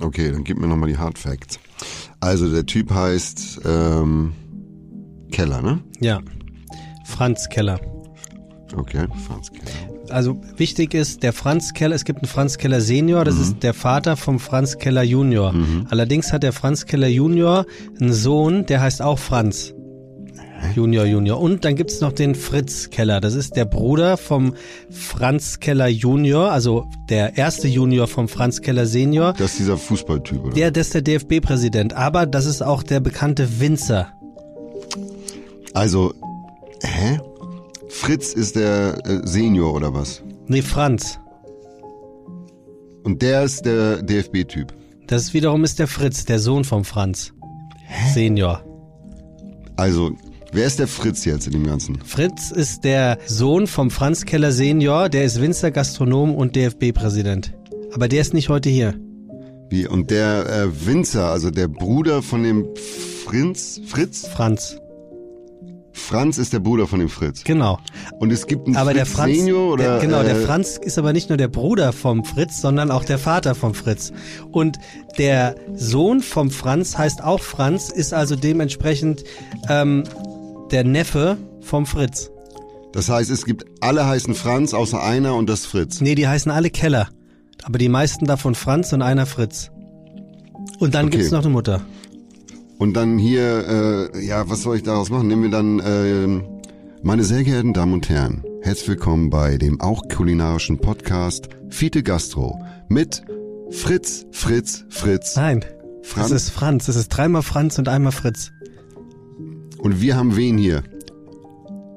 Okay, dann gib mir nochmal die Hard Facts. Also der Typ heißt ähm, Keller, ne? Ja. Franz Keller. Okay, Franz Keller. Also wichtig ist, der Franz Keller, es gibt einen Franz Keller Senior, das ist der Vater vom Franz Keller Junior. Allerdings hat der Franz Keller Junior einen Sohn, der heißt auch Franz. Junior, Junior. Und dann gibt's noch den Fritz Keller. Das ist der Bruder vom Franz Keller Junior, also der erste Junior vom Franz Keller Senior. Das ist dieser Fußballtyp, oder? Der, das ist der DFB-Präsident. Aber das ist auch der bekannte Winzer. Also, hä? Fritz ist der äh, Senior oder was? Nee, Franz. Und der ist der DFB-Typ. Das wiederum ist der Fritz, der Sohn vom Franz. Senior. Also, wer ist der Fritz jetzt in dem Ganzen? Fritz ist der Sohn vom Franz Keller Senior, der ist Winzer, Gastronom und DFB-Präsident. Aber der ist nicht heute hier. Wie? Und der äh, Winzer, also der Bruder von dem Fritz, Fritz? Franz. Franz ist der Bruder von dem Fritz. Genau. Und es gibt einen Aber Fritz der Franz, Senior oder? der, genau, der äh, Franz ist aber nicht nur der Bruder vom Fritz, sondern auch der Vater vom Fritz. Und der Sohn vom Franz heißt auch Franz, ist also dementsprechend ähm, der Neffe vom Fritz. Das heißt, es gibt alle heißen Franz außer einer und das Fritz. Nee, die heißen alle Keller. Aber die meisten davon Franz und einer Fritz. Und dann Okay. gibt's noch eine Mutter. Und dann hier, äh, ja, was soll ich daraus machen? Nehmen wir dann, äh, meine sehr geehrten Damen und Herren, herzlich willkommen bei dem auch kulinarischen Podcast Fiete Gastro mit Fritz, Fritz, Fritz, Nein, Franz. das ist Franz. Das ist dreimal Franz und einmal Fritz. Und wir haben wen hier?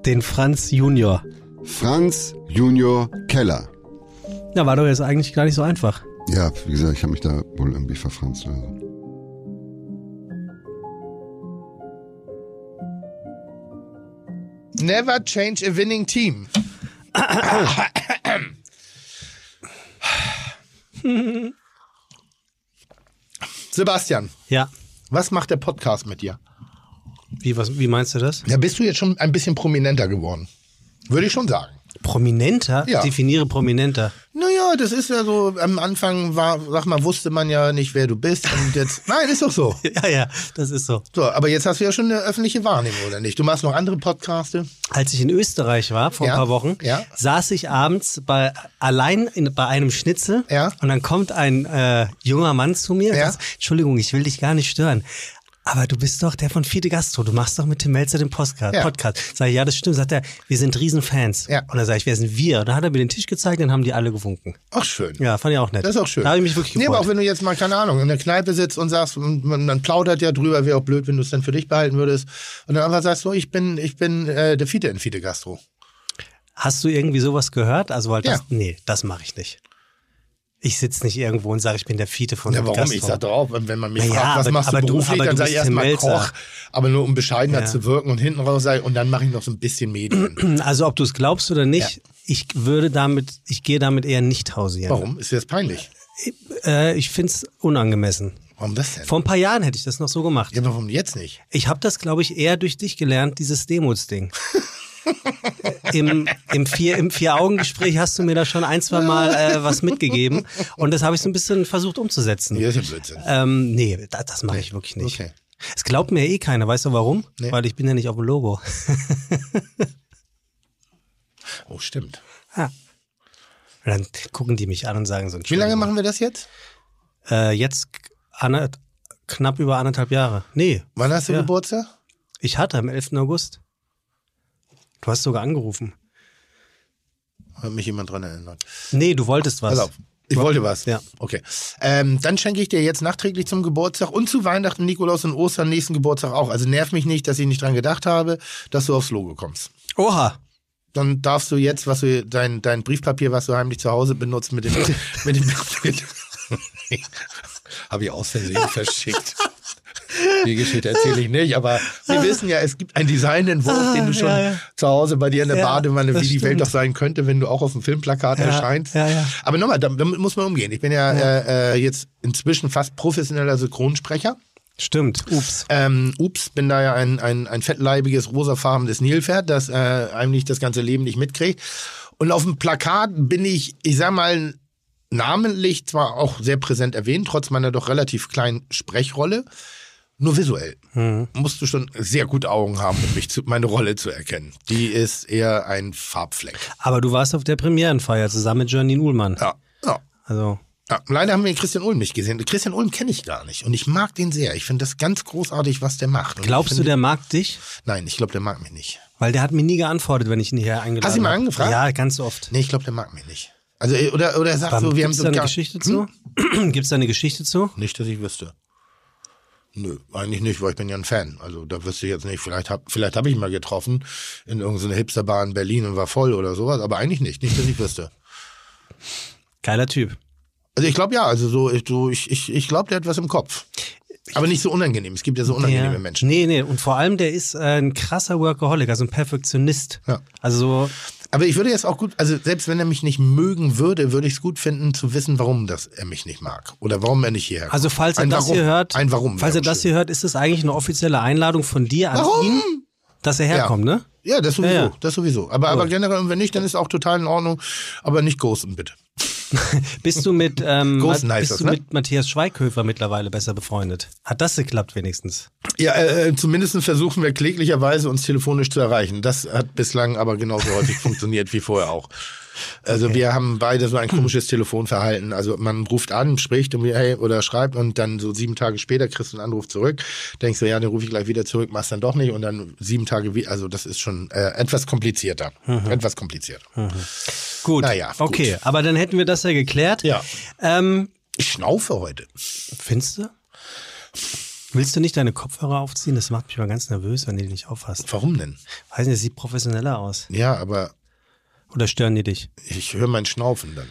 Den Franz Junior. Franz Junior Keller. Ja, war doch jetzt eigentlich gar nicht so einfach. Ja, wie gesagt, ich habe mich da wohl irgendwie verfranst oder so. Never change a winning team. Sebastian, Ja. was macht der Podcast mit dir? Wie, was, wie meinst du das? Ja, bist du jetzt schon ein bisschen prominenter geworden? Würde ich schon sagen. Prominenter? Ja. Definiere prominenter. Naja, das ist ja so, am Anfang war, sag mal, wusste man ja nicht, wer du bist. Und jetzt, nein, ist doch so. Ja, ja, das ist so. So, aber jetzt hast du ja schon eine öffentliche Wahrnehmung, oder nicht? Du machst noch andere Podcaste. Als ich in Österreich war, vor Ja, ein paar Wochen, ja. saß ich abends bei, allein in, bei einem Schnitzel Ja. und dann kommt ein äh, junger Mann zu mir und Ja. sagt, Entschuldigung, ich will dich gar nicht stören. Aber du bist doch der von Fide Gastro, du machst doch mit Tim Melzer den Podcast. Ja. Podcast. Sag ich, ja, das stimmt. Sagt er, wir sind Riesenfans. Ja. Und dann sage ich, wer sind wir? Und dann hat er mir den Tisch gezeigt, dann haben die alle gewunken. Ach, schön. Ja, fand ich auch nett. Das ist auch schön. Da habe ich mich wirklich Nee, gefreut. aber auch wenn du jetzt mal, keine Ahnung, in der Kneipe sitzt und sagst, und man, man plaudert ja drüber, wäre auch blöd, wenn du es dann für dich behalten würdest. Und dann einfach sagst, so, ich bin, ich bin äh, der Fiete in Fiete Gastro. Hast du irgendwie sowas gehört? Also, weil das, Ja. nee, das mache ich nicht. Ich sitze nicht irgendwo und sage, ich bin der Fiete von Ja, warum? Gastro. Ich sag doch auch, wenn man mich Na ja, fragt, was aber- machst du aber du- beruflich, aber dann du sage ich erstmal. Koch, aber nur um bescheidener Ja. zu wirken und hinten raus sage ich, und dann mache ich noch so ein bisschen Medien. Also ob du es glaubst oder nicht, ich würde damit, ich gehe damit eher nicht hausieren. Warum? Ist dir das peinlich? Äh, ich find's unangemessen. Warum das denn? Vor ein paar Jahren hätte ich das noch so gemacht. Ja, warum jetzt nicht? Ich habe das, glaube ich, eher durch dich gelernt, dieses Demuts-Ding. Im, im, vier, Im Vier-Augen-Gespräch hast du mir da schon ein, zwei Mal äh, was mitgegeben und das habe ich so ein bisschen versucht umzusetzen. Ja, ist ja Blödsinn. Ähm, nee, das, das mache ich wirklich nicht. Okay. Es glaubt mir eh keiner. Weißt du warum? Nee. Weil ich bin ja nicht auf dem Logo. Oh, stimmt. Ja. Und dann gucken die mich an und sagen so. Wie lange machen wir das jetzt? Äh, jetzt knapp über anderthalb Jahre. Nee, Wann hast du Ja. Geburtstag? ich hatte am 11. August. Du hast sogar angerufen. Hat mich jemand dran erinnert. Nee, du wolltest was. Auf. Ich wollte was. Ja. Okay. Ähm, dann schenke ich dir jetzt nachträglich zum Geburtstag und zu Weihnachten, Nikolaus und Ostern nächsten Geburtstag auch. Also nerv mich nicht, dass ich nicht dran gedacht habe, dass du aufs Logo kommst. Oha. Dann darfst du jetzt, was du dein, dein Briefpapier, was du heimlich zu Hause benutzt, mit dem, mit dem habe ich aus Versehen verschickt. Die Geschichte erzähle ich nicht, aber wir wissen ja, es gibt einen Designentwurf, den du schon Ah, ja, ja. zu Hause bei dir in der Ja, Badewanne, wie die Welt doch sein könnte, wenn du auch auf dem Filmplakat Ja, erscheinst. ja, ja. Aber nochmal, damit, muss man umgehen. Ich bin ja, Äh, äh, jetzt inzwischen fast professioneller Synchronsprecher. Stimmt. Ups. Ähm, ups, bin da ja ein, ein, ein fettleibiges, rosafarbenes Nilpferd, das äh, eigentlich das ganze Leben nicht mitkriegt. Und auf dem Plakat bin ich, ich sag mal, namentlich zwar auch sehr präsent erwähnt, trotz meiner doch relativ kleinen Sprechrolle. Nur visuell Mhm. musst du schon sehr gut Augen haben, um mich zu, meine Rolle zu erkennen. Die ist eher ein Farbfleck. Aber du warst auf der Premierenfeier zusammen mit Janine Uhlmann. Ja, ja. Also, Ja, leider haben wir Christian Ulm nicht gesehen. Christian Ulm kenne ich gar nicht und ich mag den sehr. Ich finde das ganz großartig, was der macht. Und glaubst du, der mag dich? Nein, ich glaube, der mag mich nicht. Weil der hat mir nie geantwortet, wenn ich ihn hier eingeladen Hast du ihn mal angefragt? Ja, ganz oft. Nee, ich glaube, der mag mich nicht. Also äh, oder oder er sagt so, wir haben so da eine gar- Geschichte zu? Gibt's da eine Geschichte zu? Nicht, dass ich wüsste. Nö, eigentlich nicht, weil ich bin ja ein Fan. Also da wüsste ich jetzt nicht. Vielleicht hab, vielleicht habe ich ihn mal getroffen in irgendeiner Hipsterbar in Berlin und war voll oder sowas, aber eigentlich nicht. Nicht, dass ich wüsste. Geiler Typ. Also ich glaube ja, also so, ich, so, ich, ich, ich glaube, der hat was im Kopf. Aber nicht so unangenehm. Es gibt ja so unangenehme Der- Menschen. Nee, nee. Und vor allem, der ist äh, ein krasser Workaholic, also ein Perfektionist. Ja. Also so, Aber ich würde jetzt auch gut, also selbst wenn er mich nicht mögen würde, würde ich es gut finden zu wissen, warum das er mich nicht mag. Oder warum er nicht hierher kommt. also falls er ein das warum, hier hört, Ein Warum. falls er das schön. hier hört, ist es eigentlich eine offizielle Einladung von dir an Warum? ihn, dass er herkommt, ne? Ja, das sowieso, Ja, ja. das sowieso. Aber, aber generell, und wenn nicht, dann ist auch total in Ordnung. Aber nicht ghosten, bitte. Bist du mit, ähm, Großen Ma- heißt bist das, du ne? mit Matthias Schweighöfer mittlerweile besser befreundet? Hat das geklappt wenigstens? Ja, äh, zumindest versuchen wir kläglicherweise uns telefonisch zu erreichen. Das hat bislang aber genauso häufig funktioniert wie vorher auch. Also wir haben beide so ein komisches Telefonverhalten. Also man ruft an, spricht irgendwie, hey, oder schreibt und dann so sieben Tage später kriegst du einen Anruf zurück. Denkst du, ja, dann rufe ich gleich wieder zurück, machst dann doch nicht und dann sieben Tage wie, also das ist schon äh, etwas komplizierter. Etwas komplizierter. Gut. Naja, gut. Okay, aber dann hätten wir das ja geklärt. Ja. Ähm, Ich schnaufe heute. findest du? Willst du nicht deine Kopfhörer aufziehen? Das macht mich mal ganz nervös, wenn du die nicht aufhast. Warum denn? Weiß nicht, das sieht professioneller aus. Ja, aber Oder stören die dich? ich höre mein Schnaufen dann.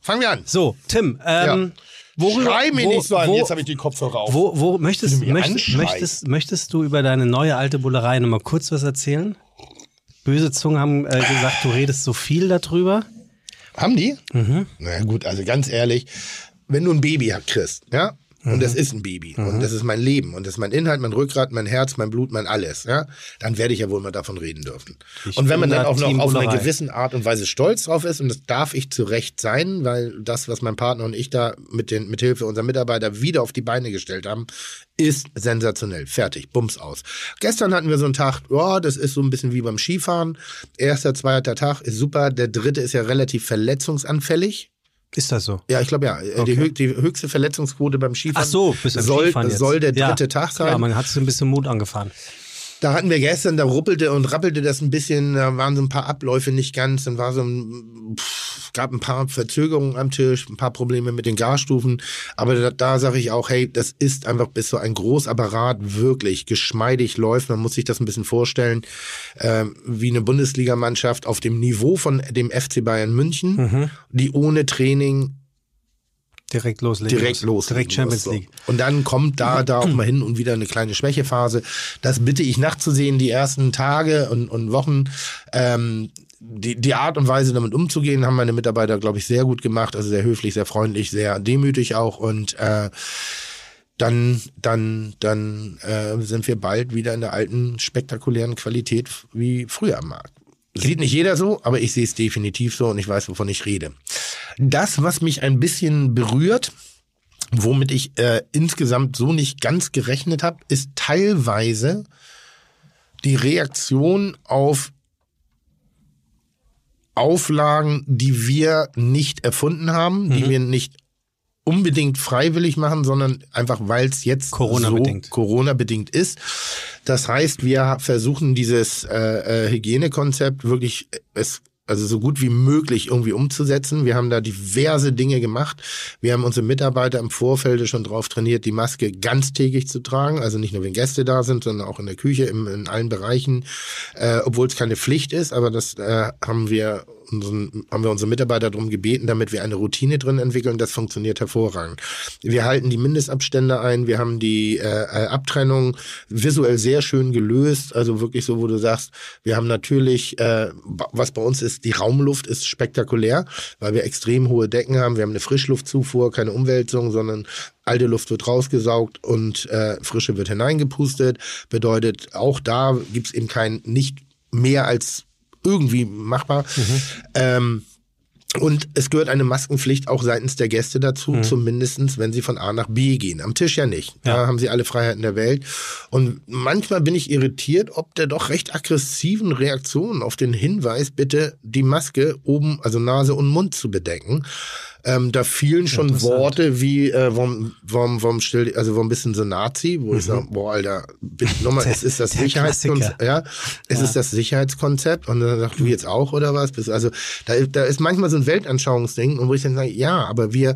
Fangen wir an. So, Tim, ähm, worüber, Schrei mich wo, nicht so an. wo, Jetzt habe ich die Kopfhörer auf. wo, wo möchtest, möchtest, möchtest, möchtest du über deine neue alte Bullerei noch mal kurz was erzählen? Böse Zungen haben äh, gesagt, du redest so viel darüber. Haben die? Mhm. Na gut, also ganz ehrlich, wenn du ein Baby kriegst, ja, und Mhm. das ist ein Baby und das ist mein Leben und das ist mein Inhalt, mein Rückgrat, mein Herz, mein Blut, mein alles, ja, dann werde ich ja wohl mal davon reden dürfen. Ich und wenn man dann da auch noch auf eine gewissen Art und Weise stolz drauf ist und das darf ich zu Recht sein, weil das, was mein Partner und ich da mit den mit Hilfe unserer Mitarbeiter wieder auf die Beine gestellt haben, ist sensationell. Fertig, bums aus. Gestern hatten wir so einen Tag, ja, das ist so ein bisschen wie beim Skifahren. Erster, zweiter Tag ist super. Der dritte ist ja relativ verletzungsanfällig. Ist das so? Ja, ich glaube ja. Die, hö die höchste Verletzungsquote beim Skifahren Ach so, bis soll, Skifahren jetzt. soll der Ja, dritte Tag sein. Ja, man hat so ein bisschen Mut angefahren. Da hatten wir gestern, da ruppelte und rappelte das ein bisschen, da waren so ein paar Abläufe nicht ganz, dann war so ein, pff, gab ein paar Verzögerungen am Tisch, ein paar Probleme mit den Garstufen, aber da, da sage ich auch, hey, das ist einfach, bis so ein Großapparat wirklich geschmeidig läuft, man muss sich das ein bisschen vorstellen, ähm, wie eine Bundesligamannschaft auf dem Niveau von dem FC Bayern München, Mhm. die ohne Training Direkt loslegen. direkt los. Direkt Champions So. League. Und dann kommt da, da auch mal hin und wieder eine kleine Schwächephase. Das bitte ich nachzusehen, die ersten Tage und, und Wochen. Ähm, die, die Art und Weise, damit umzugehen, haben meine Mitarbeiter, glaube ich, sehr gut gemacht. Also sehr höflich, sehr freundlich, sehr demütig auch. Und äh, dann, dann, dann äh, sind wir bald wieder in der alten, spektakulären Qualität wie früher am Markt. Sieht nicht jeder so, aber ich sehe es definitiv so und ich weiß, wovon ich rede. Das, was mich ein bisschen berührt, womit ich äh, insgesamt so nicht ganz gerechnet habe, ist teilweise die Reaktion auf Auflagen, die wir nicht erfunden haben, die wir nicht unbedingt freiwillig machen, sondern einfach, weil es jetzt Corona-bedingt. so Corona-bedingt ist. Das heißt, wir versuchen dieses äh, äh, Hygienekonzept wirklich äh, es also so gut wie möglich irgendwie umzusetzen. Wir haben da diverse Dinge gemacht. Wir haben unsere Mitarbeiter im Vorfeld schon drauf trainiert, die Maske ganztägig zu tragen. Also nicht nur, wenn Gäste da sind, sondern auch in der Küche, im, in allen Bereichen, äh, obwohl es keine Pflicht ist. Aber das äh, haben wir unseren, haben wir unsere Mitarbeiter darum gebeten, damit wir eine Routine drin entwickeln. Das funktioniert hervorragend. Wir halten die Mindestabstände ein. Wir haben die äh, äh, Abtrennung visuell sehr schön gelöst. Also wirklich so, wo du sagst, wir haben natürlich, äh, was bei uns ist, die Raumluft ist spektakulär, weil wir extrem hohe Decken haben. Wir haben eine Frischluftzufuhr, keine Umwälzung, sondern alte Luft wird rausgesaugt und äh, frische wird hineingepustet. Bedeutet, auch da gibt's eben kein nicht mehr als irgendwie machbar. Ähm, Und es gehört eine Maskenpflicht auch seitens der Gäste dazu, mhm. zumindestens, wenn sie von A nach B gehen. Am Tisch ja nicht. Ja. Da haben sie alle Freiheiten der Welt. Und manchmal bin ich irritiert, ob der doch recht aggressiven Reaktionen auf den Hinweis, bitte die Maske oben, also Nase und Mund zu bedecken. Ähm, da fielen schon Worte wie, äh, warum, warum, warum still, also warum bist du so Nazi? Wo mhm. ich sage, boah, Alter, nochmal, es ist das Sicherheitskonzept, ja, es ja. ist das Sicherheitskonzept und dann sagst du jetzt auch oder was? Also da, da ist manchmal so ein Weltanschauungsding und wo ich dann sage, ja, aber wir,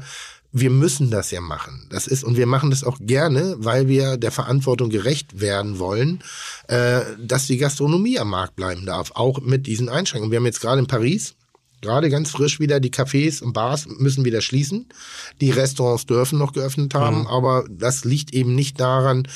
wir müssen das ja machen. Das ist und wir machen das auch gerne, weil wir der Verantwortung gerecht werden wollen, äh, dass die Gastronomie am Markt bleiben darf, auch mit diesen Einschränkungen. Wir haben jetzt gerade in Paris Gerade ganz frisch wieder, die Cafés und Bars müssen wieder schließen. Die Restaurants dürfen noch geöffnet haben, mhm. aber das liegt eben nicht daran,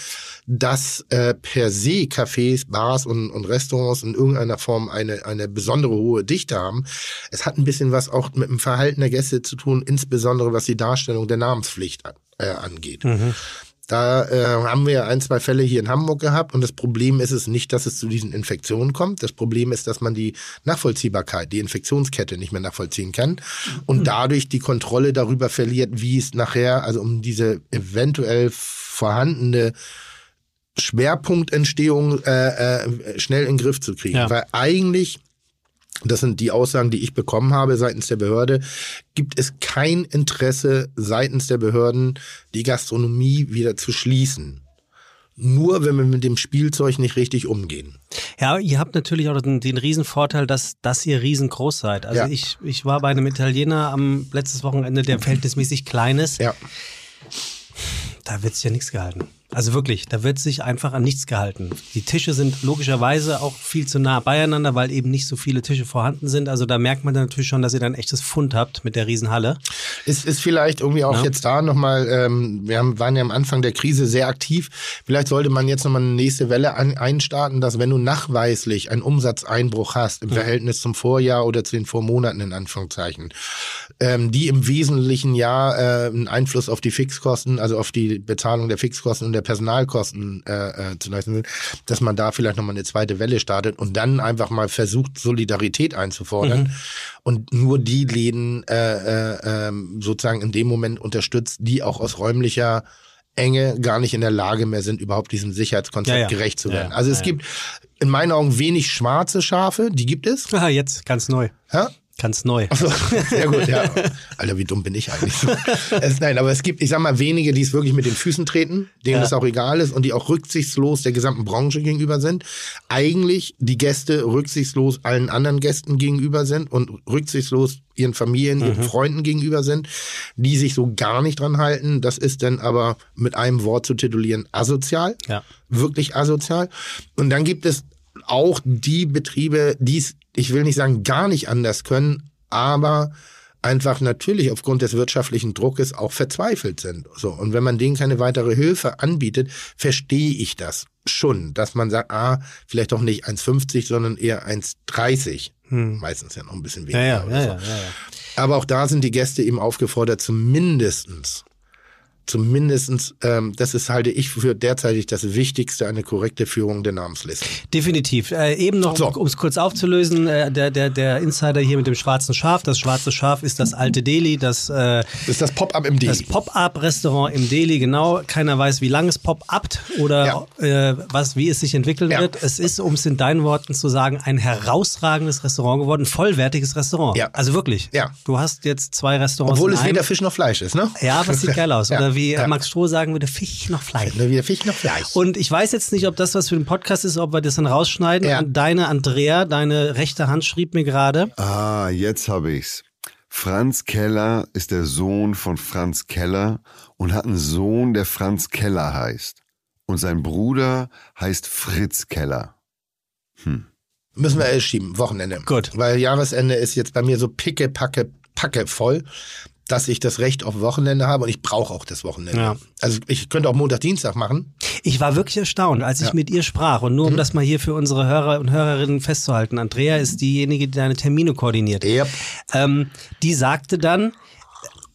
dass äh, per se Cafés, Bars und, und Restaurants in irgendeiner Form eine, eine besondere hohe Dichte haben. Es hat ein bisschen was auch mit dem Verhalten der Gäste zu tun, insbesondere was die Darstellung der Namenspflicht äh, angeht. Mhm. Da äh, haben wir ein, zwei Fälle hier in Hamburg gehabt und das Problem ist es nicht, dass es zu diesen Infektionen kommt. Das Problem ist, dass man die Nachvollziehbarkeit, die Infektionskette nicht mehr nachvollziehen kann und mhm. dadurch die Kontrolle darüber verliert, wie es nachher, also um diese eventuell vorhandene Schwerpunktentstehung äh, äh, schnell in den Griff zu kriegen. Ja. Weil eigentlich das sind die Aussagen, die ich bekommen habe seitens der Behörde, gibt es kein Interesse seitens der Behörden, die Gastronomie wieder zu schließen. Nur wenn wir mit dem Spielzeug nicht richtig umgehen. Ja, ihr habt natürlich auch den, den Riesenvorteil, dass, dass ihr riesengroß seid. Also ja. ich, ich war bei einem Italiener am letztes Wochenende, der verhältnismäßig klein ist. Ja. Da wird sich ja nichts gehalten. Also wirklich, da wird sich einfach an nichts gehalten. Die Tische sind logischerweise auch viel zu nah beieinander, weil eben nicht so viele Tische vorhanden sind. Also da merkt man dann natürlich schon, dass ihr dann ein echtes Fund habt mit der Riesenhalle. Ist, ist vielleicht irgendwie auch ja. jetzt da nochmal, ähm, wir haben, waren ja am Anfang der Krise sehr aktiv. Vielleicht sollte man jetzt nochmal eine nächste Welle an, einstarten, dass wenn du nachweislich einen Umsatzeinbruch hast im ja. Verhältnis zum Vorjahr oder zu den Vormonaten in Anführungszeichen, ähm, die im Wesentlichen ja äh, einen Einfluss auf die Fixkosten, also auf die Bezahlung der Fixkosten und der Personalkosten äh, äh, zu leisten sind, dass man da vielleicht nochmal eine zweite Welle startet und dann einfach mal versucht, Solidarität einzufordern mhm. und nur die Läden äh, äh, ähm, sozusagen in dem Moment unterstützt, die auch aus räumlicher Enge gar nicht in der Lage mehr sind, überhaupt diesem Sicherheitskonzept ja, ja. gerecht zu werden. Ja, also es gibt in meinen Augen wenig schwarze Schafe, die gibt es. Aha, jetzt ganz neu. Ja? Ganz neu. Achso, sehr gut, ja. Alter, wie dumm bin ich eigentlich so. es, nein, aber es gibt, ich sag mal, wenige, die es wirklich mit den Füßen treten, denen ja. das auch egal ist und die auch rücksichtslos der gesamten Branche gegenüber sind. Eigentlich die Gäste rücksichtslos allen anderen Gästen gegenüber sind und rücksichtslos ihren Familien, mhm. ihren Freunden gegenüber sind, die sich so gar nicht dran halten. Das ist dann aber mit einem Wort zu titulieren asozial. Ja. Wirklich asozial. Und dann gibt es auch die Betriebe, die es ich will nicht sagen, gar nicht anders können, aber einfach natürlich aufgrund des wirtschaftlichen Druckes auch verzweifelt sind. So. Und wenn man denen keine weitere Hilfe anbietet, verstehe ich das schon, dass man sagt, ah, vielleicht doch nicht 1,50, sondern eher 1,30. Hm. Meistens ja noch ein bisschen weniger. Ja, ja, ja, so. Aber auch da sind die Gäste eben aufgefordert, zumindestens zumindestens, ähm, das ist, halte ich für derzeitig das Wichtigste, eine korrekte Führung der Namensliste. Definitiv. Äh, eben noch, so. um es kurz aufzulösen, äh, der, der, der Insider hier mit dem schwarzen Schaf. Das schwarze Schaf ist das alte Delhi, das, äh, das ist das Pop-Up im Delhi. Das Pop-Up-Restaurant im Delhi, genau. Keiner weiß, wie lange es Pop-Upt oder ja. äh, was, wie es sich entwickeln ja. wird. Es ist, um es in deinen Worten zu sagen, ein herausragendes Restaurant geworden, ein vollwertiges Restaurant. Ja. Also wirklich. Ja. Du hast jetzt zwei Restaurants. Obwohl es weder Fisch noch Fleisch ist, ne? Ja, aber es sieht geil aus. Oder wie ja. Max Stroh sagen würde, Fisch noch Fleisch. Weder Fisch noch Fleisch. Und ich weiß jetzt nicht, ob das was für den Podcast ist, ob wir das dann rausschneiden. Ja. Deine Andrea, deine rechte Hand schrieb mir gerade. Ah, jetzt habe ich's. Franz Keller ist der Sohn von Franz Keller und hat einen Sohn, der Franz Keller heißt. Und sein Bruder heißt Fritz Keller. Hm. Müssen wir schieben, Wochenende. Gut. Weil Jahresende ist jetzt bei mir so picke, packe, packe voll dass ich das Recht auf Wochenende habe und ich brauche auch das Wochenende. Ja. Also ich könnte auch Montag, Dienstag machen. Ich war wirklich erstaunt, als ich ja. mit ihr sprach und nur um mhm. das mal hier für unsere Hörer und Hörerinnen festzuhalten. Andrea ist diejenige, die deine Termine koordiniert. Yep. Ähm, die sagte dann,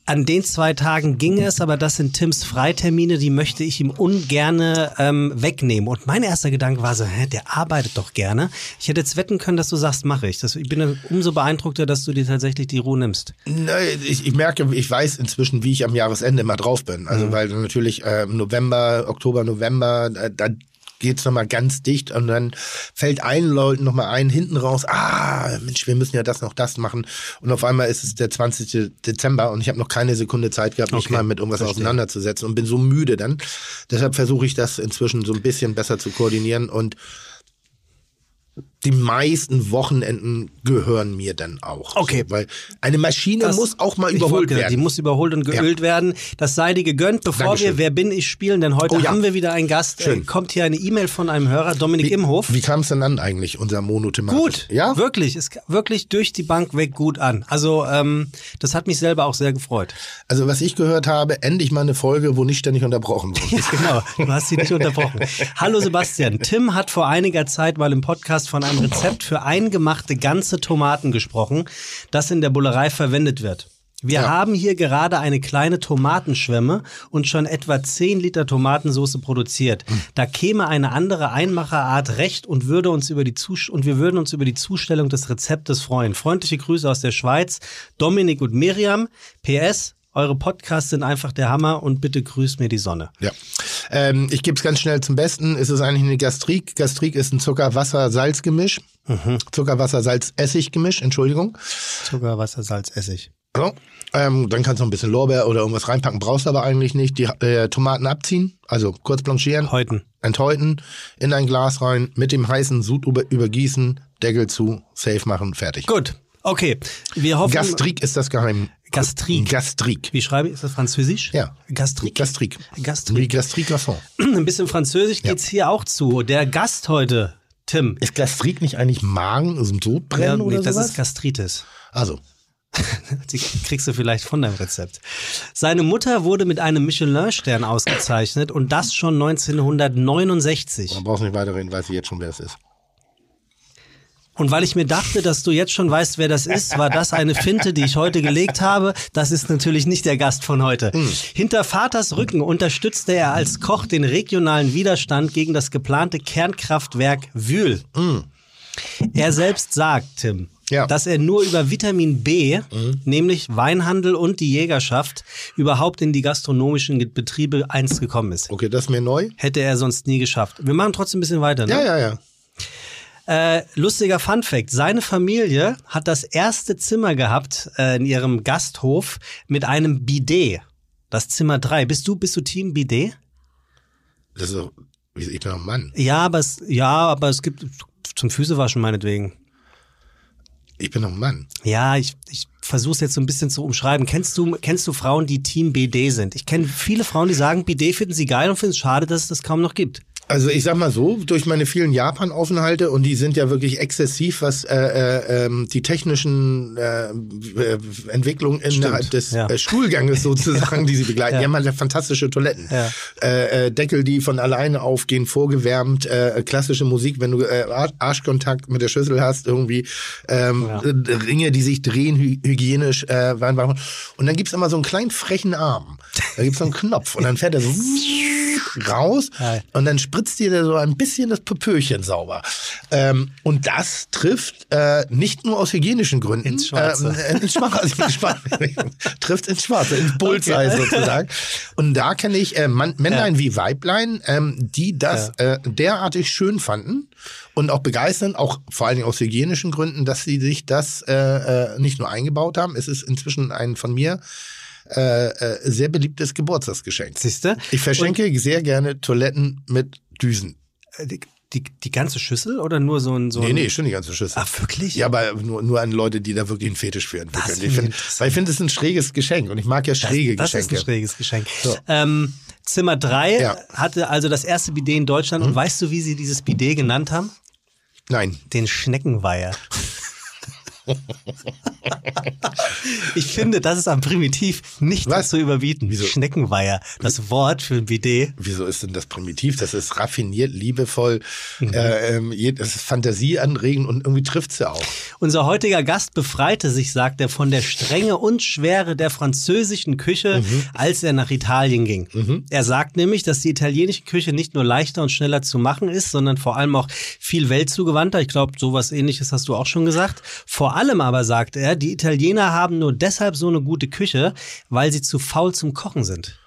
An den zwei Tagen ging es, aber das sind Tims Freitermine, die möchte ich ihm ungerne ähm, wegnehmen. Und mein erster Gedanke war so, hä, der arbeitet doch gerne. Ich hätte jetzt wetten können, dass du sagst, mache ich. Das, ich bin umso beeindruckter, dass du dir tatsächlich die Ruhe nimmst. Nee, ich, ich merke, ich weiß inzwischen, wie ich am Jahresende immer drauf bin. Also mhm. weil natürlich äh, November, Oktober, November, da, da geht's nochmal ganz dicht und dann fällt allen Leuten nochmal ein hinten raus, ah, Mensch, wir müssen ja das noch das machen. Und auf einmal ist es der 20. Dezember und ich habe noch keine Sekunde Zeit gehabt, mich okay. mal mit irgendwas Verstehe. auseinanderzusetzen und bin so müde dann. Deshalb versuche ich das inzwischen so ein bisschen besser zu koordinieren und die meisten Wochenenden gehören mir dann auch. Okay. So, weil eine Maschine das, muss auch mal überholt werden. Die muss überholt und geölt ja. werden. Das sei dir gegönnt, bevor Dankeschön. wir Wer bin ich spielen, denn heute oh, ja. haben wir wieder einen Gast. Schön. Äh, kommt hier eine E-Mail von einem Hörer, Dominik wie, Imhof. Wie kam es denn an eigentlich, unser Monothematik? Gut, ja? Wirklich, ist wirklich durch die Bank weg gut an. Also ähm, das hat mich selber auch sehr gefreut. Also was ich gehört habe, endlich mal eine Folge, wo nicht ständig unterbrochen wurde. ja, genau, du hast sie nicht unterbrochen. Hallo Sebastian, Tim hat vor einiger Zeit mal im Podcast von einem Rezept für eingemachte ganze Tomaten gesprochen, das in der Bullerei verwendet wird. Wir ja. haben hier gerade eine kleine Tomatenschwemme und schon etwa 10 Liter Tomatensauce produziert. Mhm. Da käme eine andere Einmacherart recht und würde uns über die Zus und wir würden uns über die Zustellung des Rezeptes freuen. Freundliche Grüße aus der Schweiz, Dominik und Miriam. PS, eure Podcasts sind einfach der Hammer und bitte grüßt mir die Sonne. Ja. Ähm, ich gebe es ganz schnell zum Besten. Es ist eigentlich eine Gastrik. Gastrik ist ein Zucker-Wasser-Salz-Gemisch. Mhm. Zucker-Wasser-Salz-Essig-Gemisch, Entschuldigung. Zucker-Wasser-Salz-Essig. So. Ähm, dann kannst du noch ein bisschen Lorbeer oder irgendwas reinpacken, brauchst aber eigentlich nicht. Die äh, Tomaten abziehen, also kurz blanchieren. Häuten. Enthäuten, in ein Glas rein, mit dem heißen Sud über, übergießen, Deckel zu, safe machen, fertig. Gut. Okay, wir hoffen. Gastrik ist das Geheim. Gastrik. Gastrik. Wie schreibe ich? Ist das Französisch? Ja. Gastrik. Gastrik. Gastrik. Wie Gastrik. Ein bisschen Französisch geht's ja. hier auch zu. Der Gast heute, Tim. Ist Gastrik nicht eigentlich Magen, also Sodbrennen ja, nee, oder das sowas? ist Gastritis. Also. Die kriegst du vielleicht von deinem Rezept. Seine Mutter wurde mit einem Michelin-Stern ausgezeichnet und das schon 1969. Man braucht nicht weiterreden, weiß ich jetzt schon, wer es ist. Und weil ich mir dachte, dass du jetzt schon weißt, wer das ist, war das eine Finte, die ich heute gelegt habe. Das ist natürlich nicht der Gast von heute. Mhm. Hinter Vaters Rücken unterstützte er als Koch den regionalen Widerstand gegen das geplante Kernkraftwerk Wühl. Mhm. Er selbst sagt, Tim, ja. dass er nur über Vitamin B, mhm. nämlich Weinhandel und die Jägerschaft, überhaupt in die gastronomischen Betriebe einst gekommen ist. Okay, das ist mir neu. Hätte er sonst nie geschafft. Wir machen trotzdem ein bisschen weiter. Ne? Ja, ja, ja. Äh, lustiger Fun Fact: Seine Familie hat das erste Zimmer gehabt äh, in ihrem Gasthof mit einem Bidet. Das Zimmer 3. Bist du, bist du Team Bidet? Das ist doch, ich bin doch ein Mann. Ja, aber es, ja, aber es gibt zum Füßewaschen meinetwegen. Ich bin doch ein Mann. Ja, ich, ich versuche es jetzt so ein bisschen zu umschreiben. Kennst du, kennst du Frauen, die Team BD sind? Ich kenne viele Frauen, die sagen, BD finden sie geil und finden es schade, dass es das kaum noch gibt. Also ich sag mal so, durch meine vielen Japan-Aufenthalte und die sind ja wirklich exzessiv, was äh, äh, ähm, die technischen äh, äh Entwicklungen innerhalb des ja. äh, Schulganges sozusagen, die sie begleiten. Ja. Die haben halt fantastische Toiletten. Ja. Äh, äh, Deckel, die von alleine aufgehen, vorgewärmt, äh, klassische Musik, wenn du äh, Arschkontakt mit der Schüssel hast, irgendwie ähm, ja. Ringe, die sich drehen, hy hygienisch. Äh, und dann gibt's immer so einen kleinen frechen Arm. Da gibt's so einen Knopf und dann fährt er so raus und dann spritzt dir so ein bisschen das Popöchen sauber. Ähm, und das trifft äh, nicht nur aus hygienischen Gründen. Ins Schwarze. Äh, ins Schwarze. trifft ins Schwarze, ins Bullseye okay. sozusagen. Und da kenne ich äh, Männlein ja. wie Weiblein, ähm, die das ja. äh, derartig schön fanden und auch begeistern, auch vor allen Dingen aus hygienischen Gründen, dass sie sich das äh, äh, nicht nur eingebaut haben. Es ist inzwischen ein von mir äh, äh, sehr beliebtes Geburtstagsgeschenk. Siehste? Ich verschenke Und sehr gerne Toiletten mit Düsen. Äh, die, die, die ganze Schüssel oder nur so ein so Nee, nee, schon die ganze Schüssel. Ach, wirklich? Ja, aber nur, nur an Leute, die da wirklich einen Fetisch für entwickeln. Ich find, weil ich finde, es ist ein schräges Geschenk und ich mag ja schräge das, das Geschenke. Das ist ein schräges Geschenk. So. Ähm, Zimmer 3 ja. hatte also das erste Bidet in Deutschland mhm. und weißt du, wie sie dieses Bidet genannt haben? Nein. Den Schneckenweiher. Ich finde, das ist am Primitiv nicht Was? zu überbieten. Wieso? Schneckenweiher, das Wort für ein Bidet. Wieso ist denn das primitiv? Das ist raffiniert, liebevoll, Mhm. äh, ähm, das ist fantasieanregend und irgendwie trifft's ja auch. Unser heutiger Gast befreite sich, sagt er, von der Strenge und Schwere der französischen Küche, Mhm. als er nach Italien ging. Er sagt nämlich, dass die italienische Küche nicht nur leichter und schneller zu machen ist, sondern vor allem auch viel weltzugewandter. Ich glaube, sowas ähnliches hast du auch schon gesagt. Vor allem aber, sagt er, die Italiener haben nur deshalb so eine gute Küche, weil sie zu faul zum Kochen sind.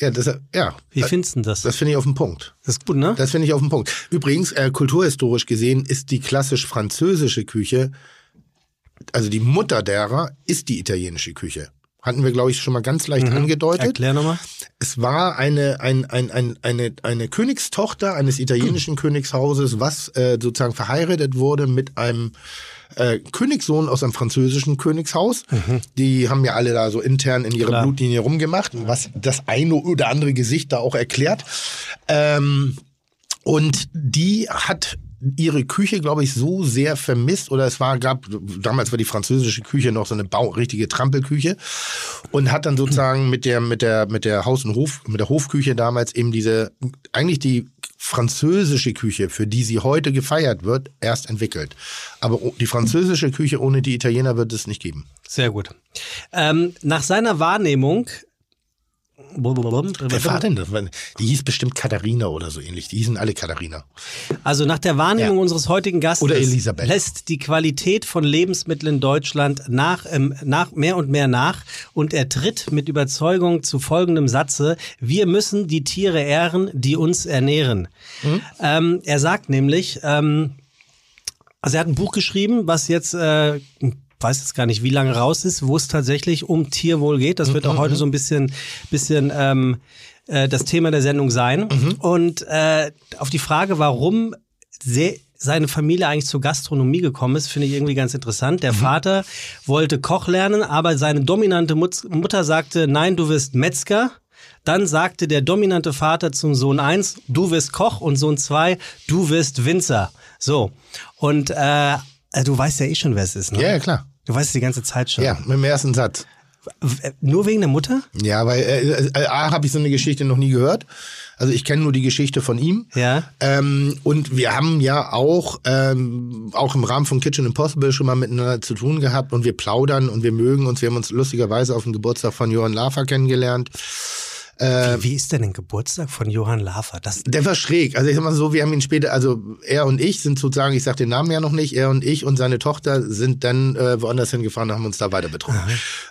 Ja, das, ja. Wie findest du das? das finde ich auf den Punkt. Das ist gut, ne? Das finde ich auf den Punkt. Übrigens, äh, kulturhistorisch gesehen ist die klassisch französische Küche, also die Mutter derer, ist die italienische Küche. Hatten wir, glaube ich, schon mal ganz leicht angedeutet. Erklär nochmal. Es war eine, ein, ein, ein, eine, eine Königstochter eines italienischen Königshauses, was äh, sozusagen verheiratet wurde mit einem äh, Königssohn aus einem französischen Königshaus. Die haben ja alle da so intern in ihrer Klar. Blutlinie rumgemacht, was das eine oder andere Gesicht da auch erklärt. Ähm, und die hat ihre Küche, glaube ich, so sehr vermisst oder es war gab damals war die französische Küche noch so eine Bau, richtige Trampelküche und hat dann sozusagen mit der mit der mit der Haus und Hof mit der Hofküche damals eben diese eigentlich die französische Küche, für die sie heute gefeiert wird, erst entwickelt. Aber die französische Küche ohne die Italiener wird es nicht geben. Sehr gut. Ähm, nach seiner Wahrnehmung. Wer war denn das? Die hieß bestimmt Katharina oder so ähnlich. Die hießen alle Katharina. Also nach der Wahrnehmung Ja. unseres heutigen Gastes Oder Elisabeth. lässt die Qualität von Lebensmitteln in Deutschland nach, ähm, nach mehr und mehr nach und er tritt mit Überzeugung zu folgendem Satze: Wir müssen die Tiere ehren, die uns ernähren. Mhm. Ähm, er sagt nämlich, ähm, also er hat ein Buch geschrieben, was jetzt äh, weiß jetzt gar nicht, wie lange raus ist, wo es tatsächlich um Tierwohl geht. Das wird auch heute so ein bisschen, bisschen ähm, äh, das Thema der Sendung sein. Und äh, auf die Frage, warum seine Familie eigentlich zur Gastronomie gekommen ist, finde ich irgendwie ganz interessant. Der Vater wollte Koch lernen, aber seine dominante Mut Mutter sagte, nein, du wirst Metzger. Dann sagte der dominante Vater zum Sohn 1, du wirst Koch und Sohn 2, du wirst Winzer. So. Und äh, du weißt ja eh schon, wer es ist, ne? Ja, ja, klar. Du weißt es die ganze Zeit schon. Ja, mit dem ersten Satz. W- Nur wegen der Mutter? Ja, weil äh, äh, A, habe ich so eine Geschichte noch nie gehört. Also ich kenne nur die Geschichte von ihm. Ja. Ähm, und wir haben ja auch, ähm, auch im Rahmen von Kitchen Impossible schon mal miteinander zu tun gehabt und wir plaudern und wir mögen uns. Wir haben uns lustigerweise auf dem Geburtstag von Johann Lafer kennengelernt. Wie ist denn ein Geburtstag von Johann Lafer? Das, Der war schräg. Also ich sag mal so, wir haben ihn später, also er und ich sind sozusagen, ich sag den Namen ja noch nicht, er und ich und seine Tochter sind dann äh, woanders hingefahren und haben uns da weiter betrunken.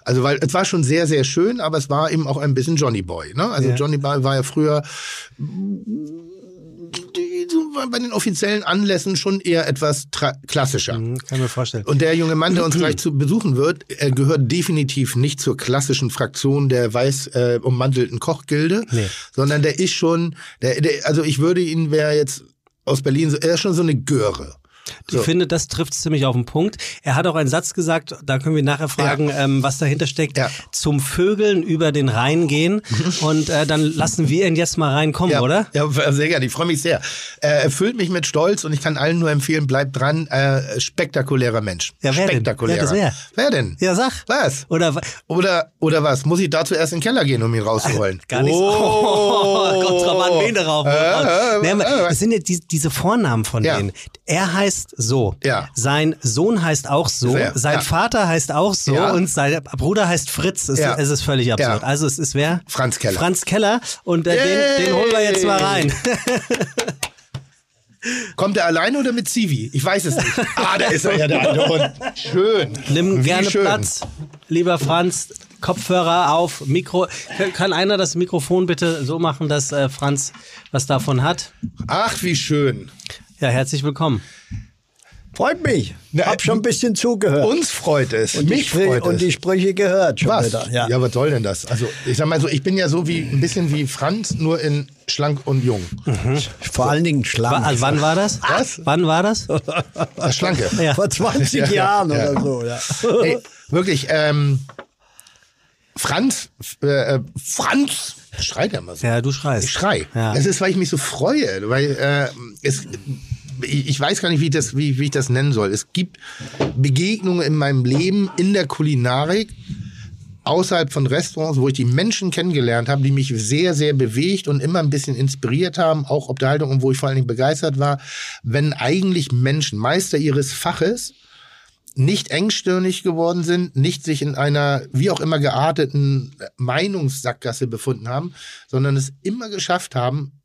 Also weil es war schon sehr, sehr schön, aber es war eben auch ein bisschen Johnny Boy. Ne? Also Ja. Johnny Boy war ja früher so bei den offiziellen Anlässen schon eher etwas klassischer. Hm, kann mir vorstellen. Und der junge Mann, der uns gleich zu besuchen wird, er gehört definitiv nicht zur klassischen Fraktion der weiß äh, ummantelten Kochgilde, Nee. sondern der ist schon, der, der, also ich würde ihn, wer jetzt aus Berlin, so- er ist schon so eine Göre. Ich finde, das trifft ziemlich auf den Punkt. Er hat auch einen Satz gesagt, da können wir nachher fragen, ähm, was dahinter steckt. Ja. Zum Vögeln über den Rhein gehen. Und äh, dann lassen wir ihn jetzt mal reinkommen, Ja, oder? Ja, sehr gerne. Ich freue mich sehr. Äh, erfüllt mich mit Stolz und ich kann allen nur empfehlen, bleibt dran. Äh, spektakulärer Mensch. Ja, wer denn? Spektakulärer. Wer das? Wer denn? Ja, sag. Was? Oder Oder, oder was? Muss ich dazu erst in den Keller gehen, um ihn rauszuholen? Gar nicht. Oh, kommt drauf an, wen darauf. Äh, äh, nee, aber äh, das sind ja die, diese Vornamen von Ja. denen. Er heißt so. Ja. Sein Sohn heißt auch so. Wer? Sein Ja. Vater heißt auch so. Ja. Und sein Bruder heißt Fritz. Es, Ja. es ist völlig absurd. Also es ist wer? Franz Keller. Franz Keller. Und äh, den, den holen wir jetzt mal rein. Kommt er alleine oder mit Zivi? Ich weiß es nicht. Ah, da ist er ja, der Hund. Schön. Nimm Wie gerne schön. Platz, lieber Franz. Kopfhörer auf, Mikro. Kann einer das Mikrofon bitte so machen, dass äh, Franz was davon hat? Ach, wie schön. Ja, herzlich willkommen. Freut mich. Na, Hab schon ein bisschen zugehört. Uns freut es. und, Mich freut und es. die Sprüche gehört schon was? wieder. Ja. Ja. was soll denn das? Also, ich sag mal so, ich bin ja so wie ein bisschen wie Franz, nur in schlank und jung. Vor allen Dingen schlank. Also wann war das? Was? Wann war das? Das Schlanke. Ja. Vor 20 Ja, ja, Jahren ja. oder so. Ja. Ey, wirklich, ähm, Franz, äh, äh, Franz, schreit er mal so. Ja, du schreist. Ich schrei. Ja. Das ist, weil ich mich so freue, weil äh, es ich, weiß gar nicht, wie ich, das, wie, wie ich das nennen soll. Es gibt Begegnungen in meinem Leben in der Kulinarik, außerhalb von Restaurants, wo ich die Menschen kennengelernt habe, die mich sehr, sehr bewegt und immer ein bisschen inspiriert haben, auch ob der Haltung wo ich vor allen Dingen begeistert war, wenn eigentlich Menschen, Meister ihres Faches, nicht engstirnig geworden sind, nicht sich in einer wie auch immer gearteten Meinungssackgasse befunden haben, sondern es immer geschafft haben,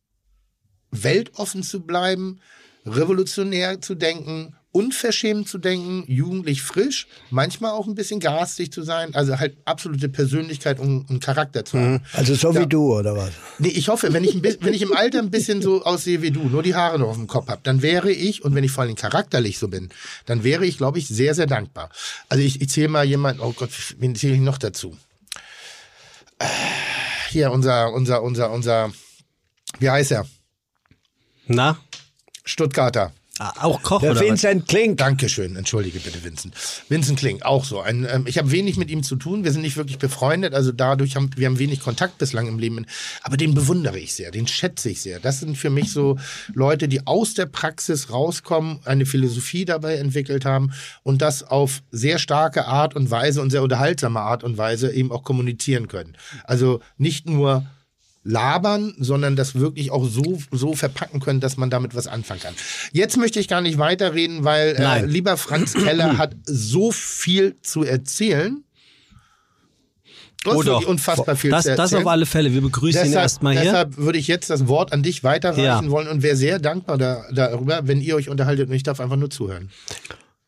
weltoffen zu bleiben, revolutionär zu denken, unverschämt zu denken, jugendlich frisch, manchmal auch ein bisschen garstig zu sein, also halt absolute Persönlichkeit und, und Charakter zu haben. Also so Ja. wie du, oder was? Nee, ich hoffe, wenn ich, ein wenn ich im Alter ein bisschen so aussehe wie du, nur die Haare noch auf dem Kopf habe, dann wäre ich, und wenn ich vor allem charakterlich so bin, dann wäre ich, glaube ich, sehr, sehr dankbar. Also ich, ich zähle mal jemanden, oh Gott, wen zähle ich noch dazu? Hier, unser, unser, unser, unser, wie heißt er? Na? Stuttgarter. Ah, Auch Koch Der oder was? Vincent Klink. Dankeschön, entschuldige bitte, Vincent. Vincent Kling, auch so. Ein, ähm, ich habe wenig mit ihm zu tun, wir sind nicht wirklich befreundet, also dadurch haben wir haben wenig Kontakt bislang im Leben. Aber den bewundere ich sehr, den schätze ich sehr. Das sind für mich so Leute, die aus der Praxis rauskommen, eine Philosophie dabei entwickelt haben und das auf sehr starke Art und Weise und sehr unterhaltsame Art und Weise eben auch kommunizieren können. Also nicht nur labern, sondern das wirklich auch so, so verpacken können, dass man damit was anfangen kann. Jetzt möchte ich gar nicht weiterreden, weil äh, lieber Franz Keller hat so viel zu erzählen. Oh doch. unfassbar viel Das, zu das auf alle Fälle. Wir begrüßen ihn Deshalb, erstmal hier. deshalb würde ich jetzt das Wort an dich weiterreichen Ja. wollen und wäre sehr dankbar da, darüber, wenn ihr euch unterhaltet und ich darf einfach nur zuhören.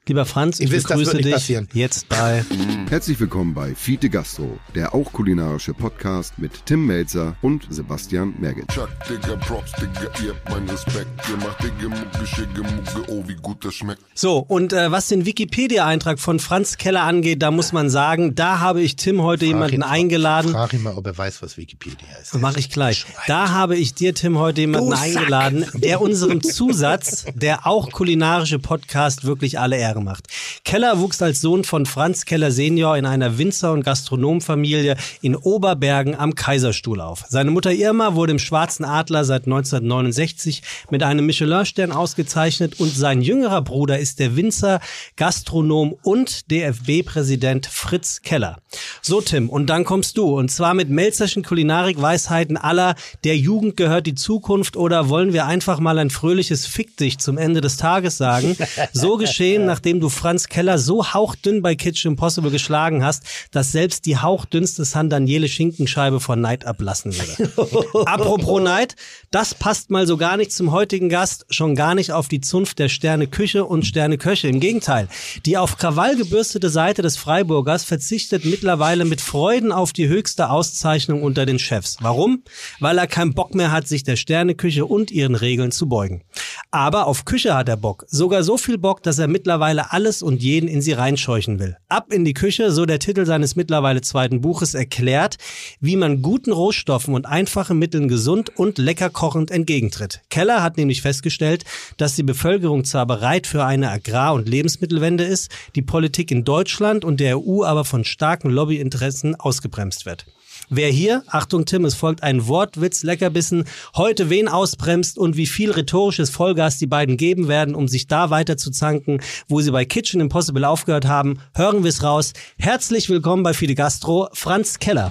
Lieber Franz, ich Ihr wisst, begrüße dich passieren. jetzt bei Herzlich willkommen bei Fiete Gastro, der auch kulinarische Podcast mit Tim Melzer und Sebastian Merget. Chuck, Digga, Props, Digga, ihr habt meinen Respekt. Ihr macht Digga, Mucke, Schicke, Mucke, oh, wie gut das schmeckt. So, und äh, was den Wikipedia-Eintrag von Franz Keller angeht, da muss man sagen, da habe ich Tim heute jemanden ihn- eingeladen. Frag ihn mal, ob er weiß, was Wikipedia ist. Mache ich gleich. Da habe ich dir, Tim, heute jemanden Du Sack. eingeladen, der unserem Zusatz, der auch kulinarische Podcast, wirklich alle Ehre macht. Keller wuchs als Sohn von Franz Keller Senior in einer Winzer- und Gastronomfamilie in Oberbergen am Kaiserstuhl auf. Seine Mutter Irma wurde im Schwarzen Adler seit 1969 mit einem Michelin-Stern ausgezeichnet und sein jüngerer Bruder ist der Winzer, Gastronom und DFB-Präsident Fritz Keller. So, Tim, und dann kommst du. Und zwar mit melzerschen Kulinarik-Weisheiten aller, der Jugend gehört die Zukunft oder wollen wir einfach mal ein fröhliches Fick dich zum Ende des Tages sagen? So geschehen, nachdem du Franz Keller so hauchdünn bei Kitchen Impossible geschlagen hast, dass selbst die hauchdünnste San Daniele Schinkenscheibe vor Neid ablassen würde. Apropos Neid, das passt mal so gar nicht zum heutigen Gast, schon gar nicht auf die Zunft der Sterne Küche und Sterne Köche. Im Gegenteil, die auf Krawall gebürstete Seite des Freiburgers verzichtet mittlerweile mit Freuden auf die höchste Auszeichnung unter den Chefs. Warum? Weil er keinen Bock mehr hat, sich der Sterneküche und ihren Regeln zu beugen. Aber auf Küche hat er Bock. Sogar so viel Bock, dass er mittlerweile alles und jeden in sie reinscheuchen will. Ab in die Küche, so der Titel seines mittlerweile zweiten Buches erklärt, wie man guten Rohstoffen und einfachen Mitteln gesund und lecker kochend entgegentritt. Keller hat nämlich festgestellt, dass die Bevölkerung zwar bereit für eine Agrar- und Lebensmittelwende ist, die Politik in Deutschland und der EU aber von starken Lobbyinteressen ausgebremst wird. Wer hier, Achtung Tim, es folgt ein Wortwitz, Leckerbissen, heute wen ausbremst und wie viel rhetorisches Vollgas die beiden geben werden, um sich da weiter zu zanken, wo sie bei Kitchen Impossible aufgehört haben, hören wir es raus. Herzlich willkommen bei Fide Gastro, Franz Keller.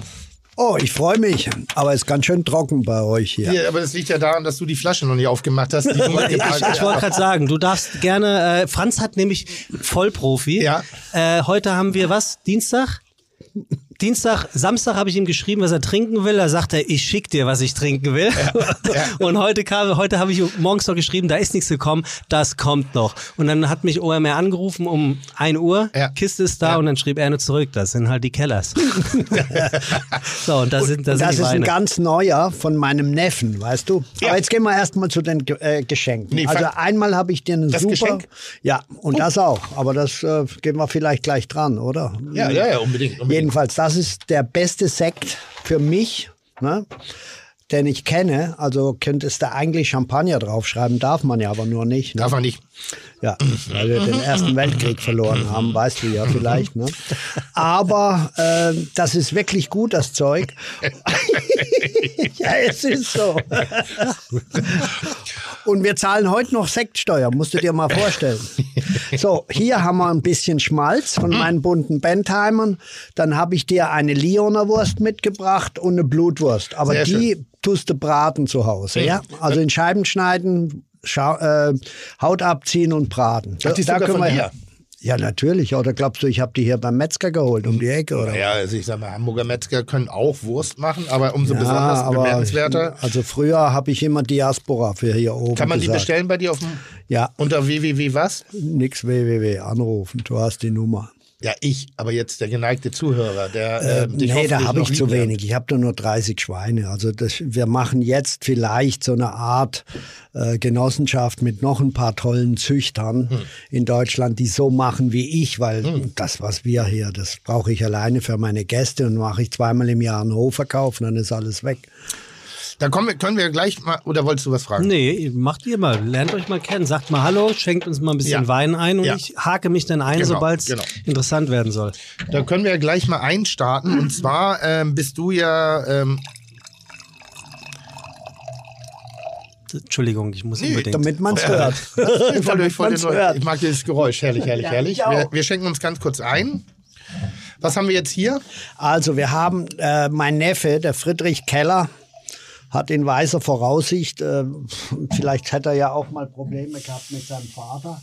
Oh, ich freue mich. Aber es ist ganz schön trocken bei euch hier. Ja, aber das liegt ja daran, dass du die Flasche noch nicht aufgemacht hast. Die Ich, ich wollte gerade sagen, du darfst gerne, äh, Franz hat nämlich Vollprofi. Ja. Äh, heute haben wir was? Dienstag? Dienstag, Samstag habe ich ihm geschrieben, was er trinken will. Da sagt er, ich schick dir, was ich trinken will. Und heute kam, heute habe ich morgens noch geschrieben, da ist nichts gekommen, das kommt noch. Und dann hat mich OMR angerufen um 1 Uhr, Ja. Kiste ist da und dann schrieb er nur zurück, das sind halt die Kellers. so, und das sind, das Und sind das die ist ein ganz neuer von meinem Neffen, weißt du? Ja. Aber jetzt gehen wir erstmal zu den äh, Geschenken. Nee, also einmal habe ich dir Das super. Geschenk? Ja, und das auch. Aber das äh, gehen wir vielleicht gleich dran, oder? Ja, ja, ja, unbedingt. unbedingt. Jedenfalls, das ist der beste Sekt für mich, ne? den ich kenne. Also könntest du eigentlich Champagner draufschreiben, darf man ja aber nur nicht. Ne? Darf man nicht. Ja, weil wir den Ersten Weltkrieg verloren haben, weißt du ja vielleicht. Ne? Aber äh, das ist wirklich gut, das Zeug. ja, es ist so. Und wir zahlen heute noch Sektsteuer, musst du dir mal vorstellen. So, hier haben wir ein bisschen Schmalz von meinen bunten Bentheimern. Dann habe ich dir eine Lioner Wurst mitgebracht und eine Blutwurst. Aber Sehr die tust du braten zu Hause, ja? Also in Scheiben schneiden, Schau äh, Haut abziehen und braten. Ach, die ist sogar von dir? Ja, natürlich. Oder glaubst du, ich habe die hier beim Metzger geholt, um die Ecke? Oder? Ja, also ich sag mal, Hamburger Metzger können auch Wurst machen, aber umso Ja, besonders aber bemerkenswerter. Also früher habe ich immer Diaspora für hier oben Kann man die gesagt. bestellen bei dir auf dem Ja, unter www was? nix www, anrufen, du hast die Nummer. Ja, ich, aber jetzt der geneigte Zuhörer, der Äh, äh, dich nee, da habe ich zu wenig. Ich habe da nur 30 Schweine. Also das, wir machen jetzt vielleicht so eine Art äh, Genossenschaft mit noch ein paar tollen Züchtern Hm. in Deutschland, die so machen wie ich, weil das, was wir hier, das brauche ich alleine für meine Gäste und mache ich zweimal im Jahr einen Hofverkauf und dann ist alles weg. Da kommen wir, können wir gleich mal, oder wolltest du was fragen? Nee, macht ihr mal. Lernt euch mal kennen. Sagt mal Hallo, schenkt uns mal ein bisschen Ja. Wein ein und Ja. ich hake mich dann ein, Genau, sobald es genau. interessant werden soll. Da können wir gleich mal einstarten. Und zwar ähm, bist du ja, ähm, Entschuldigung, ich muss Nee, unbedingt. Damit man es hört. Damit man's hört. ich mag dieses Geräusch, herrlich, herrlich, Ja, herrlich. Wir, wir schenken uns ganz kurz ein. Was haben wir jetzt hier? Also wir haben äh, mein Neffe, der Friedrich Keller, hat in weiser Voraussicht, äh, vielleicht hätte er ja auch mal Probleme gehabt mit seinem Vater,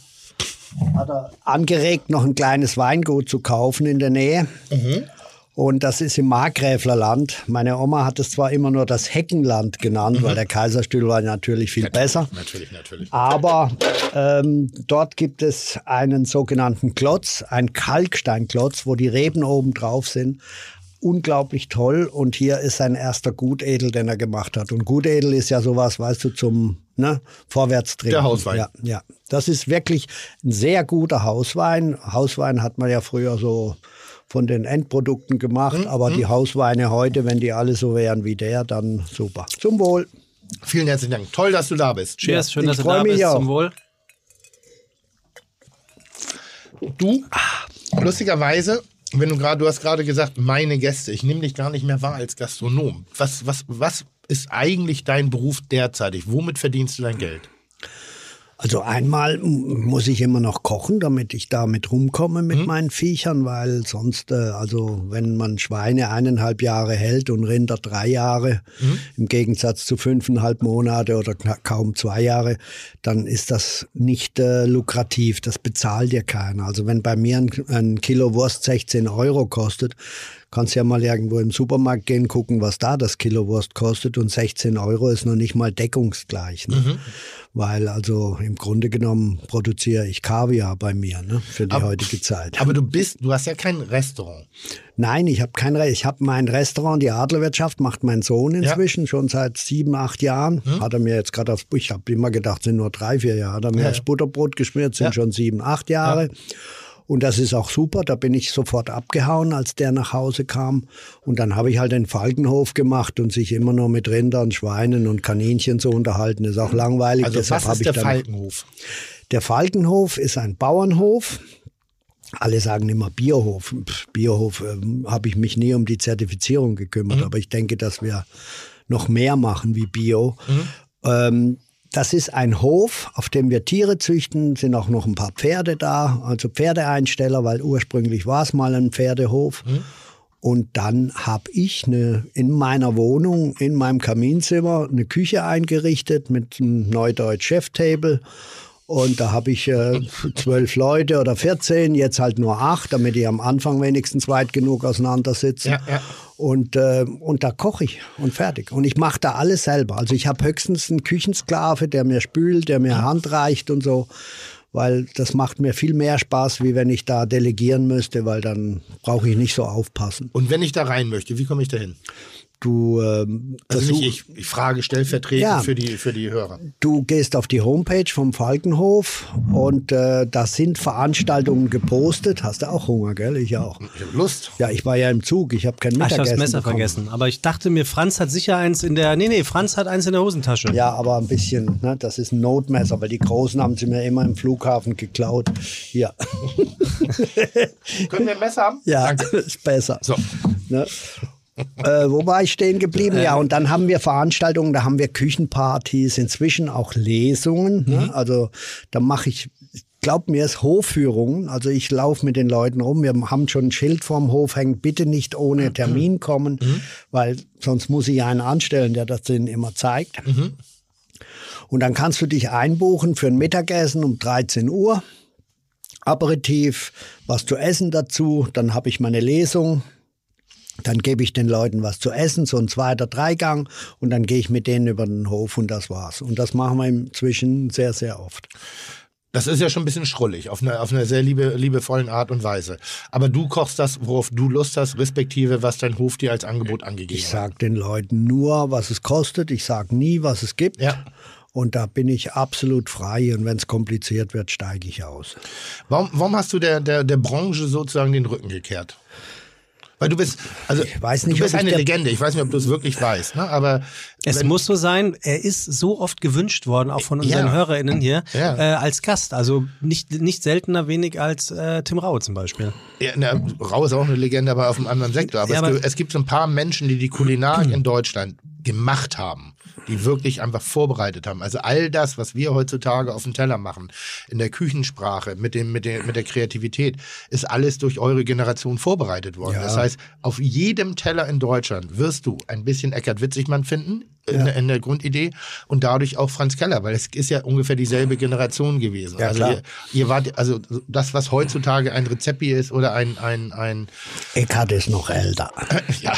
hat er angeregt, noch ein kleines Weingut zu kaufen in der Nähe. Und das ist im Markgräflerland. Meine Oma hat es zwar immer nur das Heckenland genannt, weil der Kaiserstuhl war natürlich viel besser. Natürlich, natürlich. Aber ähm, dort gibt es einen sogenannten Klotz, ein Kalksteinklotz, wo die Reben oben drauf sind. Unglaublich toll. Und hier ist sein erster Gutedel, den er gemacht hat. Und Gutedel ist ja sowas, weißt du, zum ne, Vorwärtstrinken. Der Hauswein. Ja, ja. Das ist wirklich ein sehr guter Hauswein. Hauswein hat man ja früher so von den Endprodukten gemacht, Mhm, aber die Hausweine heute, wenn die alle so wären wie der, dann super. Zum Wohl. Vielen herzlichen Dank. Toll, dass du da bist. Cheers, schön, Ich dass du da mich bist. auch. Zum Wohl. Du, lustigerweise, wenn du gerade, du hast gerade gesagt, meine Gäste, ich nehme dich gar nicht mehr wahr als Gastronom. Was, was, was ist eigentlich dein Beruf derzeitig? Womit verdienst du dein Geld? Also einmal muss ich immer noch kochen, damit ich damit rumkomme mit meinen Viechern, weil sonst, äh, also wenn man Schweine eineinhalb Jahre hält und Rinder drei Jahre, im Gegensatz zu fünfeinhalb Monate oder kaum zwei Jahre, dann ist das nicht äh, lukrativ. Das bezahlt dir keiner. Also wenn bei mir ein, ein Kilo Wurst 16 Euro kostet, kannst ja mal irgendwo im Supermarkt gehen, gucken, was da das Kilo Wurst kostet und 16 Euro ist noch nicht mal deckungsgleich. Ne? Weil also im Grunde genommen produziere ich Kaviar bei mir ne? für die Aber- heutige Zeit. Aber du bist, du hast ja kein Restaurant. Nein, ich habe kein Re Ich habe mein Restaurant, die Adlerwirtschaft, macht mein Sohn Ja. inzwischen schon seit sieben, acht Jahren. Hat er mir jetzt gerade aufs, ich habe immer gedacht, sind nur drei, vier Jahre. Hat er mir Ja, aufs ja. Butterbrot geschmiert, sind Ja. schon sieben, acht Jahre. Und das ist auch super. Da bin ich sofort abgehauen, als der nach Hause kam. Und dann habe ich halt den Falkenhof gemacht und sich immer nur mit Rindern, Schweinen und Kaninchen zu unterhalten. ist auch langweilig. Also Deshalb was ist der Falkenhof? der Falkenhof ist ein Bauernhof. Alle sagen immer Biohof. Pff, Biohof ähm, habe ich mich nie um die Zertifizierung gekümmert, aber ich denke, dass wir noch mehr machen wie Bio. Ähm, das ist ein Hof, auf dem wir Tiere züchten, sind auch noch ein paar Pferde da, also Pferdeeinsteller, weil ursprünglich war es mal ein Pferdehof. Und dann habe ich eine, in meiner Wohnung, in meinem Kaminzimmer, eine Küche eingerichtet mit einem Neudeutsch Chef-Table. Und da habe ich äh, zwölf Leute oder 14, jetzt halt nur acht, damit ich am Anfang wenigstens weit genug auseinandersitzen. Ja, ja. Und, äh, und da koche ich und fertig. Und ich mache da alles selber. Also ich habe höchstens einen Küchensklave, der mir spült, der mir Hand reicht und so. Weil das macht mir viel mehr Spaß, wie wenn ich da delegieren müsste, weil dann brauche ich nicht so aufpassen. Und wenn ich da rein möchte, wie komme ich da hin? Du, ähm, Also versuch- nicht ich, ich frage stellvertretend Ja. für, die, für die Hörer. Du gehst auf die Homepage vom Falkenhof und äh, da sind Veranstaltungen gepostet. Hast du auch Hunger, gell? Ich auch. Ich habe Lust. Ja, ich war ja im Zug. Ich habe kein Ach, ich Mittagessen habe das Messer bekommen. vergessen. Aber ich dachte mir, Franz hat sicher eins in der. Nee, nee, Franz hat eins in der Hosentasche. Ja, aber ein bisschen, ne, das ist ein Notmesser, weil die Großen haben sie mir immer im Flughafen geklaut. Hier. Können wir ein Messer haben? Ja, Danke. ist besser. So. Ne? Äh, wo war ich stehen geblieben? Ja, und dann haben wir Veranstaltungen, da haben wir Küchenpartys, inzwischen auch Lesungen. Ne? Also da mache ich, glaub mir, es Hofführungen. Also ich laufe mit den Leuten rum. Wir haben schon ein Schild vorm Hof hängen, bitte nicht ohne Termin kommen, weil sonst muss ich einen anstellen, der das denen immer zeigt. Und dann kannst du dich einbuchen für ein Mittagessen um 13 Uhr. Aperitif, was zu essen dazu, dann habe ich meine Lesung, dann gebe ich den Leuten was zu essen, so ein zweiter Dreigang und dann gehe ich mit denen über den Hof und das war's. Und das machen wir inzwischen sehr, sehr oft. Das ist ja schon ein bisschen schrullig, auf einer auf eine sehr liebe, liebevollen Art und Weise. Aber du kochst das, worauf du Lust hast, respektive was dein Hof dir als Angebot angegeben Ich hat. sage den Leuten nur, was es kostet. Ich sage nie, was es gibt. Ja. Und da bin ich absolut frei. Und wenn es kompliziert wird, steige ich aus. Warum, warum hast du der, der, der Branche sozusagen den Rücken gekehrt? Weil du bist, also weiß nicht, du bist ich eine Legende. Ich weiß nicht, ob du es wirklich weißt, ne? aber Es muss so sein, er ist so oft gewünscht worden, auch von unseren Ja. HörerInnen hier, Ja. äh, als Gast. Also nicht, nicht seltener wenig als äh, Tim Raue zum Beispiel. Ja, na, Rau ist auch eine Legende, aber auf einem anderen Sektor. Aber, Ja, es, aber- gibt- es gibt so ein paar Menschen, die die Kulinarik in Deutschland gemacht haben, die wirklich einfach vorbereitet haben. Also all das, was wir heutzutage auf dem Teller machen, in der Küchensprache, mit dem, mit der, mit der Kreativität, ist alles durch eure Generation vorbereitet worden. Das heißt, auf jedem Teller in Deutschland wirst du ein bisschen Eckart Witzigmann finden. In, der- in der Grundidee und dadurch auch Franz Keller, weil es ist ja ungefähr dieselbe Generation gewesen. Ja, also klar. ihr, ihr wart, also das, was heutzutage ein Rezepi ist oder ein, ein, ein Eckhard ist noch älter. ja,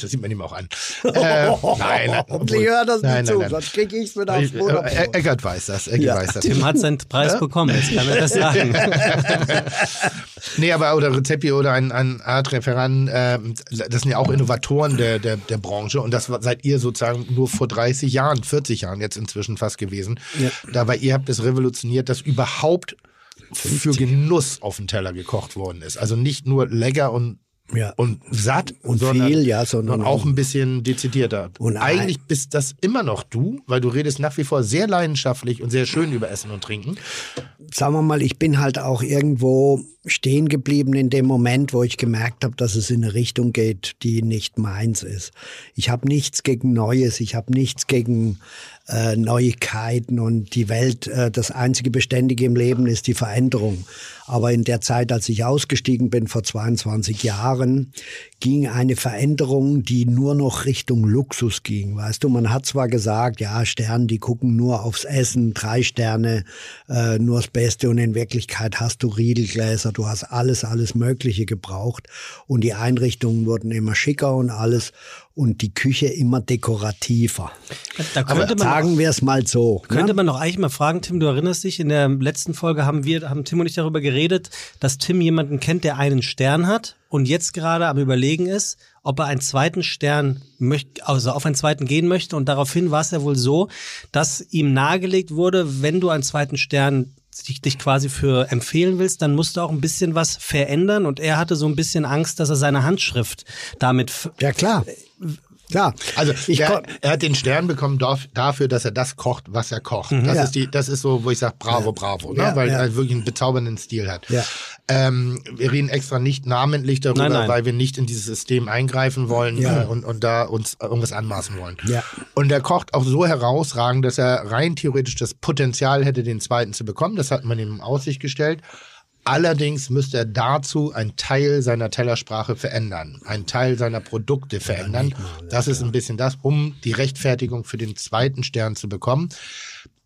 das sieht man ihm auch an. Äh, nein, nein, Hoffentlich hört das nicht nein, zu, nein, nein. sonst kriege ich es wieder aufs Ich, äh, Brot. Eckert weiß das, Eckert Ja. weiß das. Tim hat seinen Preis bekommen, jetzt kann er das sagen. Nee, aber oder Rezepi oder ein, ein Art Referent, äh, das sind ja auch Innovatoren der, der, der Branche und das seid ihr sozusagen nur vor 30 Jahren, 40 Jahren jetzt inzwischen fast gewesen. Ja. Dabei ihr habt es revolutioniert, dass überhaupt für Genuss auf den Teller gekocht worden ist. Also nicht nur lecker und Ja. und satt Und sondern, viel, ja, sondern auch auch- ein bisschen dezidierter. Und eigentlich bist das immer noch du, weil du redest nach wie vor sehr leidenschaftlich und sehr schön über Essen und Trinken. sagen wir mal, ich bin halt auch irgendwo stehen geblieben in dem Moment, wo ich gemerkt habe, dass es in eine Richtung geht, die nicht meins ist. Ich habe nichts gegen Neues, ich habe nichts gegen äh, Neuigkeiten und die Welt, äh, das einzige Beständige im Leben ist die Veränderung. Aber in der Zeit, als ich ausgestiegen bin, vor 22 Jahren, ging eine Veränderung, die nur noch Richtung Luxus ging. Weißt du, man hat zwar gesagt, ja, Sterne, die gucken nur aufs Essen, drei Sterne, äh, nur das Beste und in Wirklichkeit hast du Riedelgläser, du hast alles, alles Mögliche gebraucht und die Einrichtungen wurden immer schicker und alles und die Küche immer dekorativer. Da könnte man Sagen wir es mal so. Könnte ne? man doch eigentlich mal fragen, Tim, du erinnerst dich, in der letzten Folge haben wir, haben Tim und ich darüber geredet, dass Tim jemanden kennt, der einen Stern hat und jetzt gerade am überlegen ist, ob er einen zweiten Stern möchte, also auf einen zweiten gehen möchte und daraufhin war es ja wohl so, dass ihm nahegelegt wurde, wenn du einen zweiten Stern dich, dich quasi für empfehlen willst, dann musst du auch ein bisschen was verändern und er hatte so ein bisschen Angst, dass er seine Handschrift damit Ja, klar. Klar. Also der, er hat den Stern bekommen dafür, dass er das kocht, was er kocht. Das, Ja. ist die, das ist so, wo ich sage, bravo, bravo, ne? Ja, weil ja. er wirklich einen bezaubernden Stil hat. Ähm, wir reden extra nicht namentlich darüber, Nein, nein. weil wir nicht in dieses System eingreifen wollen äh, und, und da uns irgendwas anmaßen wollen. Und er kocht auch so herausragend, dass er rein theoretisch das Potenzial hätte, den zweiten zu bekommen. Das hat man ihm in Aussicht gestellt. Allerdings müsste er dazu einen Teil seiner Tellersprache verändern, einen Teil seiner Produkte verändern. Das ist ein bisschen das, um die Rechtfertigung für den zweiten Stern zu bekommen.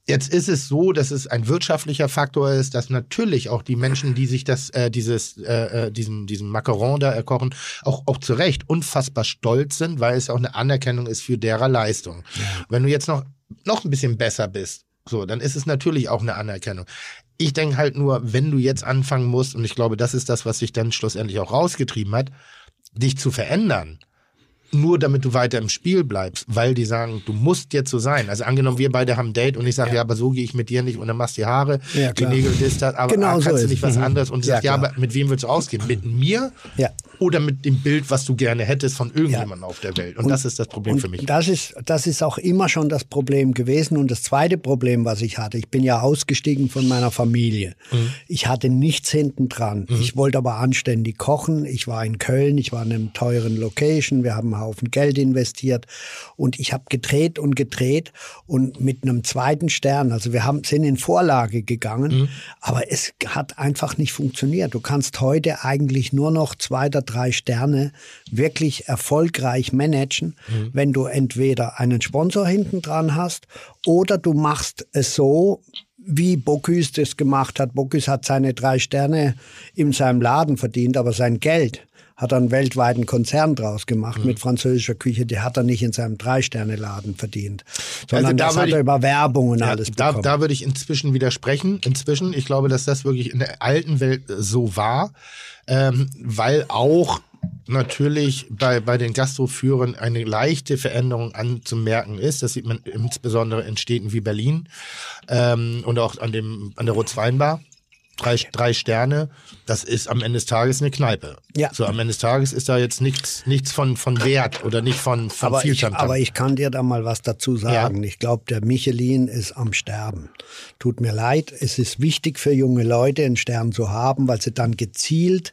Jetzt ist es so, dass es ein wirtschaftlicher Faktor ist, dass natürlich auch die Menschen, die sich das, äh, dieses, äh, äh, diesen, diesen Macaron da erkochen, auch, auch zu Recht unfassbar stolz sind, weil es auch eine Anerkennung ist für derer Leistung. Wenn du jetzt noch, noch ein bisschen besser bist, so, dann ist es natürlich auch eine Anerkennung. Ich denke halt nur, wenn du jetzt anfangen musst, und ich glaube, das ist das, was sich dann schlussendlich auch rausgetrieben hat, dich zu verändern, nur damit du weiter im Spiel bleibst, weil die sagen, du musst jetzt so sein. Also angenommen, wir beide haben ein Date und ich sage, ja. aber so gehe ich mit dir nicht und dann machst du die Haare, Ja, die. Nägel, das, das, aber Genau ah, so kannst du ist nicht was Mhm. anderes und du Ja, sagst, ja, klar. aber mit wem willst du ausgehen? Mit mir Ja. oder mit dem Bild, was du gerne hättest von irgendjemandem auf der Welt? Und, das ist das Problem und für mich. Das ist, das ist auch immer schon das Problem gewesen. Und das zweite Problem, was ich hatte, ich bin ja ausgestiegen von meiner Familie. Mhm. Ich hatte nichts hinten dran. Ich wollte aber anständig kochen. Ich war in Köln, ich war in einem teuren Location. Wir haben ein Haufen Geld investiert und ich habe gedreht und gedreht und mit einem zweiten Stern, also wir haben, sind in Vorlage gegangen, mhm. aber es hat einfach nicht funktioniert. Du kannst heute eigentlich nur noch zwei oder drei Sterne wirklich erfolgreich managen, mhm. wenn du entweder einen Sponsor hinten dran hast oder du machst es so, wie Bocuse das gemacht hat. Bocuse hat seine drei Sterne in seinem Laden verdient, aber sein Geld hat er einen weltweiten Konzern draus gemacht mhm. mit französischer Küche. Die hat er nicht in seinem Drei-Sterne-Laden verdient, sondern also da das hat er über Werbung und ja, alles bekommen. Da, da würde ich inzwischen widersprechen. Inzwischen, ich glaube, dass das wirklich in der alten Welt so war, ähm, weil auch natürlich bei, bei den Gastroführern eine leichte Veränderung anzumerken ist. Das sieht man insbesondere in Städten wie Berlin ähm, und auch an, dem, an der Rotzweinbar. Drei, drei Sterne, das ist am Ende des Tages eine Kneipe. Ja. So am Ende des Tages ist da jetzt nichts, nichts von, von Wert oder nicht von, von aber viel ich, Aber ich kann dir da mal was dazu sagen. Ja. Ich glaube, der Michelin ist am Sterben. Tut mir leid, es ist wichtig für junge Leute, einen Stern zu haben, weil sie dann gezielt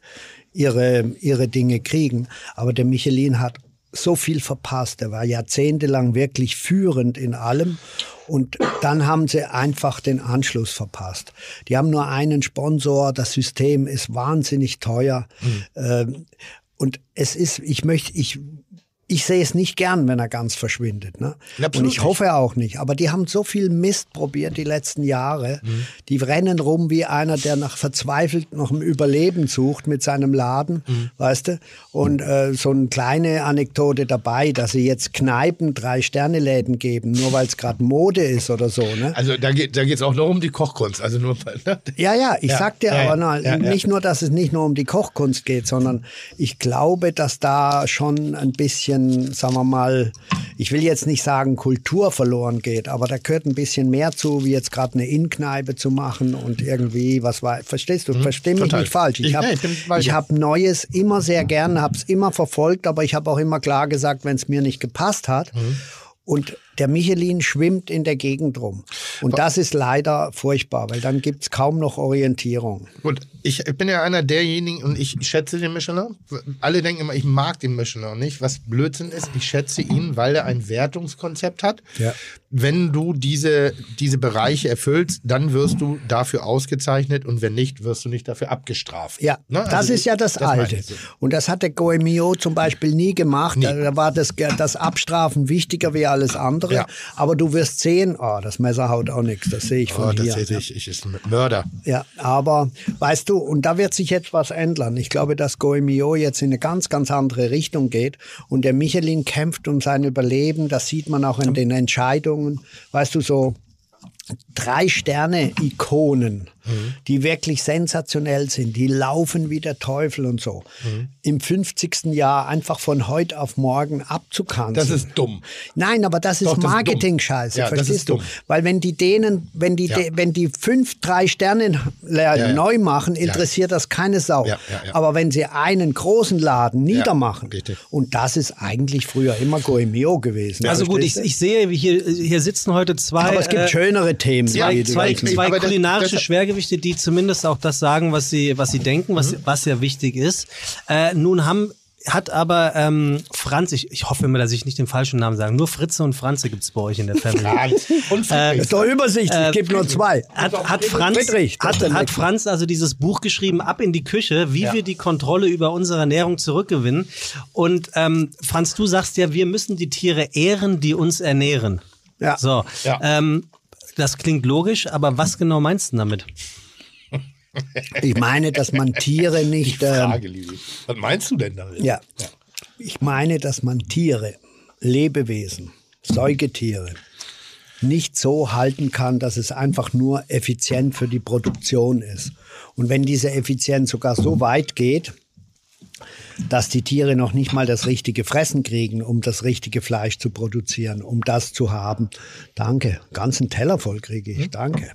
ihre, ihre Dinge kriegen. Aber der Michelin hat so viel verpasst. Er war jahrzehntelang wirklich führend in allem. Und dann haben sie einfach den Anschluss verpasst. Die haben nur einen Sponsor. Das System ist wahnsinnig teuer. Mhm. Und es ist, ich möchte, ich ich sehe es nicht gern, wenn er ganz verschwindet. Ne? Und ich hoffe auch nicht. Aber die haben so viel Mist probiert die letzten Jahre. Mhm. Die rennen rum wie einer, der nach verzweifelt noch im Überleben sucht mit seinem Laden, mhm. weißt du? Und äh, so eine kleine Anekdote dabei, dass sie jetzt Kneipen drei Sterne-Läden geben, nur weil es gerade Mode ist oder so. Ne? Also da geht da geht's auch noch um die Kochkunst. Also nur, ne? Ja, ja, ich ja. sag dir ja, aber na, ja, nicht nur, dass es nicht nur um die Kochkunst geht, sondern ich glaube, dass da schon ein bisschen bisschen, sagen wir mal, ich will jetzt nicht sagen Kultur verloren geht, aber da gehört ein bisschen mehr zu, wie jetzt gerade eine Innenkneipe zu machen und irgendwie, was war, verstehst du, mhm, versteh mich total. nicht falsch. Ich habe ich hab Neues immer sehr gern, habe es immer verfolgt, aber ich habe auch immer klar gesagt, wenn es mir nicht gepasst hat. Mhm. Und der Michelin schwimmt in der Gegend rum. Und das ist leider furchtbar, weil dann gibt es kaum noch Orientierung. Gut, ich bin ja einer derjenigen und ich schätze den Michelin. Alle denken immer, ich mag den Michelin nicht. Was Blödsinn ist, ich schätze ihn, weil er ein Wertungskonzept hat. Ja. Wenn du diese, diese Bereiche erfüllst, dann wirst du dafür ausgezeichnet und wenn nicht, wirst du nicht dafür abgestraft. Ja, ne? also das ist ja das, das Alte. Und das hat der Goemio zum Beispiel nie gemacht. Nie. Da war das, das Abstrafen wichtiger wie alles andere. Ja. Aber du wirst sehen, oh, das Messer haut auch nichts. Das sehe ich von oh, hier. Das sehe ich. Ich ist ein Mörder. Ja, aber weißt du, und da wird sich jetzt was ändern. Ich glaube, dass Goemio jetzt in eine ganz, ganz andere Richtung geht. Und der Michelin kämpft um sein Überleben. Das sieht man auch in den Entscheidungen. Weißt du, so drei Sterne Ikonen mhm. die wirklich sensationell sind. Die laufen wie der Teufel und so. Mhm. Im 50. Jahr einfach von heute auf morgen abzukanzeln. Das ist dumm. Nein, aber das ist Marketing-Scheiße, ja, verstehst du? Dumm. Weil wenn die denen, wenn die, ja. de, wenn die fünf, drei Sterne ja, neu machen, interessiert das keine Sau. Aber wenn sie einen großen Laden niedermachen, und das ist eigentlich früher immer Goemio gewesen. Also gut, ich, ich, sehe, hier, hier sitzen heute zwei. Aber es gibt äh, schönere Themen. Zwei, zwei, zwei kulinarische Schwergewichte die zumindest auch das sagen, was sie, was sie denken, was, mhm. was ja wichtig ist. Äh, nun haben hat aber ähm, Franz, ich, ich hoffe immer, dass ich nicht den falschen Namen sage, nur Fritze und Franze gibt es bei euch in der Familie. und äh, ist doch Übersicht, äh, es gibt nur zwei. Hat, hat, Franz, hat, hat Franz also dieses Buch geschrieben, Ab in die Küche, wie ja. wir die Kontrolle über unsere Ernährung zurückgewinnen. Und ähm, Franz, du sagst ja, wir müssen die Tiere ehren, die uns ernähren. Ja. So. Ja. Ähm, das klingt logisch, aber was genau meinst du damit? Ich meine, dass man Tiere nicht. Frage, ähm, Was meinst du denn damit? Ja. ja. Ich meine, dass man Tiere, Lebewesen, Säugetiere nicht so halten kann, dass es einfach nur effizient für die Produktion ist. Und wenn diese Effizienz sogar so weit geht, dass die Tiere noch nicht mal das richtige Fressen kriegen, um das richtige Fleisch zu produzieren, um das zu haben. Danke, ganzen Teller voll kriege ich. Hm? Danke.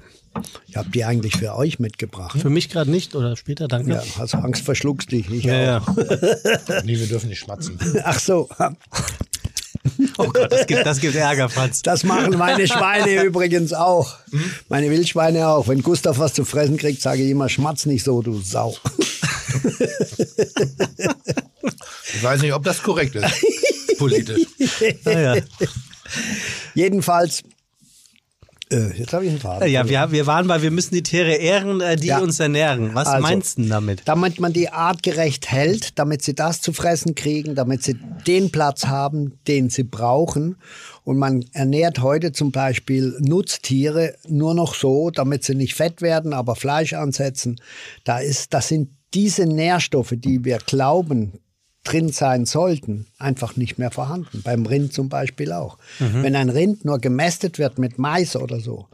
Ich habe die eigentlich für euch mitgebracht. Für mich gerade nicht oder später, danke. Ja, hast Angst, verschluckst dich. Ich ja, auch. Ja. nee, wir dürfen nicht schmatzen. Ach so. Oh Gott, das gibt, das gibt Ärger, Franz. Das machen meine Schweine übrigens auch. Hm? Meine Wildschweine auch. Wenn Gustav was zu fressen kriegt, sage ich immer, schmatz nicht so, du Sau. Ich weiß nicht, ob das korrekt ist. politisch. Ah, ja. Jedenfalls, jetzt habe ich einen Faden. ja, wir, wir waren bei, wir müssen die Tiere ehren, äh, die Ja. uns ernähren. Was Also, meinst du damit? Damit man die artgerecht hält, damit sie das zu fressen kriegen, damit sie den Platz haben, den sie brauchen. Und man ernährt heute zum Beispiel Nutztiere nur noch so, damit sie nicht fett werden, aber Fleisch ansetzen. Da ist, das sind diese Nährstoffe, die wir glauben, drin sein sollten, einfach nicht mehr vorhanden. Beim Rind zum Beispiel auch. Wenn ein Rind nur gemästet wird mit Mais oder so,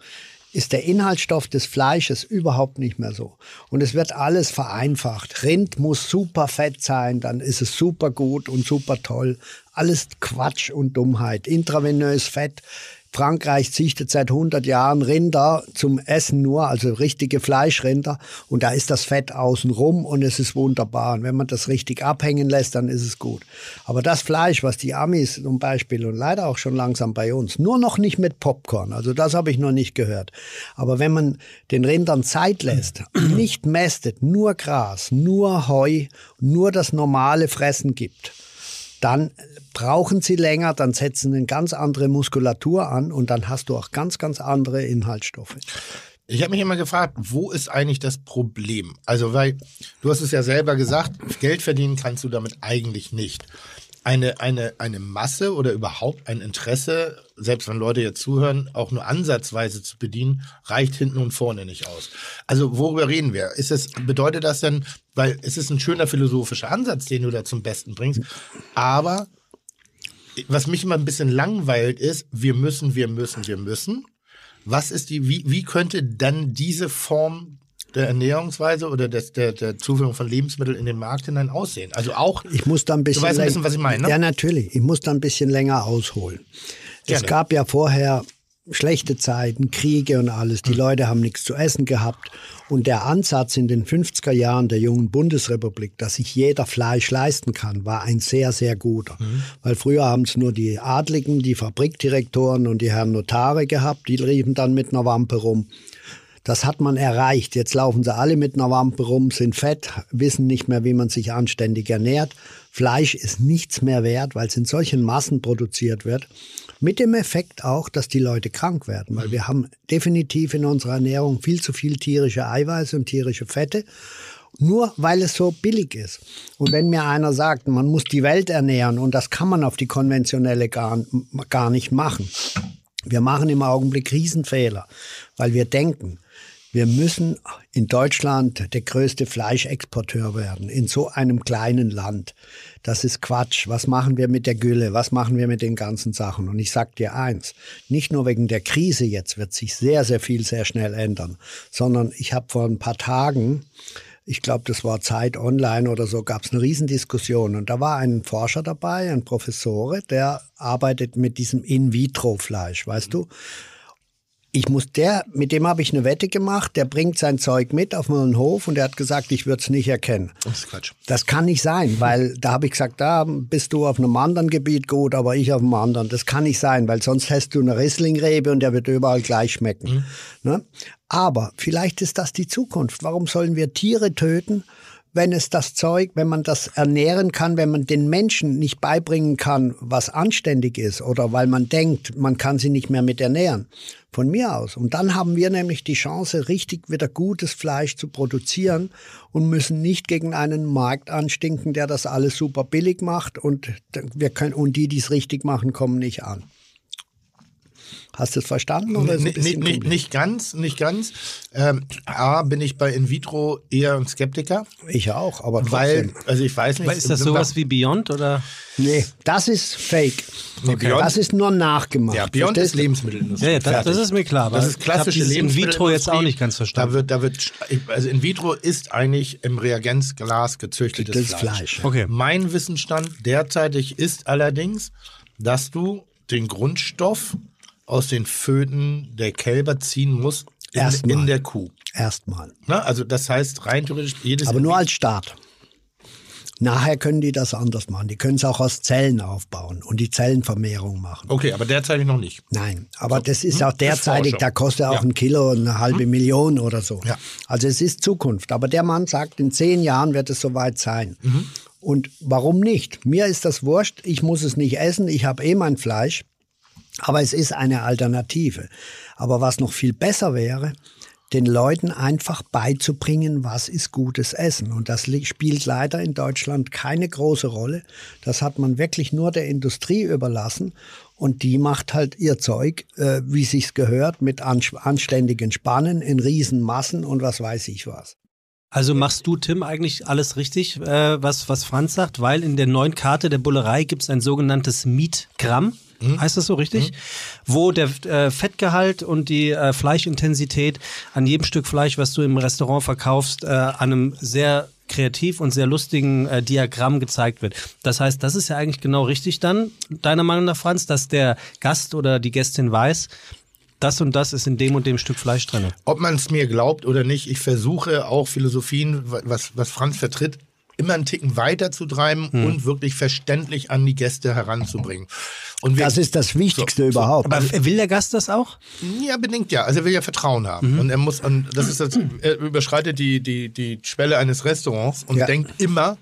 ist der Inhaltsstoff des Fleisches überhaupt nicht mehr so. Und es wird alles vereinfacht. Rind muss super fett sein, dann ist es super gut und super toll. Alles Quatsch und Dummheit. Intravenös Fett. Frankreich züchtet seit 100 Jahren Rinder zum Essen nur, also richtige Fleischrinder. Und da ist das Fett außen rum und es ist wunderbar. Und wenn man das richtig abhängen lässt, dann ist es gut. Aber das Fleisch, was die Amis zum Beispiel und leider auch schon langsam bei uns, nur noch nicht mit Popcorn, also das habe ich noch nicht gehört. Aber wenn man den Rindern Zeit lässt, nicht mästet, nur Gras, nur Heu, nur das normale Fressen gibt, dann brauchen sie länger, dann setzen eine ganz andere Muskulatur an und dann hast du auch ganz, ganz andere Inhaltsstoffe. Ich habe mich immer gefragt, wo ist eigentlich das Problem? Also, weil du hast es ja selber gesagt, Geld verdienen kannst du damit eigentlich nicht. Eine, eine, eine Masse oder überhaupt ein Interesse, selbst wenn Leute jetzt zuhören, auch nur ansatzweise zu bedienen, reicht hinten und vorne nicht aus. Also worüber reden wir? Ist es, bedeutet das denn, weil es ist ein schöner philosophischer Ansatz, den du da zum Besten bringst, aber was mich immer ein bisschen langweilt ist, wir müssen, wir müssen, wir müssen. Was ist die, wie, wie könnte dann diese Form der Ernährungsweise oder des, der, der Zuführung von Lebensmitteln in den Markt hinein aussehen? Also auch, Ich muss da ein bisschen. du weißt ein bisschen, was ich meine, ne? Ja, natürlich. Ich muss da ein bisschen länger ausholen. Gerne. Es gab ja vorher schlechte Zeiten, Kriege und alles. Hm. Die Leute haben nichts zu essen gehabt. Und der Ansatz in den 50er Jahren der jungen Bundesrepublik, dass sich jeder Fleisch leisten kann, war ein sehr, sehr guter. Hm. Weil früher haben es nur die Adligen, die Fabrikdirektoren und die Herren Notare gehabt. Die riefen dann mit einer Wampe rum. Das hat man erreicht. Jetzt laufen sie alle mit einer Wampe rum, sind fett, wissen nicht mehr, wie man sich anständig ernährt. Fleisch ist nichts mehr wert, weil es in solchen Massen produziert wird. Mit dem Effekt auch, dass die Leute krank werden, weil wir haben definitiv in unserer Ernährung viel zu viel tierische Eiweiße und tierische Fette. Nur weil es so billig ist. Und wenn mir einer sagt, man muss die Welt ernähren und das kann man auf die konventionelle gar, gar nicht machen. Wir machen im Augenblick Riesenfehler, weil wir denken, wir müssen in Deutschland der größte Fleischexporteur werden, in so einem kleinen Land. Das ist Quatsch. Was machen wir mit der Gülle? Was machen wir mit den ganzen Sachen? Und ich sag dir eins, nicht nur wegen der Krise jetzt wird sich sehr, sehr viel sehr schnell ändern, sondern ich habe vor ein paar Tagen ich glaube, das war Zeit Online oder so, gab es eine Riesendiskussion. Und da war ein Forscher dabei, ein Professor, der arbeitet mit diesem In-vitro-Fleisch, weißt du? Ich muss der, mit dem habe ich eine Wette gemacht, der bringt sein Zeug mit auf meinen Hof und der hat gesagt, ich würde es nicht erkennen. Das ist Quatsch. Das kann nicht sein, weil da habe ich gesagt, da bist du auf einem anderen Gebiet gut, aber ich auf einem anderen. Das kann nicht sein, weil sonst hast du eine Risslingrebe und der wird überall gleich schmecken. Ne? Aber vielleicht ist das die Zukunft. Warum sollen wir Tiere töten, wenn es das Zeug, wenn man das ernähren kann, wenn man den Menschen nicht beibringen kann, was anständig ist oder weil man denkt, man kann sie nicht mehr mit ernähren. Von mir aus. Und dann haben wir nämlich die Chance, richtig wieder gutes Fleisch zu produzieren und müssen nicht gegen einen Markt anstinken, der das alles super billig macht und wir können, und die, die es richtig machen, kommen nicht an. Hast du es verstanden? Oder ist Nicht, nicht, bisschen nicht, ganz, nicht ganz. Ähm, A, bin ich bei In vitro eher ein Skeptiker, Ich auch, aber trotzdem. weil, also ich weiß nicht. Aber ist das sowas wie Beyond oder? Nee, das ist fake. Nee, Beyond- das ist nur nachgemacht. Ja, Beyond ist Verstehst? Lebensmittelindustrie. Ja, ja das, das ist mir klar. aber Das ist klassische In vitro jetzt auch nicht ganz verstanden. Da wird, da wird, also in vitro ist eigentlich im Reagenzglas gezüchtetes Das Fleisch. Fleisch. Okay. Mein Wissensstand derzeitig ist allerdings, dass du den Grundstoff aus den Föten der Kälber ziehen musst in, Erstmal. in der Kuh. Erstmal. Ne? Also das heißt rein theoretisch jedes Aber nur als Start. Nachher können die das anders machen. Die können es auch aus Zellen aufbauen und die Zellenvermehrung machen. Okay, aber derzeitig noch nicht. Nein, aber das ist hm, auch derzeitig, da kostet auch Ja. Hm. ein Kilo eine halbe Million oder so. Ja. Also es ist Zukunft. Aber der Mann sagt, in zehn Jahren wird es soweit sein. Mhm. Und warum nicht? Mir ist das wurscht, ich muss es nicht essen, ich habe eh mein Fleisch, aber es ist eine Alternative. Aber was noch viel besser wäre, den Leuten einfach beizubringen, was ist gutes Essen. Und das spielt leider in Deutschland keine große Rolle. Das hat man wirklich nur der Industrie überlassen. Und die macht halt ihr Zeug, äh, wie sich's gehört, mit ans- anständigen Spannen in Riesenmassen und was weiß ich was. Also machst du, Tim, eigentlich alles richtig, äh, was, was Franz sagt, weil in der neuen Karte der Bullerei gibt es ein sogenanntes Mietgramm. Heißt das so richtig? Wo der äh, Fettgehalt und die äh, Fleischintensität an jedem Stück Fleisch, was du im Restaurant verkaufst, äh, an einem sehr kreativ und sehr lustigen äh, Diagramm gezeigt wird. Das heißt, das ist ja eigentlich genau richtig dann, deiner Meinung nach, Franz, dass der Gast oder die Gästin weiß, das und das ist in dem und dem Stück Fleisch drin. Ob man es mir glaubt oder nicht, ich versuche auch Philosophien, was, was Franz vertritt, immer einen Ticken weiter zu treiben Hm. und wirklich verständlich an die Gäste heranzubringen. Und wir, Das ist das Wichtigste So, so. überhaupt. Aber will der Gast das auch? Ja, bedingt ja. Also er will ja Vertrauen haben. Mhm. Und er muss, und das ist das, er überschreitet die, die, die Schwelle eines Restaurants und Ja. denkt immer,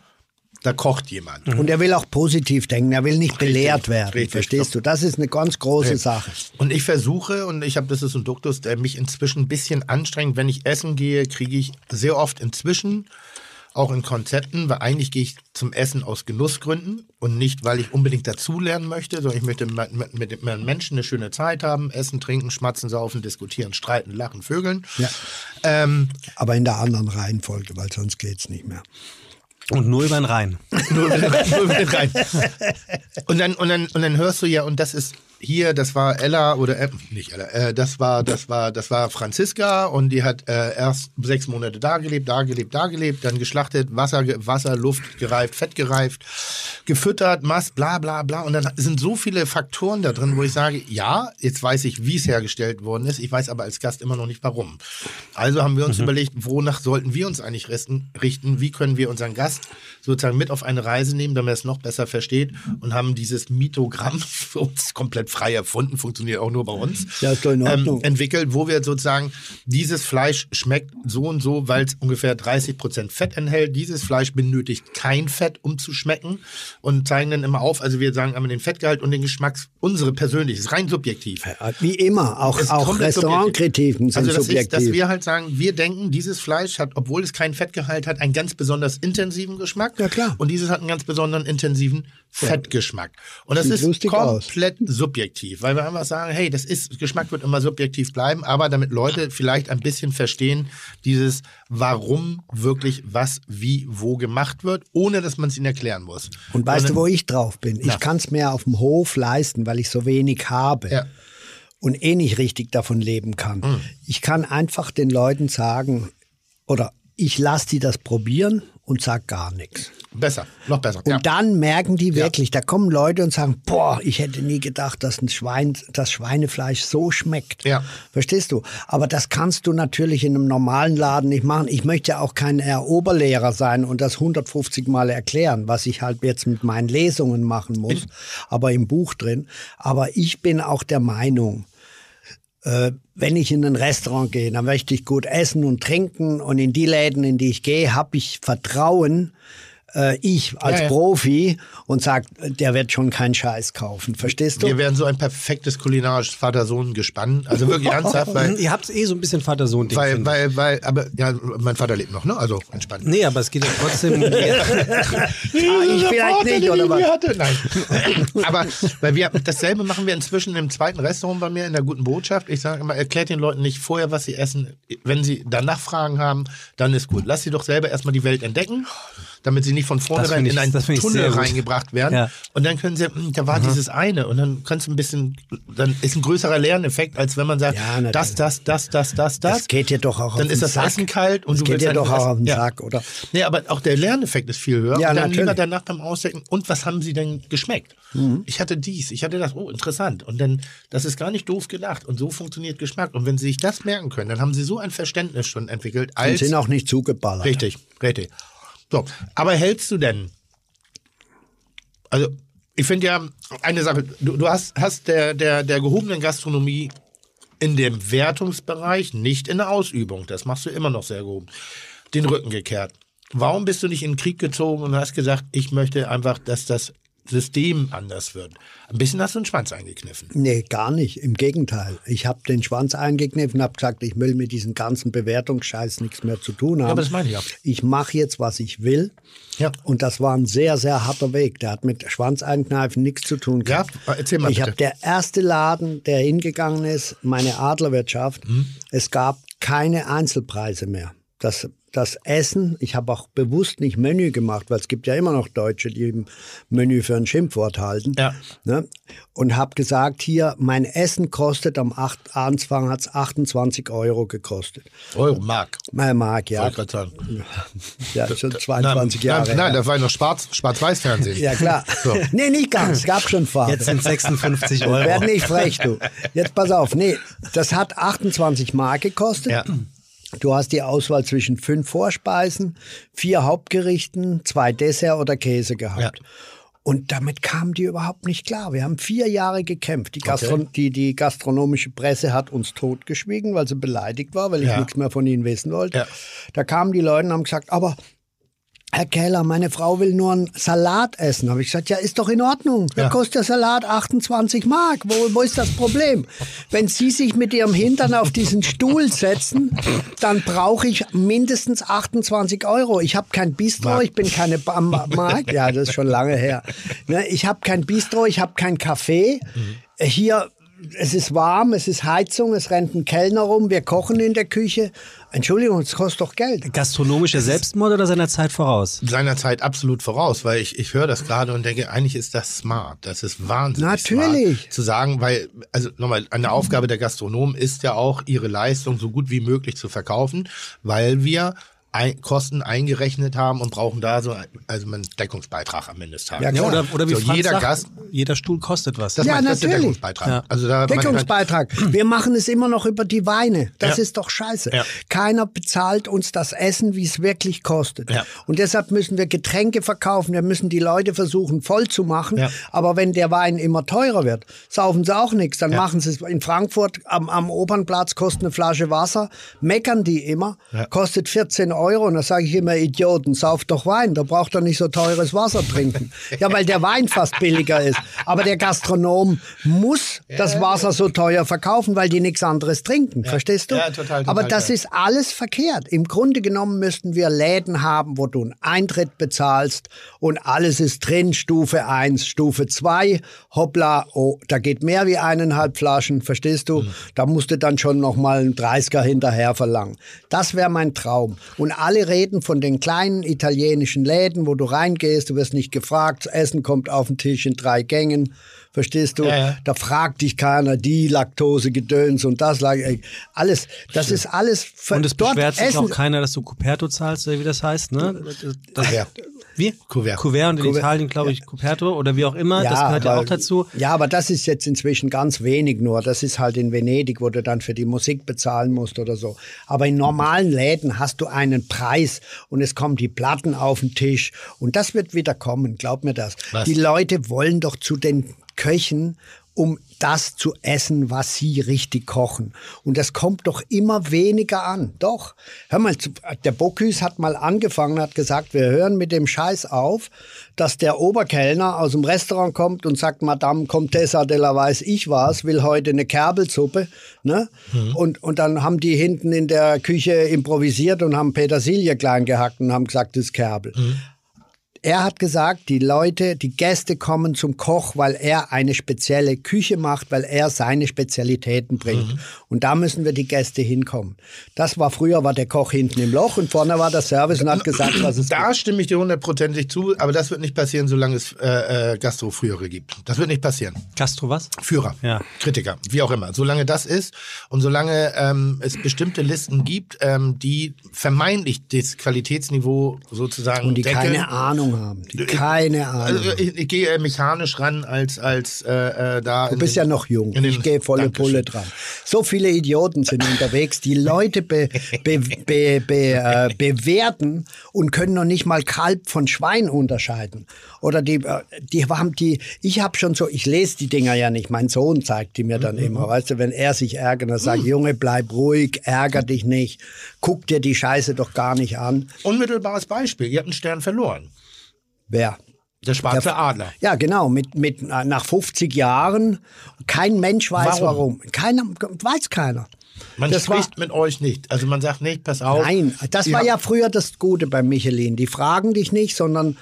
da kocht jemand. Und er will auch positiv denken, er will nicht belehrt werden, richtig. verstehst du? Das ist eine ganz große Sache. Und ich versuche, und ich habe, das ist ein Duktus, der mich inzwischen ein bisschen anstrengt. Wenn ich essen gehe, kriege ich sehr oft inzwischen, auch in Konzepten, weil eigentlich gehe ich zum Essen aus Genussgründen und nicht, weil ich unbedingt dazulernen möchte, sondern ich möchte mit, mit, mit meinen Menschen eine schöne Zeit haben, essen, trinken, schmatzen, saufen, diskutieren, streiten, lachen, vögeln. Ja. Ähm, Aber in der anderen Reihenfolge, weil sonst geht's nicht mehr. Und nur über den Rhein. nur nur mit rein. Und dann, und, dann, und dann hörst du ja, und das ist hier, das war Ella oder äh, nicht Ella, äh, das war, das war, das war Franziska und die hat äh, erst sechs Monate da gelebt, da gelebt, da gelebt, dann geschlachtet, Wasser, Wasser, Luft gereift, Fett gereift, gefüttert, Mast, bla bla bla. Und dann sind so viele Faktoren da drin, wo ich sage, ja, jetzt weiß ich, wie es hergestellt worden ist, ich weiß aber als Gast immer noch nicht warum. Also haben wir uns überlegt, wonach sollten wir uns eigentlich richten, richten, wie können wir unseren Gast sozusagen mit auf eine Reise nehmen, damit er es noch besser versteht und haben dieses Mitogramm für uns komplett frei erfunden, funktioniert auch nur bei uns, Ja, ähm, entwickelt, wo wir sozusagen dieses Fleisch schmeckt so und so, weil es ungefähr 30 Prozent Fett enthält. Dieses Fleisch benötigt kein Fett, um zu schmecken und zeigen dann immer auf, also wir sagen einmal den Fettgehalt und den Geschmack, unsere persönlich, ist rein subjektiv. Wie immer, auch, Ist auch komplett Restaurantkritiken sind also das subjektiv. Ist, dass wir halt sagen, wir denken, dieses Fleisch hat, obwohl es keinen Fettgehalt hat, einen ganz besonders intensiven Geschmack. Ja, klar. Und dieses hat einen ganz besonderen intensiven Fettgeschmack. Und das Sieht ist lustig aus. komplett subjektiv, weil wir einfach sagen, hey, das ist, Geschmack wird immer subjektiv bleiben, aber damit Leute vielleicht ein bisschen verstehen, dieses, warum wirklich was, wie, wo gemacht wird, ohne dass man es ihnen erklären muss. Und weißt du, wo ich drauf bin? Ich kann es mir auf dem Hof leisten, weil ich so wenig habe. Ja. und eh nicht richtig davon leben kann. Mhm. Ich kann einfach den Leuten sagen, oder ich lasse die das probieren und sag gar nichts. Besser, noch besser. Und ja. dann merken die wirklich, da kommen Leute und sagen, boah, ich hätte nie gedacht, dass ein Schwein, das Schweinefleisch so schmeckt. Ja. Verstehst du? Aber das kannst du natürlich in einem normalen Laden nicht machen. Ich möchte ja auch kein Eroberlehrer sein und das 150 Mal erklären, was ich halt jetzt mit meinen Lesungen machen muss, aber im Buch drin. Aber ich bin auch der Meinung, wenn ich in ein Restaurant gehe, dann möchte ich gut essen und trinken. Und in die Läden, in die ich gehe, habe ich Vertrauen, äh, ich als Ja, ja. Profi und sag, der wird schon keinen Scheiß kaufen. Verstehst du? Wir wären so ein perfektes kulinarisches Vater-Sohn-Gespann. Also wirklich ernsthaft, weil, Ihr habt eh so ein bisschen Vater-Sohn-Ding. weil, weil, weil, aber ja, mein Vater lebt noch, ne? Also entspannt. Nee, aber es geht ja trotzdem. Ah, ich vielleicht nicht, oder was? Hatte. Nein. aber weil wir dasselbe machen wir inzwischen im zweiten Restaurant bei mir in der guten Botschaft. Ich sage immer, erklärt den Leuten nicht vorher, was sie essen. Wenn sie danach Fragen haben, dann ist gut. Lass sie doch selber erstmal die Welt entdecken, damit sie nicht von vornherein in einen Tunnel reingebracht werden. Ja. Und dann können sie, da war dieses eine und dann kannst du ein bisschen, dann ist ein größerer Lerneffekt, als wenn man sagt, Ja, das, das, das, das, das, das. Das geht dir doch auch auf Dann ist das Sack. Essen kalt und das du geht dir halt doch auch auf den ja. Sack, oder? Nee, aber auch der Lerneffekt ist viel höher. Ja, und dann natürlich. lieber danach beim Ausdenken, und was haben sie denn geschmeckt? Mhm. Ich hatte dies, ich hatte das, oh, interessant. Und dann, das ist gar nicht doof gedacht. Und so funktioniert Geschmack. Und wenn sie sich das merken können, dann haben sie so ein Verständnis schon entwickelt, Und als. sind auch nicht zugeballert. Richtig, richtig. So, aber hältst du denn, also ich finde ja eine Sache, du, du hast, hast der, der, der gehobenen Gastronomie in dem Wertungsbereich, nicht in der Ausübung, das machst du immer noch sehr gehoben, den Rücken gekehrt. warum bist du nicht in den Krieg gezogen und hast gesagt, ich möchte einfach, dass das System anders wird? Ein bisschen hast du den Schwanz eingekniffen. Nee, gar nicht. Im Gegenteil. Ich habe den Schwanz eingekniffen, habe gesagt, ich will mit diesem ganzen Bewertungsscheiß nichts mehr zu tun haben. aber das meine ich auch. Ich mache jetzt, was ich will. Ja. Und das war ein sehr, sehr harter Weg. Der hat mit Schwanz einkneifen nichts zu tun Ja, gehabt. erzähl mal Ich habe der erste Laden, der hingegangen ist, meine Adlerwirtschaft. Mhm. Es gab keine Einzelpreise mehr. Das, das Essen, ich habe auch bewusst nicht Menü gemacht, weil es gibt ja immer noch Deutsche, die im Menü für ein Schimpfwort halten. Ja. Ne? Und habe gesagt, hier, mein Essen kostet am 8, Anfang hat es 28 Euro gekostet. Euro, Mark. Mein Mark, ja. Ich sagen. ja schon 22 nein, Jahre. Nein, nein das war ja noch Schwarz- Schwarz-Weiß-Fernsehen. Ja, klar. So. Nee, nicht ganz. Es gab schon Farbe. Jetzt sind 56 Euro. Werd nicht frech, du. Jetzt pass auf. Nee, das hat 28 Mark gekostet. Ja. Du hast die Auswahl zwischen fünf Vorspeisen, vier Hauptgerichten, zwei Dessert oder Käse gehabt. Ja. Und damit kamen die überhaupt nicht klar. Wir haben vier Jahre gekämpft. Die, Gastro Okay. die, die gastronomische Presse hat uns totgeschwiegen, weil sie beleidigt war, weil ich Ja. nichts mehr von ihnen wissen wollte. Ja. Da kamen die Leute und haben gesagt, aber Herr Keller, meine Frau will nur einen Salat essen. Habe ich gesagt, ja, ist doch in Ordnung. Da Ja. kostet der Salat 28 Mark. Wo, wo ist das Problem? Wenn Sie sich mit Ihrem Hintern auf diesen Stuhl setzen, dann brauche ich mindestens 28 Euro. Ich habe kein Bistro, Mark. ich bin keine ba Ma- Mark. Ja, das ist schon lange her. Ne, ich habe kein Bistro, ich habe kein Café. Hier, es ist warm, es ist Heizung, es rennt ein Kellner rum, wir kochen in der Küche. Entschuldigung, es kostet doch Geld. Gastronomischer Selbstmord oder seiner Zeit voraus? seiner Zeit absolut voraus, weil ich, ich höre das gerade und denke, eigentlich ist das smart. Das ist wahnsinnig Natürlich. smart. Zu sagen, weil, also nochmal, eine Aufgabe der Gastronomen ist ja auch, ihre Leistung so gut wie möglich zu verkaufen, weil wir ein, Kosten eingerechnet haben und brauchen da so also einen Deckungsbeitrag am Ende des Tages. Ja, Ja, oder, oder wie so, Franz jeder sagt, Gast, jeder Stuhl kostet was. das, Ja, mein, das ist der natürlich. Deckungsbeitrag. Ja. Also da, Deckungsbeitrag. Wir machen es immer noch über die Weine. Das Ja. ist doch scheiße. Ja. Keiner bezahlt uns das Essen, wie es wirklich kostet. Ja. Und deshalb müssen wir Getränke verkaufen. Wir müssen die Leute versuchen, voll zu machen. Ja. Aber wenn der Wein immer teurer wird, saufen sie auch nichts. Dann Ja. machen sie es in Frankfurt am, am Opernplatz kostet eine Flasche Wasser. Meckern die immer. Ja. Kostet 14 Euro. Und da sage ich immer, Idioten, sauft doch Wein. Da braucht ihr nicht so teures Wasser trinken. ja, weil der Wein fast billiger ist. Aber der Gastronom muss das Wasser so teuer verkaufen, weil die nichts anderes trinken. Verstehst du? Ja, total, total, Aber das ist alles verkehrt. Im Grunde genommen müssten wir Läden haben, wo du einen Eintritt bezahlst und alles ist drin. Stufe 1, Stufe 2. Hoppla, oh, da geht mehr wie eineinhalb Flaschen. Verstehst du? Da musst du dann schon noch mal einen 30er hinterher verlangen. Das wäre mein Traum. Und alle reden von den kleinen italienischen Läden, wo du reingehst, du wirst nicht gefragt, das Essen kommt auf den Tisch in drei Gängen. Verstehst du? Ja, ja. Da fragt dich keiner, die Laktose gedöns und das ey, alles. Das ist alles ver- Und es beschwert sich essen- auch keiner, dass du Coperto zahlst, wie das heißt, ne? Das, Kuvert. Wie? Kuvert. Kuvert und in Kuvert. Italien, glaube ich, Coperto oder wie auch immer. das gehört ja aber- auch dazu. Ja, aber das ist jetzt inzwischen ganz wenig nur. Das ist halt in Venedig, wo du dann für die Musik bezahlen musst oder so. Aber in normalen Läden hast du einen Preis und es kommen die Platten auf den Tisch und das wird wieder kommen, glaub mir das. Was? Die Leute wollen doch zu den Köchen, um das zu essen, was sie richtig kochen. Und das kommt doch immer weniger an. Doch. Hör mal, zu- der Bocuse hat mal angefangen, hat gesagt, wir hören mit dem Scheiß auf, dass der Oberkellner aus dem Restaurant kommt und sagt, Madame Comtessa de la Weiß, ich war's, will heute eine Kerbelsuppe. Ne? Und, und dann haben die hinten in der Küche improvisiert und haben Petersilie klein gehackt und haben gesagt, das ist Kerbel. Er hat gesagt, die Leute, die Gäste kommen zum Koch, weil er eine spezielle Küche macht, weil er seine Spezialitäten bringt. Und da müssen wir die Gäste hinkommen. Das war früher war der Koch hinten im Loch und vorne war der Service und hat gesagt, was es Da stimme ich dir hundertprozentig zu, aber das wird nicht passieren, solange es äh, äh, Gastro-Führer gibt. Das wird nicht passieren. Gastro was? Führer, Ja. Kritiker, wie auch immer. Solange das ist und solange ähm, es bestimmte Listen gibt, ähm, die vermeintlich das Qualitätsniveau sozusagen und die deckeln. keine Ahnung Ahnung haben. Die keine Ahnung. Also ich, ich gehe mechanisch ran als als äh, äh, da. Du bist den- ja noch jung. den- Ich gehe volle Dankeschön. Pulle dran. So viele Idioten sind unterwegs, die Leute be, be, be, äh, bewerten und können noch nicht mal Kalb von Schwein unterscheiden. Oder die, äh, die haben die, ich habe schon so, ich lese die Dinger ja nicht. Mein Sohn zeigt die mir dann Mhm. immer. Weißt du, wenn er sich ärgert, dann sagt, Junge, bleib ruhig, ärger dich nicht, guck dir die Scheiße doch gar nicht an. Unmittelbares Beispiel. Ihr habt einen Stern verloren. Wer? Der schwarze Der- Adler. Ja, genau, mit, mit, nach 50 Jahren. Kein Mensch weiß Warum? warum. Keiner, weiß keiner. Man Das war- spricht mit euch nicht. Also man sagt nicht, pass auf. Nein, das ihr war ja früher das Gute bei Michelin. Die fragen dich nicht, sondern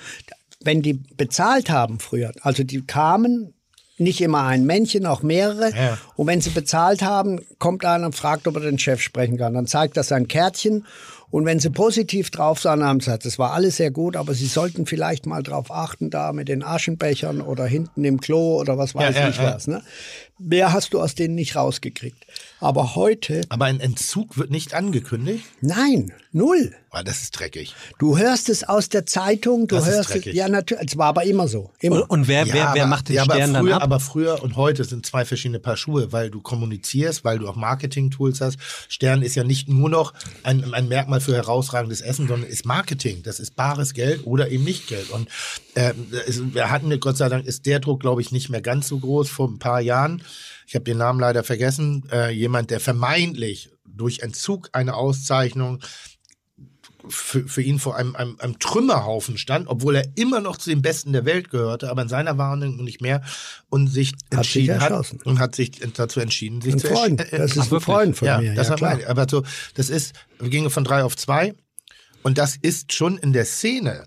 wenn die bezahlt haben früher, also die kamen, nicht immer ein Männchen, auch mehrere. Ja. Und wenn sie bezahlt haben, kommt einer und fragt, ob er den Chef sprechen kann. Dann zeigt er sein Kärtchen. Und wenn sie positiv drauf sind, haben sie gesagt, das war alles sehr gut, aber sie sollten vielleicht mal drauf achten, da mit den Aschenbechern oder hinten im Klo oder was weiß ja, ich ja. was. Ne? Mehr hast du aus denen nicht rausgekriegt. Aber heute, Aber ein Entzug wird nicht angekündigt. nein, null. Ah, das ist dreckig. Du hörst es aus der Zeitung, du Das ist hörst es. dreckig. Ja, natürlich. Es war aber immer so. Immer. Und, und wer, wer, wer aber, macht den ja, aber Stern früher, dann ab? Aber früher und heute sind zwei verschiedene Paar Schuhe, weil du kommunizierst, weil du auch Marketing-Tools hast. Stern ist ja nicht nur noch ein, ein Merkmal für herausragendes Essen, sondern ist Marketing. Das ist bares Geld oder eben nicht Geld. Und äh, es, wir hatten, Gott sei Dank, ist der Druck, glaube ich, nicht mehr ganz so groß vor ein paar Jahren. Ich habe den Namen leider vergessen. Äh, jemand, der vermeintlich durch Entzug einer Auszeichnung für, für ihn vor einem, einem, einem Trümmerhaufen stand, obwohl er immer noch zu den Besten der Welt gehörte, aber in seiner Wahrnehmung nicht mehr und sich entschieden hat, erschossen. und hat sich dazu entschieden, sich ein zu Freund. äh, Das ist ein? Freund von ja, mir. das ja, klar. aber so, das ist, wir gingen von drei auf zwei und das ist schon in der Szene.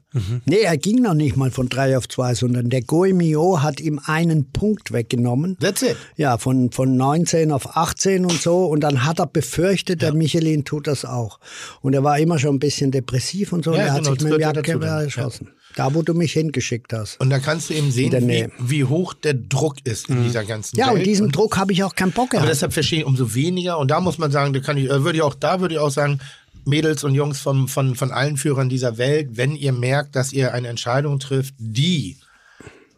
Nee, er ging noch nicht mal von drei auf zwei, sondern der Goemio hat ihm einen Punkt weggenommen. That's it. Ja, von, von 19 auf 18 und so. Und dann hat er befürchtet, der Michelin tut das auch. Und er war immer schon ein bisschen depressiv und so. Ja, und er hat genau, sich mit dem ja Jagdgewehr erschossen. Da, wo du mich hingeschickt hast. Und da kannst du eben sehen, wie, wie hoch der Druck ist in dieser ganzen Ja, Welt. und diesem Druck habe ich auch keinen Bock Aber gehabt. deshalb verstehe ich umso weniger. Und da muss man sagen, da kann ich, äh, würde ich auch, da würde ich auch sagen, Mädels und Jungs vom, von, von allen Führern dieser Welt, wenn ihr merkt, dass ihr eine Entscheidung trifft, die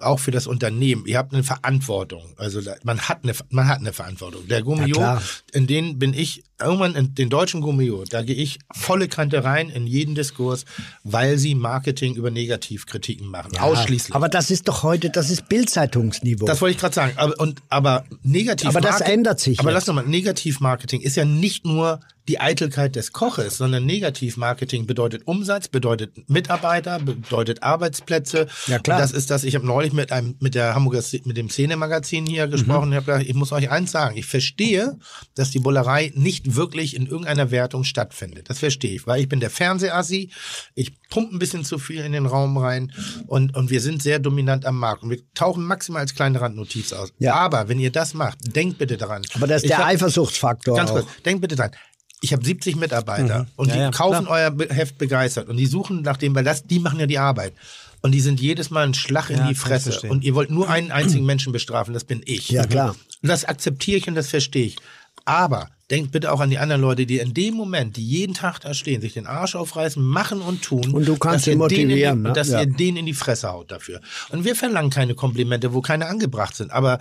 auch für das Unternehmen, ihr habt eine Verantwortung. Also man hat eine, man hat eine Verantwortung. Der Gummio, klar. in den bin ich, irgendwann in den deutschen Gummio, da gehe ich volle Kante rein in jeden Diskurs, weil sie Marketing über Negativkritiken machen. Ausschließlich. Aber das ist doch heute, das ist Bildzeitungsniveau. Das wollte ich gerade sagen. Aber, und, aber negativ Aber das ändert sich Aber jetzt. lass nochmal, Negativmarketing ist ja nicht nur die Eitelkeit des Koches, sondern Negativmarketing bedeutet Umsatz, bedeutet Mitarbeiter, bedeutet Arbeitsplätze. Ja, klar. Und das ist das, ich habe neulich mit einem, mit der Hamburger, mit dem Szene-Magazin hier gesprochen und habe gesagt, ich muss euch eins sagen, ich verstehe, dass die Bullerei nicht wirklich in irgendeiner Wertung stattfindet. Das verstehe ich, weil ich bin der Fernsehassi, ich pumpe ein bisschen zu viel in den Raum rein und, und wir sind sehr dominant am Markt und wir tauchen maximal als kleine Randnotiz aus. Ja. Aber wenn ihr das macht, denkt bitte daran. Aber das ist Ich der hab- Eifersuchtsfaktor Ganz kurz, denkt bitte dran. Ich habe 70 Mitarbeiter und Ja, die ja, kaufen klar. euer Heft begeistert und die suchen nach dem, weil das, die machen ja die Arbeit. Und die sind jedes Mal ein Schlag in Ja, die kann ich Fresse. Und ihr wollt nur einen einzigen Menschen bestrafen, das bin ich. Ja, klar. Und das akzeptiere ich und das verstehe ich. Aber denkt bitte auch an die anderen Leute, die in dem Moment, die jeden Tag da stehen, sich den Arsch aufreißen, machen und tun. Und du kannst sie denen in die- motivieren, ne? Dass Ja. ihr denen in die Fresse haut dafür. Und wir verlangen keine Komplimente, wo keine angebracht sind. Aber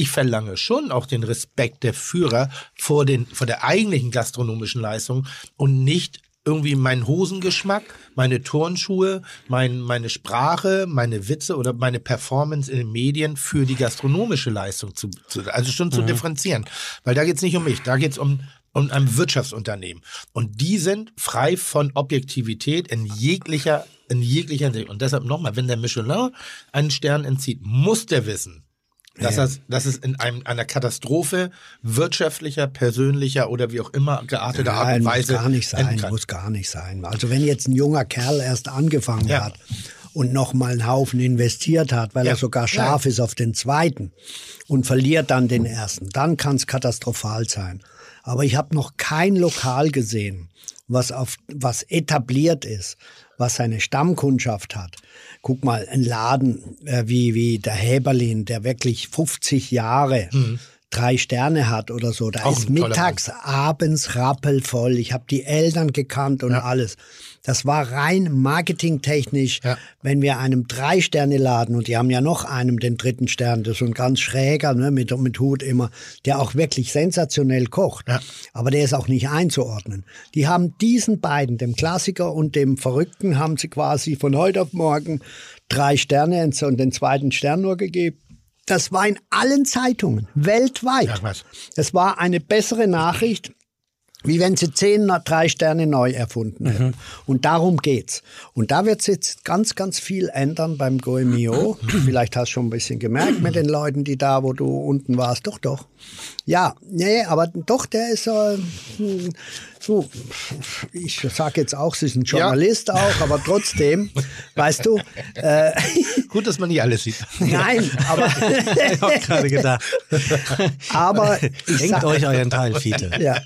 ich verlange schon auch den Respekt der Führer vor, den, vor der eigentlichen gastronomischen Leistung und nicht irgendwie meinen Hosengeschmack, meine Turnschuhe, mein, meine Sprache, meine Witze oder meine Performance in den Medien für die gastronomische Leistung zu, zu also schon zu differenzieren. Weil da geht's nicht um mich, da geht's um um ein Wirtschaftsunternehmen. Und die sind frei von Objektivität in jeglicher, in jeglicher Hinsicht. Und deshalb nochmal, wenn der Michelin einen Stern entzieht, muss der wissen, dass, das, dass es in einem, einer Katastrophe wirtschaftlicher, persönlicher oder wie auch immer gearteter Art und muss Weise gar nicht sein, muss gar nicht sein. Also wenn jetzt ein junger Kerl erst angefangen Ja. hat und noch mal einen Haufen investiert hat, weil Ja. er sogar scharf ist auf den zweiten und verliert dann den ersten, dann kann es katastrophal sein. Aber ich habe noch kein Lokal gesehen, was auf was etabliert ist, was seine Stammkundschaft hat. Guck mal, ein Laden äh, wie wie der Häberlin, der wirklich 50 Jahre Mhm. Drei Sterne hat oder so. Da Auch ist mittags, abends rappelvoll. Ich habe die Eltern gekannt und Ja. alles. Das war rein marketingtechnisch, Ja. wenn wir einem Drei-Sterne-Laden, und die haben ja noch einem den dritten Stern, das ist so ein ganz schräger, ne, mit, mit Hut immer, der auch wirklich sensationell kocht. Ja. Aber der ist auch nicht einzuordnen. Die haben diesen beiden, dem Klassiker und dem Verrückten, haben sie quasi von heute auf morgen drei Sterne und den zweiten Stern nur gegeben. Das war in allen Zeitungen, weltweit. Ja. Es war eine bessere Nachricht, wie wenn sie zehn drei Sterne neu erfunden hätten. Und darum geht's. Und da wird jetzt ganz, ganz viel ändern beim Goemio. Vielleicht hast du schon ein bisschen gemerkt mit den Leuten, die da, wo du unten warst. Doch, doch. Ja, nee, aber doch, der ist äh, hm, so, ich sage jetzt auch, sie ist ein Journalist auch, aber trotzdem, weißt du, äh, Gut, dass man nicht alles sieht. nein, aber, Ich hab gerade gedacht. aber ich Denkt euch euren Teil, Fiete. Ja.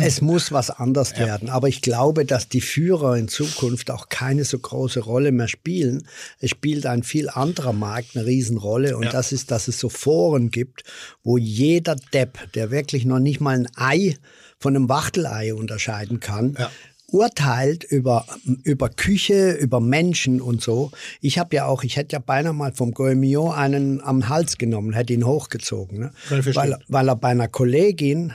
Es muss was anders werden. Aber ich glaube, dass die Führer in Zukunft auch keine so große Rolle mehr spielen. Es spielt ein viel anderer Markt eine Riesenrolle. Und das ist, dass es so Foren gibt, wo jeder Depp, der wirklich noch nicht mal ein Ei von einem Wachtelei unterscheiden kann, Ja. urteilt über, über Küche, über Menschen und so. Ich habe ja auch, ich hätte ja beinahe mal vom Goemio einen am Hals genommen, hätte ihn hochgezogen. Ne? Weil, weil er bei einer Kollegin,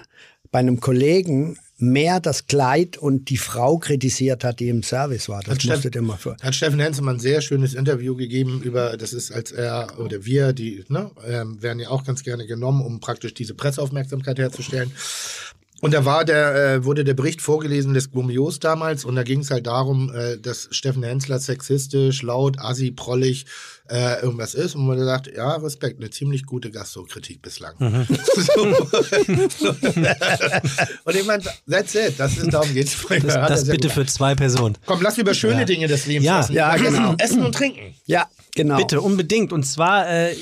bei einem Kollegen mehr das Kleid und die Frau kritisiert hat, die im Service war. Das Hat musst Steff- du dir mal vor. Hat Steffen Hensemann ein sehr schönes Interview gegeben über, das ist als er oder wir, die ne, ähm, werden ja auch ganz gerne genommen, um praktisch diese Presseaufmerksamkeit herzustellen. Und da war der, äh, wurde der Bericht vorgelesen des Gumios damals und da ging es halt darum, äh, dass Steffen Hensler sexistisch, laut, assi, prollig äh, irgendwas ist. Und man hat gesagt, ja, Respekt, eine ziemlich gute Gastrokritik bislang. so. und ich meine, that's it, das ist, darum geht's. Das, das bitte für zwei Personen. Komm, lass über schöne Dinge des Lebens Ja. lassen. Ja, genau. Essen und Trinken. Ja, genau. Bitte, unbedingt. Und zwar äh,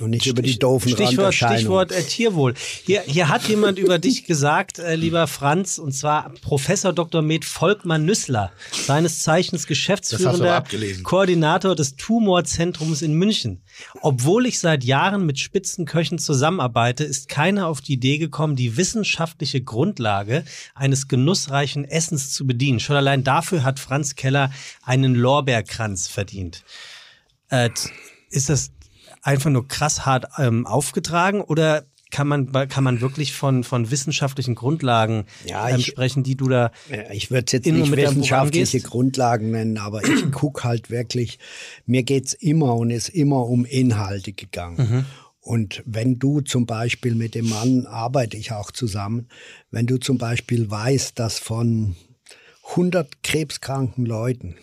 Und nicht über die doofen Stichwort. Stichwort äh, Tierwohl. Hier, hier hat jemand über dich gesagt, äh, lieber Franz, und zwar Professor Dr. Med Volkmann Nüssler, seines Zeichens Geschäftsführender abgelesen. Koordinator des Tumorzentrums in München. Obwohl ich seit Jahren mit Spitzenköchen zusammenarbeite, ist keiner auf die Idee gekommen, die wissenschaftliche Grundlage eines genussreichen Essens zu bedienen. Schon allein dafür hat Franz Keller einen Lorbeerkranz verdient. Äh, ist das einfach nur krass hart ähm, aufgetragen oder kann man, kann man wirklich von, von wissenschaftlichen Grundlagen Ja, ähm, ich- sprechen, die du da Ich würde es jetzt nicht wissenschaftliche? Grundlagen nennen, aber ich guck halt wirklich, mir geht's immer und ist immer um Inhalte gegangen. Mhm. Und wenn du zum Beispiel mit dem Mann arbeite ich auch zusammen, wenn du zum Beispiel weißt, dass von 100 krebskranken Leuten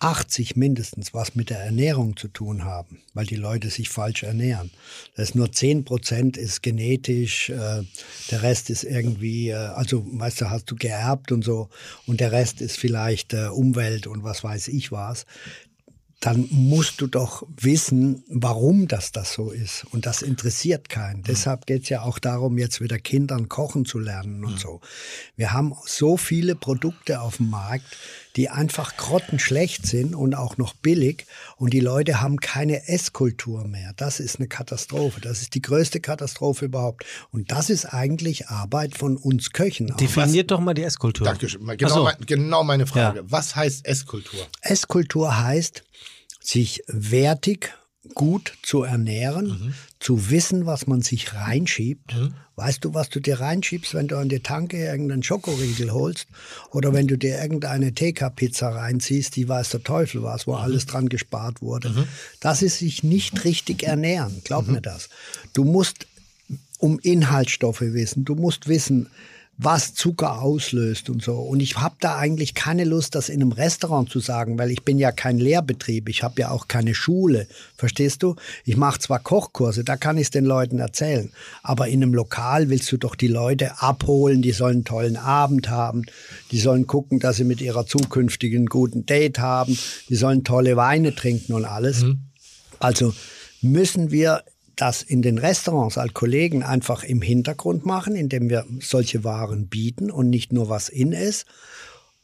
80 mindestens was mit der Ernährung zu tun haben, weil die Leute sich falsch ernähren. Das ist nur 10 Prozent ist genetisch, äh, der Rest ist irgendwie, äh, also weißt du, hast du geerbt und so, und der Rest ist vielleicht äh, Umwelt und was weiß ich was. Dann musst du doch wissen, warum das das so ist. Und das interessiert keinen. Deshalb geht es ja auch darum, jetzt wieder Kindern kochen zu lernen und so. Wir haben so viele Produkte auf dem Markt, die einfach grottenschlecht sind und auch noch billig. Und die Leute haben keine Esskultur mehr. Das ist eine Katastrophe. Das ist die größte Katastrophe überhaupt. Und das ist eigentlich Arbeit von uns Köchen. auch. definiert doch mal die Esskultur. Dankeschön. Genau, so. mein, genau meine Frage. Ja. Was heißt Esskultur? Esskultur heißt, sich wertig gut zu ernähren, Mhm. zu wissen, was man sich reinschiebt. Weißt du, was du dir reinschiebst, wenn du an die Tanke irgendeinen Schokoriegel holst oder wenn du dir irgendeine TK-Pizza reinziehst, die weiß der Teufel was, Mhm. wo alles dran gespart wurde. Das ist sich nicht richtig ernähren, glaub Mhm. mir das. Du musst um Inhaltsstoffe wissen, du musst wissen, was Zucker auslöst und so. Und ich habe da eigentlich keine Lust, das in einem Restaurant zu sagen, weil ich bin ja kein Lehrbetrieb, ich habe ja auch keine Schule, verstehst du? Ich mache zwar Kochkurse, da kann ich es den Leuten erzählen, aber in einem Lokal willst du doch die Leute abholen, die sollen einen tollen Abend haben, die sollen gucken, dass sie mit ihrer zukünftigen guten Date haben, die sollen tolle Weine trinken und alles. Also müssen wir das in den Restaurants als Kollegen einfach im Hintergrund machen, indem wir solche Waren bieten und nicht nur was in ist.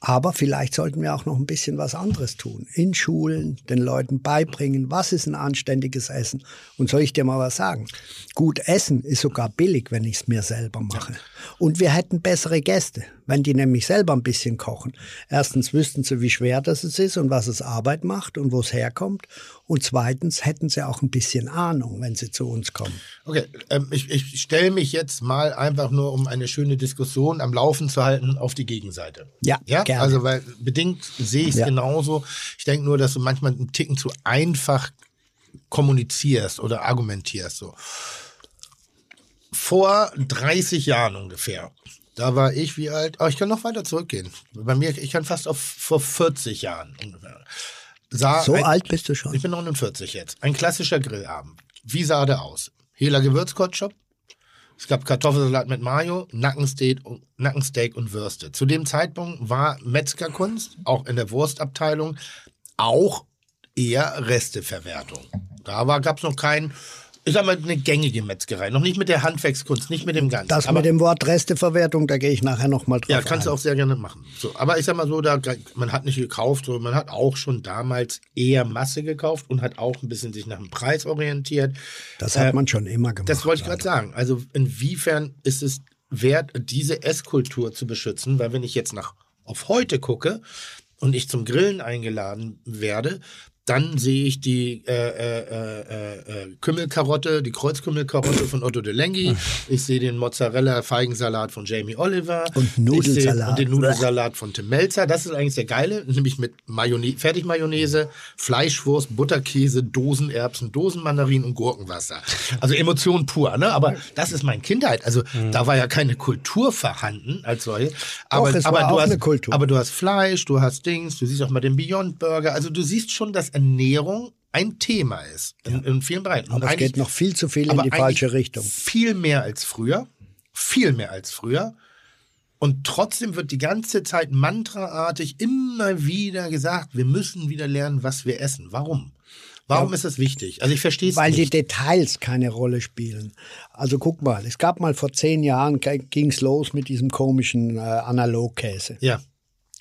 Aber vielleicht sollten wir auch noch ein bisschen was anderes tun. In Schulen den Leuten beibringen, was ist ein anständiges Essen. Und soll ich dir mal was sagen? Gut essen ist sogar billig, wenn ich es mir selber mache. Und wir hätten bessere Gäste, wenn die nämlich selber ein bisschen kochen. Erstens wüssten sie, wie schwer das ist und was es Arbeit macht und wo es herkommt. Und zweitens hätten sie auch ein bisschen Ahnung, wenn sie zu uns kommen. Okay, ähm, ich, ich stelle mich jetzt mal einfach nur, um eine schöne Diskussion am Laufen zu halten, auf die Gegenseite. Ja, ja? gerne. Also, weil bedingt sehe ich es Ja. genauso. Ich denke nur, dass du manchmal einen Ticken zu einfach kommunizierst oder argumentierst. So. Vor 30 Jahren ungefähr, da war ich wie alt? Oh, ich kann noch weiter zurückgehen. Bei mir, ich kann fast auf vor 40 Jahren ungefähr. Sah So ein, alt bist du schon. ich bin 49 jetzt. Ein klassischer Grillabend. Wie sah der aus? Hehler Gewürzkotschop. Es gab Kartoffelsalat mit Mayo, Nackensteak und, Nackensteak und Würste. Zu dem Zeitpunkt war Metzgerkunst, auch in der Wurstabteilung, auch eher Resteverwertung. Da gab es noch kein, ich sag mal, eine gängige Metzgerei. Noch nicht mit der Handwerkskunst, nicht mit dem Ganzen. Das Aber- mit dem Wort Resteverwertung, da gehe ich nachher nochmal drauf ja, kannst du ein. auch sehr gerne machen. So, aber ich sag mal so, da, man hat nicht gekauft, sondern man hat auch schon damals eher Masse gekauft und hat auch ein bisschen sich nach dem Preis orientiert. Das hat Äh, man schon immer gemacht. Das wollte ich gerade sagen. Also inwiefern ist es wert, diese Esskultur zu beschützen? Weil wenn ich jetzt nach auf heute gucke und ich zum Grillen eingeladen werde, dann sehe ich die äh, äh, äh, äh, Kümmelkarotte, die Kreuzkümmelkarotte von Otto de Lengi. Ich sehe den Mozzarella-Feigensalat von Jamie Oliver. Und Nudelsalat. Und den Nudelsalat von Tim Melzer. Das ist eigentlich der geile, nämlich mit Mayonnaise, Fertigmayonnaise, Fleischwurst, Butterkäse, Dosenerbsen, Dosenmandarinen und Gurkenwasser. Also Emotion pur, ne? Aber das ist meine Kindheit. Also da war ja keine Kultur vorhanden als solche. Aber, es aber du hast, aber du hast Fleisch, du hast Dings, du siehst auch mal den Beyond Burger. Also du siehst schon, dass Ernährung ein Thema ist in, in vielen Bereichen. Und Aber es geht noch viel zu viel in die falsche Richtung. Viel mehr als früher. Viel mehr als früher. Und trotzdem wird die ganze Zeit mantraartig immer wieder gesagt, wir müssen wieder lernen, was wir essen. Warum? Warum ist das wichtig? Also ich verstehe es Weil die nicht. Details keine Rolle spielen. Also guck mal, es gab mal vor zehn Jahren, ging's los mit diesem komischen äh, Analogkäse. ja.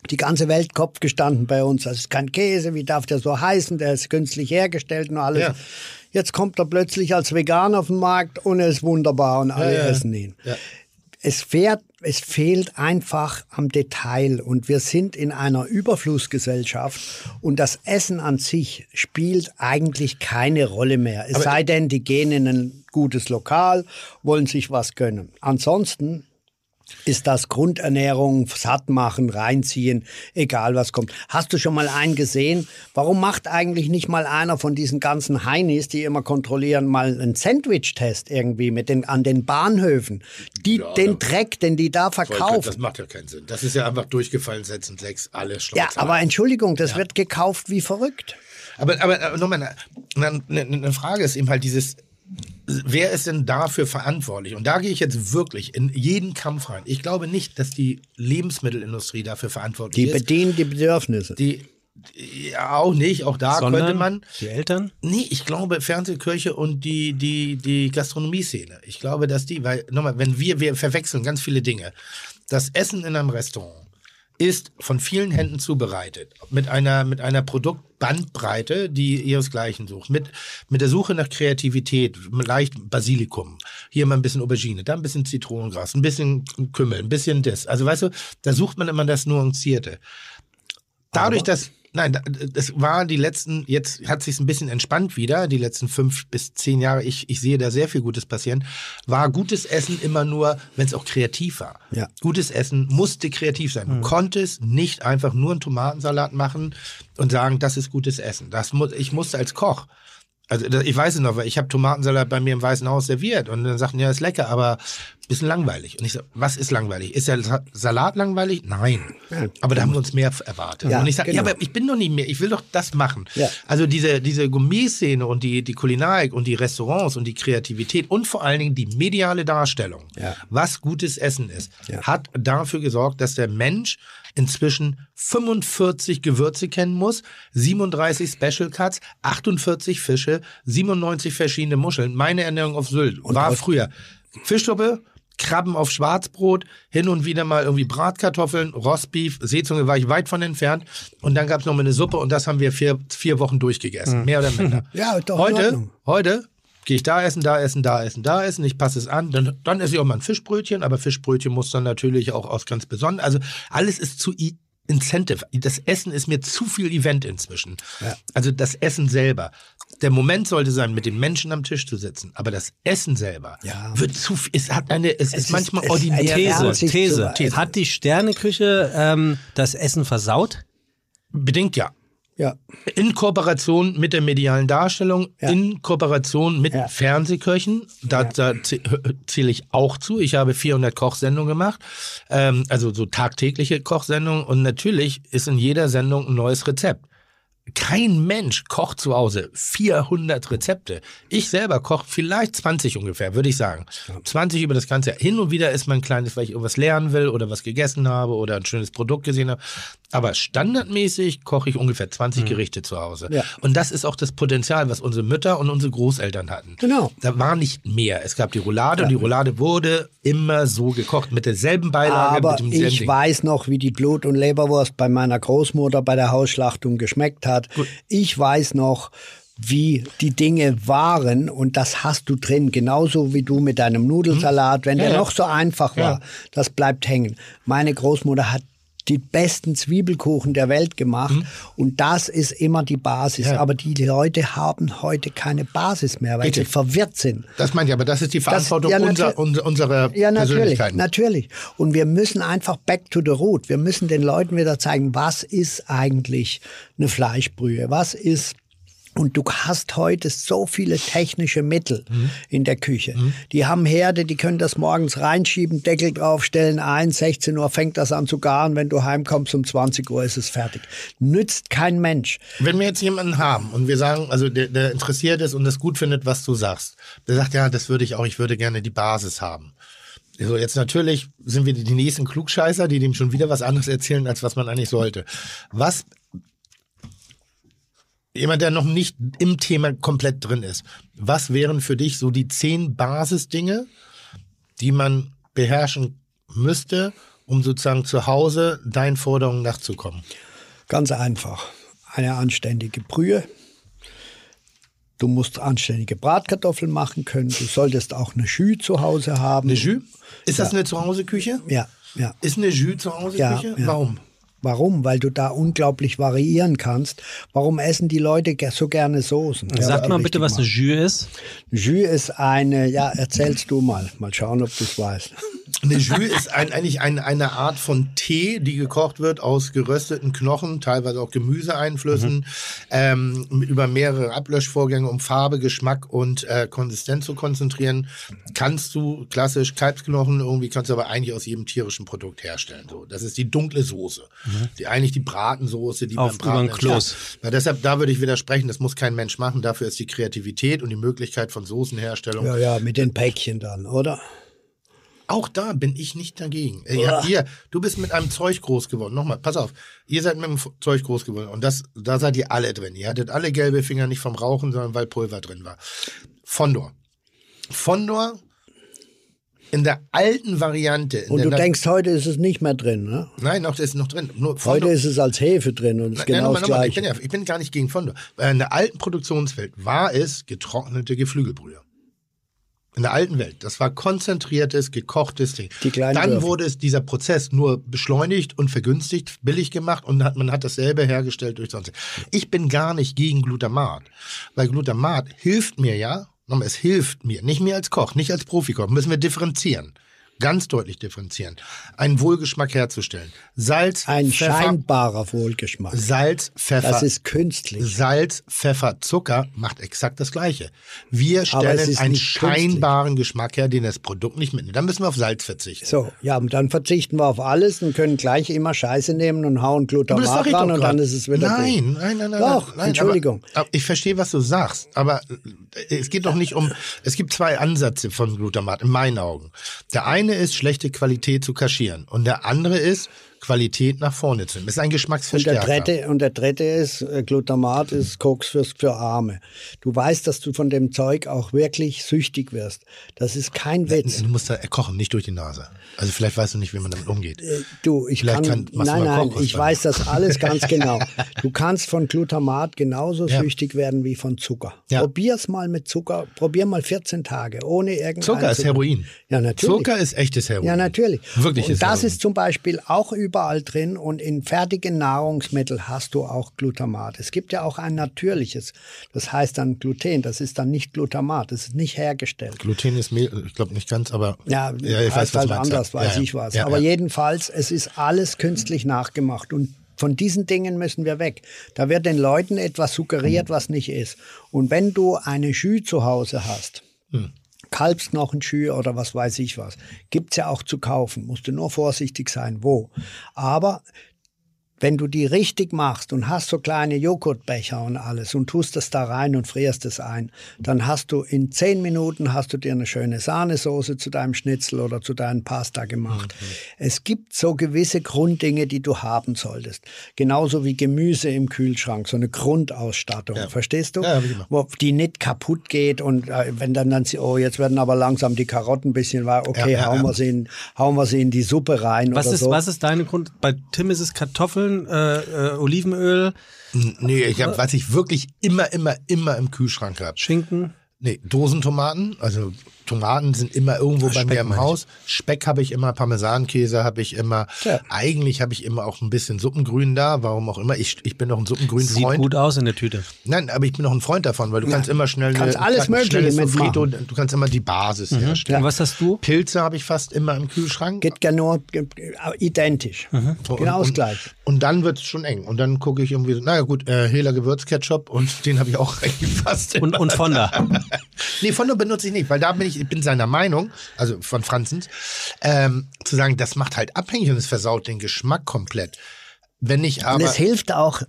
Die ganze Welt Kopf gestanden bei uns. Das ist kein Käse, wie darf der so heißen? Der ist künstlich hergestellt und alles. Ja. Jetzt kommt er plötzlich als Veganer auf den Markt und er ist wunderbar und alle ja, ja. essen ihn. Es, fährt, es fehlt einfach am Detail und wir sind in einer Überflussgesellschaft und das Essen an sich spielt eigentlich keine Rolle mehr. Es sei denn, die gehen in ein gutes Lokal, wollen sich was gönnen. Ansonsten ist das Grundernährung, satt machen, reinziehen, egal was kommt. Hast du schon mal einen gesehen? Warum macht eigentlich nicht mal einer von diesen ganzen Heinis, die immer kontrollieren, mal einen Sandwich-Test irgendwie mit den, an den Bahnhöfen? Die, den Dreck, den die da Das verkaufen. macht ja keinen Sinn. Das ist ja einfach durchgefallen, setzen sechs, alle Ja, Schlauze. aber Entschuldigung, das wird gekauft wie verrückt. Aber, aber, aber nochmal, eine, eine, eine Frage ist eben halt dieses, wer ist denn dafür verantwortlich? Und da gehe ich jetzt wirklich in jeden Kampf rein. Ich glaube nicht, dass die Lebensmittelindustrie dafür verantwortlich Die ist. bedienen die Bedürfnisse. Die, die ja, auch nicht, auch da Sondern könnte man. die Eltern? Nee, ich glaube Fernsehkirche und die, die, die Gastronomie-Szene. Ich glaube, dass die, weil, nochmal, wenn wir, wir verwechseln ganz viele Dinge. Das Essen in einem Restaurant ist von vielen Händen zubereitet. Mit einer, mit einer Produktbandbreite, die ihresgleichen sucht. Mit, mit der Suche nach Kreativität, leicht Basilikum. Hier mal ein bisschen Aubergine, da ein bisschen Zitronengras, ein bisschen Kümmel, ein bisschen das. Also weißt du, da sucht man immer das Nuancierte. Dadurch, dass Nein, das war die letzten, jetzt hat sich ein bisschen entspannt wieder, die letzten fünf bis zehn Jahre. Ich, ich sehe da sehr viel Gutes passieren. War gutes Essen immer nur, wenn es auch kreativ war. Ja. Gutes Essen musste kreativ sein. Du konntest nicht einfach nur einen Tomatensalat machen und sagen, das ist gutes Essen. Das mu ich musste als Koch. Also ich weiß es noch, weil ich habe Tomatensalat bei mir im Weißen Haus serviert und dann sagten, ja, ist lecker, aber bisschen langweilig. Und ich sag, was ist langweilig? Ist der Sa- Salat langweilig? Nein. Aber da haben wir uns mehr erwartet. Ja, und ich sage, ja, genau. aber ich bin doch nicht mehr, ich will doch das machen. Ja. Also diese, diese Gourmet-Szene und die, die Kulinarik und die Restaurants und die Kreativität und vor allen Dingen die mediale Darstellung, Ja. was gutes Essen ist, Ja. hat dafür gesorgt, dass der Mensch inzwischen 45 Gewürze kennen muss, 37 Special Cuts, 48 Fische, 97 verschiedene Muscheln. Meine Ernährung auf Sylt war auf- früher Fischsuppe, Krabben auf Schwarzbrot, hin und wieder mal irgendwie Bratkartoffeln, Rostbeef, Seezunge war ich weit von entfernt. Und dann gab's noch mal eine Suppe und das haben wir vier, vier Wochen durchgegessen, mehr oder minder. Ja, doch Heute, heute gehe ich da essen, da essen, da essen, da essen. Ich passe es an. Dann, dann esse ich auch mal ein Fischbrötchen, aber Fischbrötchen muss dann natürlich auch aus ganz besonders. Also alles ist zu Incentive. Das Essen ist mir zu viel Event inzwischen. Also das Essen selber. Der Moment sollte sein, mit den Menschen am Tisch zu sitzen. Aber das Essen selber Ja. wird zu viel. Es hat eine, es, ist ist- manchmal es- ordinär. eine These, Ja, These. zu- Hat die Sterneküche ähm, das Essen versaut? Bedingt ja. Ja. In Kooperation mit der medialen Darstellung, Ja. in Kooperation mit Ja. Fernsehköchen, da, da zäh- zähle ich auch zu. Ich habe 400 Kochsendungen gemacht, ähm, also so tagtägliche Kochsendungen und natürlich ist in jeder Sendung ein neues Rezept. Kein Mensch kocht zu Hause 400 Rezepte. Ich selber koche vielleicht 20 ungefähr, würde ich sagen. 20 über das ganze Jahr. Hin und wieder ist mal ein kleines, weil ich irgendwas lernen will oder was gegessen habe oder ein schönes Produkt gesehen habe. Aber standardmäßig koche ich ungefähr 20 Gerichte zu Hause. Ja. Und das ist auch das Potenzial, was unsere Mütter und unsere Großeltern hatten. Genau. Da war nicht mehr. Es gab die Roulade und die Roulade wurde immer so gekocht mit derselben Beilage, Aber ich Ding. weiß noch, wie die Blut- und Leberwurst bei meiner Großmutter bei der Hausschlachtung geschmeckt hat. Ich weiß noch, wie die Dinge waren und das hast du drin, genauso wie du mit deinem Nudelsalat, wenn Ja, der ja. noch so einfach war, Ja. das bleibt hängen. Meine Großmutter hat die besten Zwiebelkuchen der Welt gemacht und das ist immer die Basis. Mhm. Ja. Aber die Leute haben heute keine Basis mehr, weil Richtig. sie verwirrt sind. Das meinte ich, aber das ist die Verantwortung ja, unser, natür- unser, unserer Ja, natürlich, natürlich. Und wir müssen einfach back to the root. Wir müssen den Leuten wieder zeigen, was ist eigentlich eine Fleischbrühe? Was ist und du hast heute so viele technische Mittel Mhm. in der Küche. Die haben Herde, die können das morgens reinschieben, Deckel draufstellen, ein, 16 Uhr fängt das an zu garen, wenn du heimkommst, um 20 Uhr ist es fertig. Nützt kein Mensch. Wenn wir jetzt jemanden haben und wir sagen, also der, der interessiert ist und das gut findet, was du sagst, der sagt, ja, das würde ich auch, ich würde gerne die Basis haben. So, jetzt natürlich sind wir die, die nächsten Klugscheißer, die dem schon wieder was anderes erzählen, als was man eigentlich sollte. Was jemand, der noch nicht im Thema komplett drin ist, was wären für dich so die zehn Basisdinge, die man beherrschen müsste, um sozusagen zu Hause deinen Forderungen nachzukommen? Ganz einfach. Eine anständige Brühe. Du musst anständige Bratkartoffeln machen können. Du solltest auch eine Jus zu Hause haben. Eine Jus? Ist das eine Zuhause-Küche? Ja, ja. Ist eine Jus Zuhause-Küche? Ja, ja. Warum? Warum? Weil du da unglaublich variieren kannst. Warum essen die Leute so gerne Soßen? Sag Ja, mal bitte, was eine. Jus ist. Jus ist eine, ja, erzählst du mal. Mal schauen, ob du es weißt. Eine Jus ist ein, eigentlich ein, eine Art von Tee, die gekocht wird aus gerösteten Knochen, teilweise auch Gemüseeinflüssen, ähm, über mehrere Ablöschvorgänge, um Farbe, Geschmack und äh, Konsistenz zu konzentrieren. Kannst du klassisch Kalbsknochen irgendwie, kannst du aber eigentlich aus jedem tierischen Produkt herstellen. So, das ist die dunkle Soße. Die eigentlich die Bratensoße, die Auf- beim Braten Kloß. Ja, deshalb, da würde ich widersprechen, das muss kein Mensch machen. Dafür ist die Kreativität und die Möglichkeit von Soßenherstellung Ja, ja, mit den Päckchen dann, oder? Auch da bin ich nicht dagegen. Äh, Ja, ihr, du bist mit einem Zeug groß geworden. Nochmal, pass auf. Ihr seid mit einem Zeug groß geworden. Und das, da seid ihr alle drin. Ihr hattet alle gelbe Finger nicht vom Rauchen, sondern weil Pulver drin war. Fondor. Fondor in der alten Variante. Und du Na- denkst, heute ist es nicht mehr drin, ne? Nein, noch, ist noch drin. Nur Heute ist es als Hefe drin und es ist Nein, genau nochmal, das nochmal. Ich, Gleiche. bin ja, ich bin gar nicht gegen Fondor. Weil In der alten Produktionswelt war es getrocknete Geflügelbrühe. In der alten Welt. Das war konzentriertes, gekochtes Ding. Die kleinen Dann Würfel. wurde es dieser Prozess nur beschleunigt und vergünstigt, billig gemacht und hat, man hat dasselbe hergestellt durch sonst. Ich bin gar nicht gegen Glutamat. Weil Glutamat hilft mir ja, nochmal, es hilft mir, nicht mir als Koch, nicht als Profikoch, müssen wir differenzieren. Ganz deutlich differenzieren. Einen Wohlgeschmack herzustellen. Salz, Ein Pfeffer, scheinbarer Wohlgeschmack. Salz, Pfeffer. Das ist künstlich. Salz, Pfeffer, Zucker macht exakt das Gleiche. Wir stellen einen scheinbaren Geschmack her, den das Produkt nicht mitnimmt. Dann müssen wir auf Salz verzichten. So, ja, und dann verzichten wir auf alles und können gleich immer Scheiße nehmen und hauen Glutamat ran und dann ist es wieder nein, gut. nein, nein, nein, Doch, nein, Entschuldigung. Aber, aber ich verstehe, was du sagst, aber es geht doch nicht um. Es gibt zwei Ansätze von Glutamat in meinen Augen. Der eine eine ist, schlechte Qualität zu kaschieren. Und der andere ist, Qualität nach vorne zu nehmen. Das ist ein Und der Geschmacksverstärker. dritte, und der dritte ist, äh, Glutamat ist Koks für, für Arme. Du weißt, dass du von dem Zeug auch wirklich süchtig wirst. Das ist kein Witz. Du musst da kochen, nicht durch die Nase. Also vielleicht weißt du nicht, wie man damit umgeht. Du, ich Vielleicht kann, kann- nein, nein, ich weiß das alles ganz genau. Du kannst von Glutamat genauso Ja. süchtig werden wie von Zucker. Ja. Probier's mal mit Zucker, probier mal 14 Tage, ohne irgendein Zucker ist Heroin. Ja, natürlich. Zucker ist echtes Heroin. Ja, natürlich. Wirklich und ist das Heroin. ist zum Beispiel auch überall drin und in fertigen Nahrungsmitteln hast du auch Glutamat. Es gibt ja auch ein natürliches, das heißt dann Gluten, das ist dann nicht Glutamat, das ist nicht hergestellt. Gluten ist Mehl, ich glaube nicht ganz, aber Ja, ja ich weiß, heißt halt anders, ja. weiß ja, ich was. Ja, Aber ja. jedenfalls, es ist alles künstlich nachgemacht und von diesen Dingen müssen wir weg. Da wird den Leuten etwas suggeriert, was nicht ist. Und wenn du eine Jus zu Hause hast, Hm. Kalbsknochenschü oder was weiß ich was, gibt's ja auch zu kaufen. Musst du nur vorsichtig sein, wo. Aber wenn du die richtig machst und hast so kleine Joghurtbecher und alles und tust das da rein und frierst es ein, dann hast du in zehn Minuten hast du dir eine schöne Sahnesoße zu deinem Schnitzel oder zu deinem Pasta gemacht. Es gibt so gewisse Grunddinge, die du haben solltest. Genauso wie Gemüse im Kühlschrank, so eine Grundausstattung. Verstehst du? Ja. Wo die nicht kaputt geht und äh, wenn dann dann sie, oh, jetzt werden aber langsam die Karotten ein bisschen, wa- okay, Ja, ja, hauen, ja. Wir sie in, hauen wir sie in die Suppe rein Was oder ist, so. was ist deine Grund? Bei Tim ist es Kartoffeln, äh, äh, Olivenöl, Nee, ich hab, was ich wirklich immer, immer, immer im Kühlschrank habe. Schinken. Nee, Dosentomaten, also Tomaten sind immer irgendwo bei Speck mir im meine ich. Haus. Speck habe ich immer, Parmesankäse habe ich immer. Ja. Eigentlich habe ich immer auch ein bisschen Suppengrün da, warum auch immer. Ich, ich bin doch ein Sieht Suppengrün-Freund. gut aus in der Tüte. Nein, aber ich bin noch ein Freund davon, weil du kannst immer schnell Kannst eine- alles Mögliche. Sofrito, du kannst immer die Basis herstellen. Und was hast du? Pilze habe ich fast immer im Kühlschrank. Geht genau ge- identisch. So, Genau und, gleiche. Und, und dann wird es schon eng. Und dann gucke ich irgendwie so, naja gut, äh, Hela Gewürzketchup und den habe ich auch reingefasst. Und, und Fonda. Nee, Fondo benutze ich nicht, weil da bin ich, ich bin seiner Meinung, also von Franzens, ähm, zu sagen, das macht halt abhängig und es versaut den Geschmack komplett. Wenn ich Und aber, es hilft auch,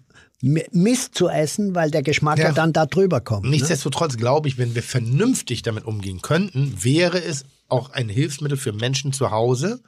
Mist zu essen, weil der Geschmack ja, Ja. dann da drüber kommt. Ne? nichtsdestotrotz glaube ich, wenn wir vernünftig damit umgehen könnten, wäre es auch ein Hilfsmittel für Menschen zu Hause.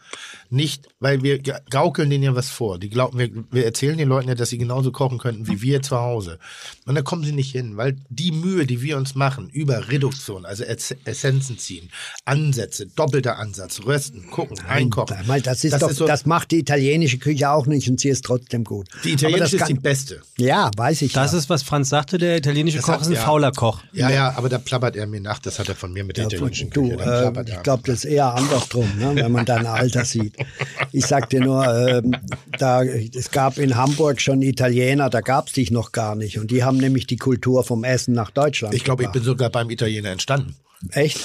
Nicht, weil wir ga- gaukeln denen ja was vor. Die glauben, wir, wir erzählen den Leuten ja, dass sie genauso kochen könnten wie wir zu Hause. Und da kommen sie nicht hin, weil die Mühe, die wir uns machen über Reduktion, also Ess- Essenzen ziehen, Ansätze, doppelter Ansatz, rösten, gucken, einkochen. Mal, das ist doch, so, das macht die italienische Küche auch nicht und sie ist trotzdem gut. die italienische das ist die kann- beste. Ja, weiß ich. Das ja. ist, was Franz sagte, der italienische Das Koch hat- ist ein ja. fauler Koch. Ja, ja, aber da plappert er mir nach. Das hat er von mir mit der Ja, italienischen du, Küche. Äh, ich glaube, das ist eher andersrum, ne, wenn man dein Alter sieht. Ich sag dir nur, ähm, da, es gab in Hamburg schon Italiener, da gab's dich noch gar nicht. Und die haben nämlich die Kultur vom Essen nach Deutschland Ich glaube, ich bin sogar beim Italiener entstanden. Echt?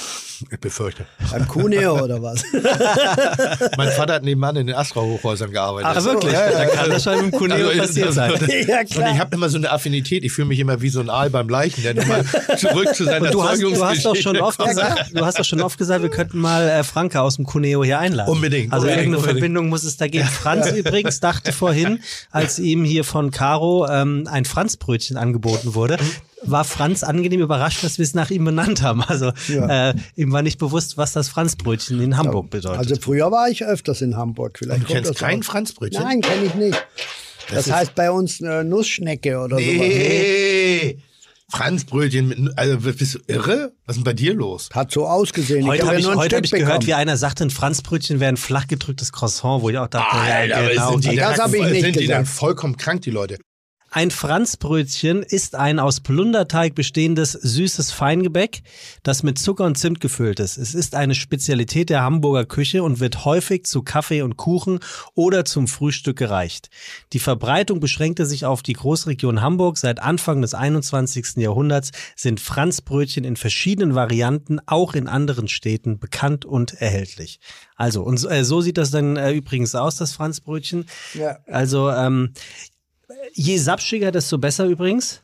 Ich befürchte. Beim Cuneo oder was? mein Vater hat nebenan in den Astra-Hochhäusern gearbeitet. Ach, wirklich? Da kann das schon im Cuneo Also, passiert sein. ja, Und ich habe immer so eine Affinität. Ich fühle mich immer wie so ein Aal beim Leichen, der nochmal zurück zu seiner Und du hast, du hast doch schon oft gesagt, du hast doch schon oft gesagt, wir könnten mal äh, Franka aus dem Cuneo hier einladen. Unbedingt, Also unbedingt, irgendeine unbedingt. Verbindung muss es da geben. Franz übrigens dachte vorhin, als ihm hier von Caro ähm, ein Franzbrötchen angeboten wurde, war Franz angenehm überrascht, dass wir es nach ihm benannt haben. Also Ja. äh, ihm war nicht bewusst, was das Franzbrötchen in Hamburg bedeutet. Also früher war ich öfters in Hamburg. Vielleicht Du kennst kommt das kein auch. Franzbrötchen? Nein, kenne ich nicht. Das, ist- heißt bei uns äh, Nussschnecke oder sowas. Nee. Franzbrötchen mit, also bist du irre? Was ist denn bei dir los? Hat so ausgesehen. Heute hab habe ich, nur ein heute hab ich gehört, wie einer sagte, ein Franzbrötchen wäre ein flach gedrücktes Croissant, wo ich auch dachte, Alter, ja, genau. sind die, Das dann, hab ich nicht sind die dann gesagt. vollkommen krank, die Leute? Ein Franzbrötchen ist ein aus Plunderteig bestehendes süßes Feingebäck, das mit Zucker und Zimt gefüllt ist. Es ist eine Spezialität der Hamburger Küche und wird häufig zu Kaffee und Kuchen oder zum Frühstück gereicht. Die Verbreitung beschränkte sich auf die Großregion Hamburg. Seit Anfang des 21. Jahrhunderts sind Franzbrötchen in verschiedenen Varianten auch in anderen Städten bekannt und erhältlich. Also, und so, äh, so sieht das dann äh, übrigens aus, das Franzbrötchen. Ja. Also, ähm, je sapschiger, desto besser übrigens.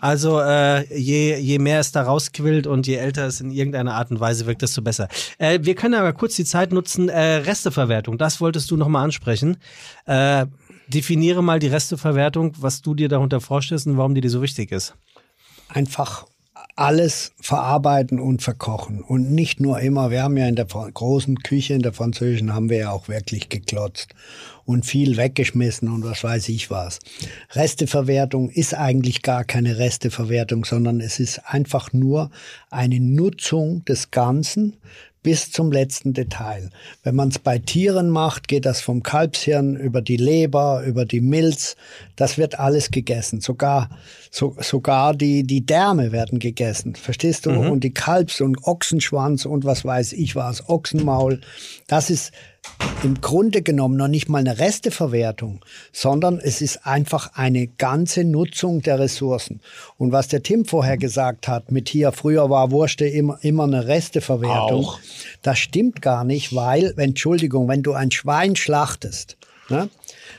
Also äh, je, je mehr es da rausquillt und je älter es in irgendeiner Art und Weise wirkt, desto besser. Äh, wir können aber kurz die Zeit nutzen. Äh, Resteverwertung, das wolltest du nochmal ansprechen. Äh, definiere mal die Resteverwertung, was du dir darunter vorstellst und warum dir die so wichtig ist. einfach alles verarbeiten und verkochen. Und nicht nur immer, wir haben ja in der großen Küche, in der französischen, haben wir ja auch wirklich geklotzt und viel weggeschmissen und was weiß ich was. Resteverwertung ist eigentlich gar keine Resteverwertung, sondern es ist einfach nur eine Nutzung des Ganzen bis zum letzten Detail. Wenn man es bei Tieren macht, geht das vom Kalbshirn über die Leber, über die Milz. Das wird alles gegessen. Sogar, so, sogar die, die Därme werden gegessen. Verstehst du? Und die Kalbs- und Ochsenschwanz und was weiß ich was, Ochsenmaul. Das ist im Grunde genommen noch nicht mal eine Resteverwertung, sondern es ist einfach eine ganze Nutzung der Ressourcen. Und was der Tim vorher gesagt hat, mit hier, früher war Wurste immer, immer eine Resteverwertung, Auch. das stimmt gar nicht, weil, Entschuldigung, wenn du ein Schwein schlachtest, ne,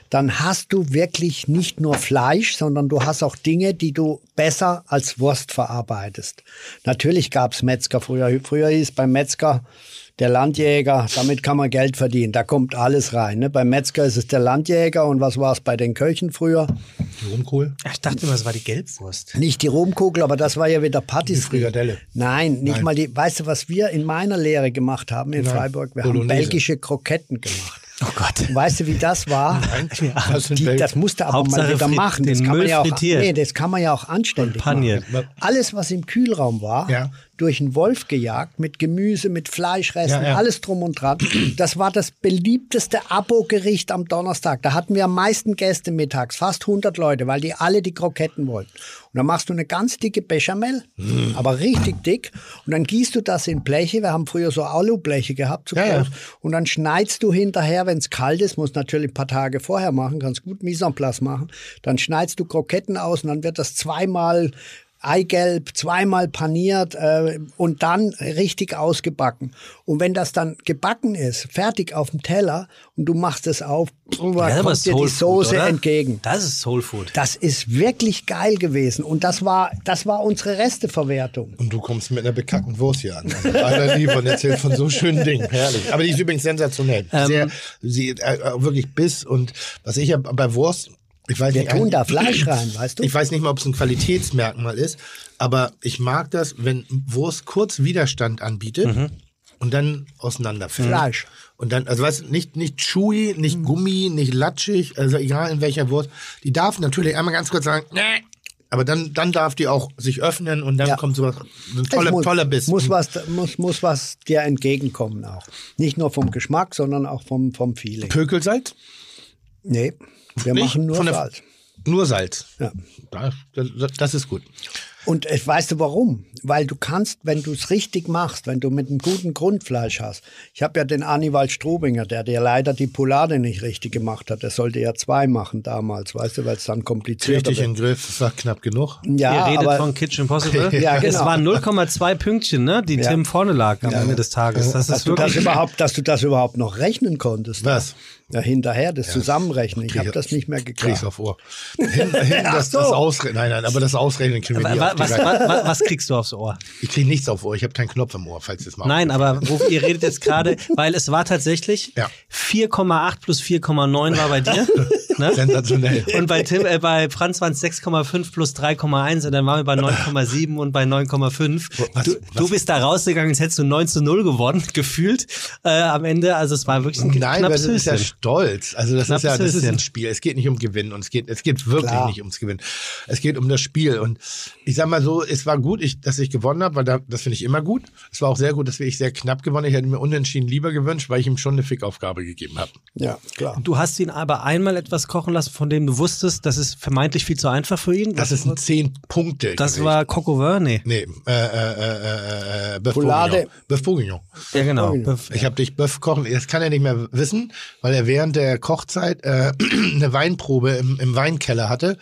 dann hast du wirklich nicht nur Fleisch, sondern du hast auch Dinge, die du besser als Wurst verarbeitest. Natürlich gab's Metzger früher. Früher hieß beim Metzger der Landjäger, damit kann man Geld verdienen. Da kommt alles rein. Ne? Beim Metzger ist es der Landjäger und was war es bei den Köchen früher? Blumenkohl. Ach, Ich dachte immer, es war die Gelbwurst. Nicht die Rumkugel, aber das war ja wieder Patisserie. Frikadelle. Nein, nicht Nein. mal die. Weißt du, was wir in meiner Lehre gemacht haben in Nein. Freiburg? Wir haben Bolognese. belgische Kroketten gemacht. Oh Gott. Weißt du, wie das war? Was sind Die, das musste aber Hauptsache mal wieder machen. Das kann, man ja auch, nee, das kann man ja auch anständig paniert. machen. Alles, was im Kühlraum war, Ja. Durch einen Wolf gejagt, mit Gemüse, mit Fleischresten, Ja, ja. alles drum und dran. Das war das beliebteste Abo-Gericht am Donnerstag. Da hatten wir am meisten Gäste mittags, fast 100 Leute, weil die alle die Kroketten wollten. Und dann machst du eine ganz dicke Bechamel, Mm. aber richtig dick. Und dann gießt du das in Bleche. Wir haben früher so Alubleche gehabt, so Ja. Und dann schneidest du hinterher, wenn es kalt ist, musst natürlich ein paar Tage vorher machen, kannst gut Mise en place machen. Dann schneidest du Kroketten aus und dann wird das zweimal Eigelb, zweimal paniert äh, und dann richtig ausgebacken. Und wenn das dann gebacken ist, fertig auf dem Teller und du machst es auf, drüber aber kommt dir die Soul Food, Soße oder? entgegen. Das ist Soul Food. Das ist wirklich geil gewesen und das war, das war unsere Resteverwertung. Und du kommst mit einer bekackten Wurst hier an. Also, Alter Liebe und erzählt von so schönen Dingen. Herrlich. Aber die ist übrigens sensationell. Ähm, Sehr, sie, äh, äh, wirklich Biss und was ich ja bei Wurst, ich weiß Wir nicht. tun da Fleisch rein, weißt du? Ich weiß nicht mal, ob es ein Qualitätsmerkmal ist, aber ich mag das, wenn Wurst kurz Widerstand anbietet und dann auseinanderfällt. Fleisch. Und dann, also weißt du, nicht, nicht chewy, nicht Gummi, nicht latschig, also egal in welcher Wurst. Die darf natürlich einmal ganz kurz sagen, nee, aber dann, dann darf die auch sich öffnen und dann Ja. kommt sowas, ein toller, muss, toller Biss. Muss was, muss, muss was dir entgegenkommen auch. Nicht nur vom Geschmack, sondern auch vom, vom Feeling. Pökelsalz? Nee, wir Nicht? machen nur Salz. Nur Salz. Ja. Da- Das, das ist gut. Und äh, weißt du warum? Weil du kannst, wenn du es richtig machst, wenn du mit einem guten Grundfleisch hast. Ich habe ja den Annibald Strobinger, der dir leider die Poulade nicht richtig gemacht hat. Der sollte ja zwei machen damals, weißt du, weil es dann komplizierter Richtig im Griff, das war knapp genug. Ja, Ihr redet aber von Kitchen Impossible. Ja, Es genau. waren 0,2 Pünktchen, ne, die Ja. Tim vorne lag am Ende des Tages. Das dass ist du das überhaupt, dass du das überhaupt noch rechnen konntest. Was? Ja, hinterher, das Zusammenrechnen. Ich habe das nicht mehr Krieg's gekriegt. auf Ohr. Hin, hin, das, so. das Ausrechnen, nein, nein, aber das Ausrechnen kriegen wir Wa- Was, Reihe. wa- wa- was kriegst du aufs Ohr? Ich kriege nichts auf Ohr, ich habe keinen Knopf im Ohr, falls es mal Nein, aber wo, ihr redet jetzt gerade, weil es war tatsächlich Ja. 4,8 plus 4,9 war bei dir. Ne? Sensationell. Und bei Tim, äh, bei Franz waren es 6,5 plus 3,1 und dann waren wir bei 9,7 und bei 9,5. Was- Du, was- du bist da rausgegangen, als hättest du 9 zu 0 gewonnen, gefühlt äh, am Ende. Also es war wirklich ein Nein, knappes das ist ja stolz. Also das ist ja, das ist ein Spiel. Es geht nicht um Gewinnen und es geht, es geht wirklich Klar. nicht ums Gewinnen. Es geht um das Spiel. Und ich sag mal so, es war gut, ich, dass ich gewonnen habe, weil da, das finde ich immer gut. Es war auch sehr gut, dass ich sehr knapp gewonnen. habe. Ich hätte mir unentschieden lieber gewünscht, weil ich ihm schon eine Fickaufgabe gegeben habe. Ja, klar. Du hast ihn aber einmal etwas kochen lassen, von dem du wusstest, das ist vermeintlich viel zu einfach für ihn. Das Was- ist ein zehn Punkte. das war Coq au vin? Nee. Äh, äh, äh, äh, Bœuf. Bourguignon. Bœuf Bourguignon. Ja, genau. Ich habe dich Bœuf kochen, das kann er nicht mehr wissen, weil er während der Kochzeit äh, eine Weinprobe im, im Weinkeller hatte,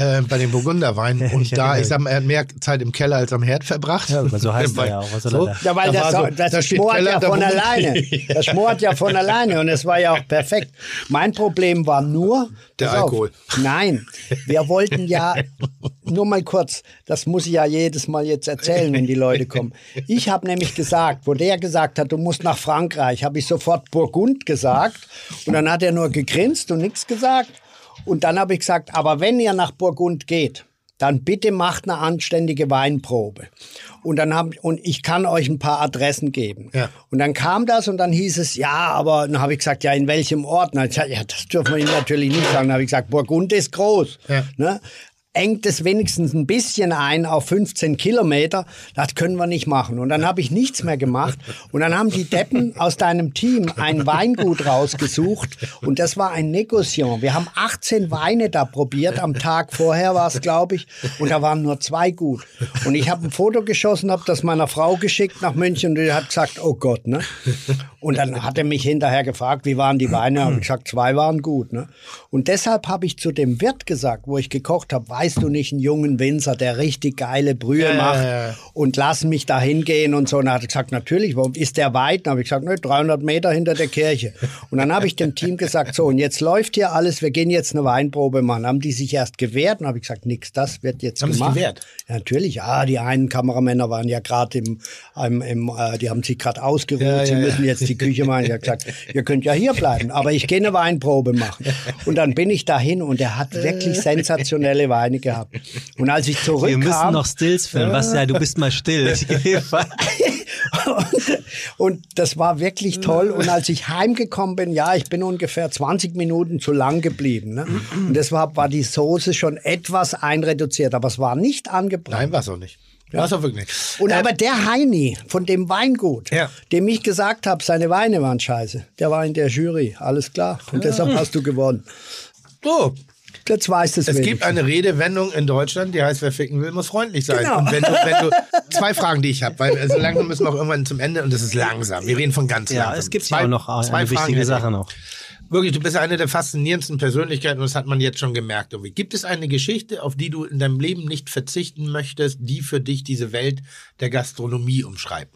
äh, bei dem Burgunderwein. Und ich da, ich sag mal, er hat mehr Zeit im Keller als am Herd verbracht. Ja, so heißt er ja auch. Was soll So, er da? Ja, weil da das, so, das da schmort Keller, ja von alleine. Das schmort ja von alleine und es war ja auch perfekt. Mein Problem war nur Der pass auf, Alkohol. Nein, wir wollten ja nur mal kurz. Das muss ich ja jedes Mal jetzt erzählen, wenn die Leute kommen. Ich habe nämlich gesagt, wo der gesagt hat, du musst nach Frankreich, habe ich sofort Burgund gesagt und dann hat er nur gegrinst und nichts gesagt und dann habe ich gesagt, aber wenn ihr nach Burgund geht dann bitte macht eine anständige Weinprobe. Und dann haben und ich kann euch ein paar Adressen geben. Ja. Und dann kam das und dann hieß es, ja, aber dann habe ich gesagt, ja, in welchem Ort? Na, ich gesagt, ja, das dürfen wir Ihnen natürlich nicht sagen. Dann habe ich gesagt, Burgund ist groß. Ja. Ne? Engt es wenigstens ein bisschen ein auf 15 Kilometer. Das können wir nicht machen. Und dann habe ich nichts mehr gemacht. Und dann haben die Deppen aus deinem Team ein Weingut rausgesucht. Und das war ein Negociant. Wir haben 18 Weine da probiert. Am Tag vorher war es, glaube ich. Und da waren nur zwei gut. Und ich habe ein Foto geschossen, habe das meiner Frau geschickt nach München. Und die hat gesagt, oh Gott. Ne? Und dann hat er mich hinterher gefragt, wie waren die Weine? Habe ich gesagt, zwei waren gut. Ne? Und deshalb habe ich zu dem Wirt gesagt, wo ich gekocht habe, weißt du nicht einen jungen Winzer, der richtig geile Brühe Ja, macht ja, ja. und lass mich da hingehen und so. Und dann hat er gesagt, natürlich, warum ist der weit? Dann habe ich gesagt, ne, 300 Meter hinter der Kirche. Und dann habe ich dem Team gesagt, so, und jetzt läuft hier alles, wir gehen jetzt eine Weinprobe machen. Haben die sich erst gewehrt und habe ich gesagt, nix, das wird jetzt Haben gemacht. gewehrt? Ja, natürlich, ja, die einen Kameramänner waren ja gerade im, im, im äh, die haben sich gerade ausgeruht, sie müssen jetzt die Küche machen. Ich habe gesagt, ihr könnt ja hier bleiben, aber ich gehe eine Weinprobe machen. Und dann bin ich dahin und er hat wirklich sensationelle Weine gehabt. Und als ich zurückkam... Wir müssen noch Stills filmen. Was ja, du bist mal still. Und, und das war wirklich toll. Und als ich heimgekommen bin, ja, ich bin ungefähr 20 Minuten zu lang geblieben. Ne? Und deshalb war die Soße schon etwas einreduziert, aber es war nicht angebrannt. Nein, war es auch nicht. War es auch wirklich nicht. Und Äh, aber der Heini von dem Weingut, Ja. dem ich gesagt habe, seine Weine waren scheiße, der war in der Jury. Alles klar. Und deshalb hast du gewonnen. so, Jetzt weißt du es Es gibt eine Redewendung in Deutschland, die heißt, wer ficken will, muss freundlich sein. Genau. Und wenn du, wenn du, zwei Fragen, die ich habe, weil also langsam müssen wir auch irgendwann zum Ende und das ist langsam. Wir reden von ganz Ja, langsam. es gibt Zwei- ja auch noch eine zwei Fragen wichtige. Sache noch. Wirklich, du bist eine der faszinierendsten Persönlichkeiten und das hat man jetzt schon gemerkt. Irgendwie. Gibt es eine Geschichte, auf die du in deinem Leben nicht verzichten möchtest, die für dich diese Welt der Gastronomie umschreibt?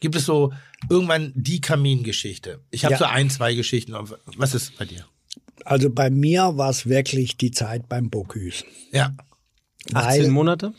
Gibt es so irgendwann die Kamingeschichte? Ich habe Ja. so ein, zwei Geschichten. Was ist bei dir? Also bei mir war es wirklich die Zeit beim Bocuse. Ja. 18 Weil- Monate?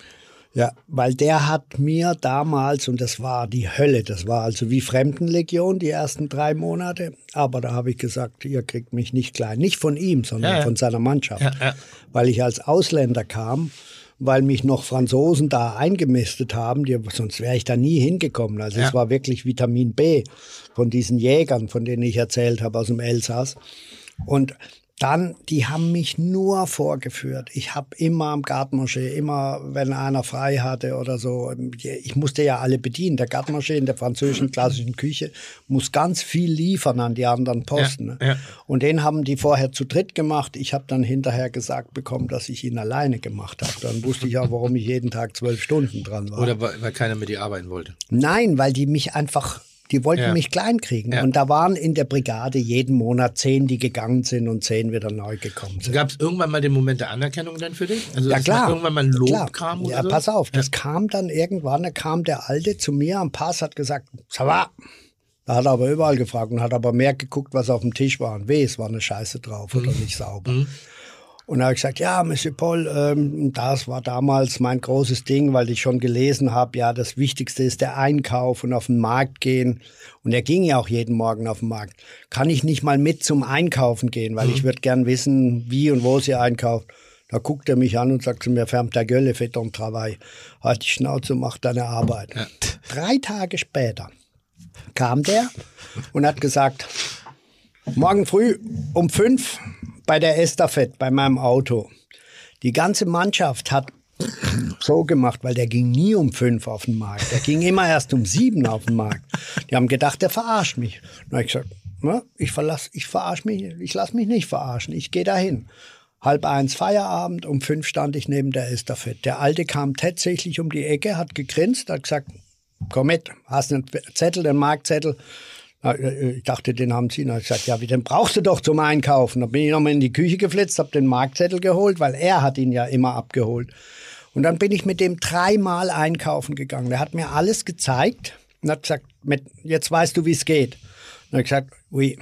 Ja, weil der hat mir damals, und das war die Hölle, das war also wie Fremdenlegion die ersten drei Monate, aber da habe ich gesagt, ihr kriegt mich nicht klein. Nicht von ihm, sondern Ja, ja. von seiner Mannschaft. Ja. Weil ich als Ausländer kam, weil mich noch Franzosen da eingemistet haben, die, sonst wäre ich da nie hingekommen. Also es war wirklich Vitamin B von diesen Jägern, von denen ich erzählt habe aus dem Elsass. Und dann, die haben mich nur vorgeführt. Ich habe immer am Gartenmarché, immer wenn einer frei hatte oder so, ich musste ja alle bedienen. Der Gartenmarché in der französischen klassischen Küche muss ganz viel liefern an die anderen Posten. Ja, ne? ja. Und den haben die vorher zu dritt gemacht. Ich habe dann hinterher gesagt bekommen, dass ich ihn alleine gemacht habe. Dann wusste ich auch, warum ich jeden Tag zwölf Stunden dran war. Oder weil, weil keiner mit dir arbeiten wollte. Nein, weil die mich einfach, die wollten Ja. mich klein kriegen. Ja. Und da waren in der Brigade jeden Monat zehn, die gegangen sind und zehn wieder neu gekommen sind. Gab es irgendwann mal den Moment der Anerkennung dann für dich? Also Ja klar. irgendwann mal ein Lob klar. kam oder Ja, so? pass auf, das kam dann irgendwann, da kam der Alte zu mir am Pass, hat gesagt, ça va. Da hat er aber überall gefragt und hat aber mehr geguckt, was auf dem Tisch war. Und weh, es war eine Scheiße drauf oder nicht sauber. Und da habe ich gesagt, ja, Monsieur Paul, ähm, das war damals mein großes Ding, weil ich schon gelesen habe, ja, das Wichtigste ist der Einkauf und auf den Markt gehen. Und er ging ja auch jeden Morgen auf den Markt. Kann ich nicht mal mit zum Einkaufen gehen, weil ich würde gern wissen, wie und wo sie einkauft. Da guckt er mich an und sagt zu mir, ferme ta gueule, fais ton travail. Halt die Schnauze, mach deine Arbeit. Drei Tage später kam der und hat gesagt, morgen früh um fünf bei der Estafette, bei meinem Auto. Die ganze Mannschaft hat so gemacht, weil der ging nie um fünf auf den Markt. Der ging immer erst um sieben auf den Markt. Die haben gedacht, der verarscht mich. Habe ich gesagt, na, ich verlass, ich verarsche mich, ich lasse mich nicht verarschen. Ich gehe dahin. Halb eins Feierabend, um fünf stand ich neben der Estafette. Der Alte kam tatsächlich um die Ecke, hat gegrinst, hat gesagt, komm mit, hast einen Zettel, den Marktzettel. Na, äh, Ich dachte, den haben Sie. Habe ich gesagt, ja, wie, den brauchst du doch zum Einkaufen. Dann bin ich nochmal in die Küche geflitzt, habe den Marktzettel geholt, weil er hat ihn ja immer abgeholt. Und dann bin ich mit dem dreimal einkaufen gegangen. Der hat mir alles gezeigt und hat gesagt, mit, jetzt weißt du, wie es geht. Habe ich gesagt, oui.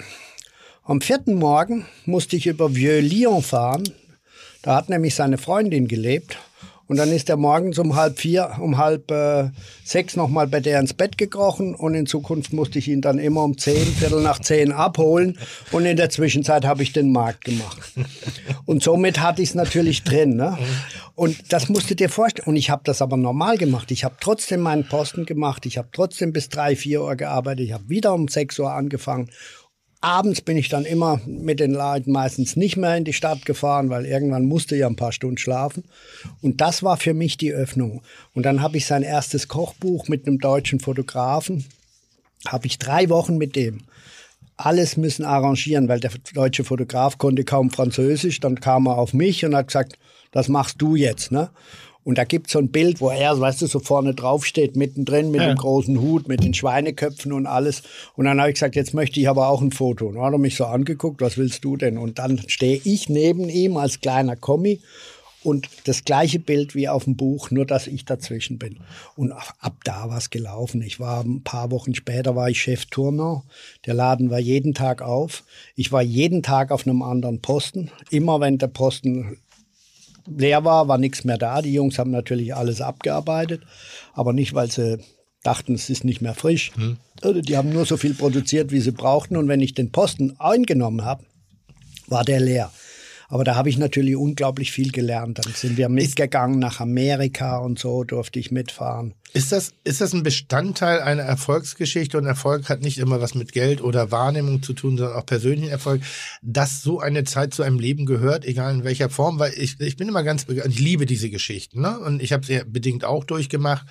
Am vierten Morgen musste ich über Vieux-Lyon fahren. Da hat nämlich seine Freundin gelebt. Und dann ist er morgens um halb vier, um halb äh, sechs nochmal bei der ins Bett gekrochen und in Zukunft musste ich ihn dann immer um zehn, Viertel nach zehn abholen und in der Zwischenzeit habe ich den Markt gemacht. Und somit hatte ich es natürlich drin. Ne? Und das musst du dir vorstellen. Und ich habe das aber normal gemacht. Ich habe trotzdem meinen Posten gemacht. Ich habe trotzdem bis drei, vier Uhr gearbeitet. Ich habe wieder um sechs Uhr angefangen Abends bin ich dann immer mit den Leuten meistens nicht mehr in die Stadt gefahren, weil irgendwann musste ich ja ein paar Stunden schlafen. Und das war für mich die Öffnung. Und dann habe ich sein erstes Kochbuch mit einem deutschen Fotografen, habe ich drei Wochen mit dem alles müssen arrangieren, weil der deutsche Fotograf konnte kaum Französisch. Dann kam er auf mich und hat gesagt, das machst du jetzt. Ne? Und da gibt's so ein Bild, wo er, weißt du, so vorne drauf steht, mittendrin mit ja. dem großen Hut, mit den Schweineköpfen und alles. Und dann habe ich gesagt, jetzt möchte ich aber auch ein Foto. Und dann hat er mich so angeguckt, was willst du denn? Und dann stehe ich neben ihm als kleiner Kommi und das gleiche Bild wie auf dem Buch, nur dass ich dazwischen bin. Und ab da war es gelaufen. Ich war ein paar Wochen später war ich Chef Turner. Der Laden war jeden Tag auf. Ich war jeden Tag auf einem anderen Posten. Immer wenn der Posten leer war, war nichts mehr da. Die Jungs haben natürlich alles abgearbeitet, aber nicht, weil sie dachten, es ist nicht mehr frisch. Hm. Also die haben nur so viel produziert, wie sie brauchten. Und wenn ich den Posten eingenommen habe, war der leer. Aber da habe ich natürlich unglaublich viel gelernt. Dann sind wir mitgegangen nach Amerika und so durfte ich mitfahren. Ist das, ist das ein Bestandteil einer Erfolgsgeschichte und Erfolg hat nicht immer was mit Geld oder Wahrnehmung zu tun, sondern auch persönlichen Erfolg, dass so eine Zeit zu einem Leben gehört, egal in welcher Form, weil ich, ich bin immer ganz begeistert, ich liebe diese Geschichten, ne? Und ich habe sie bedingt auch durchgemacht,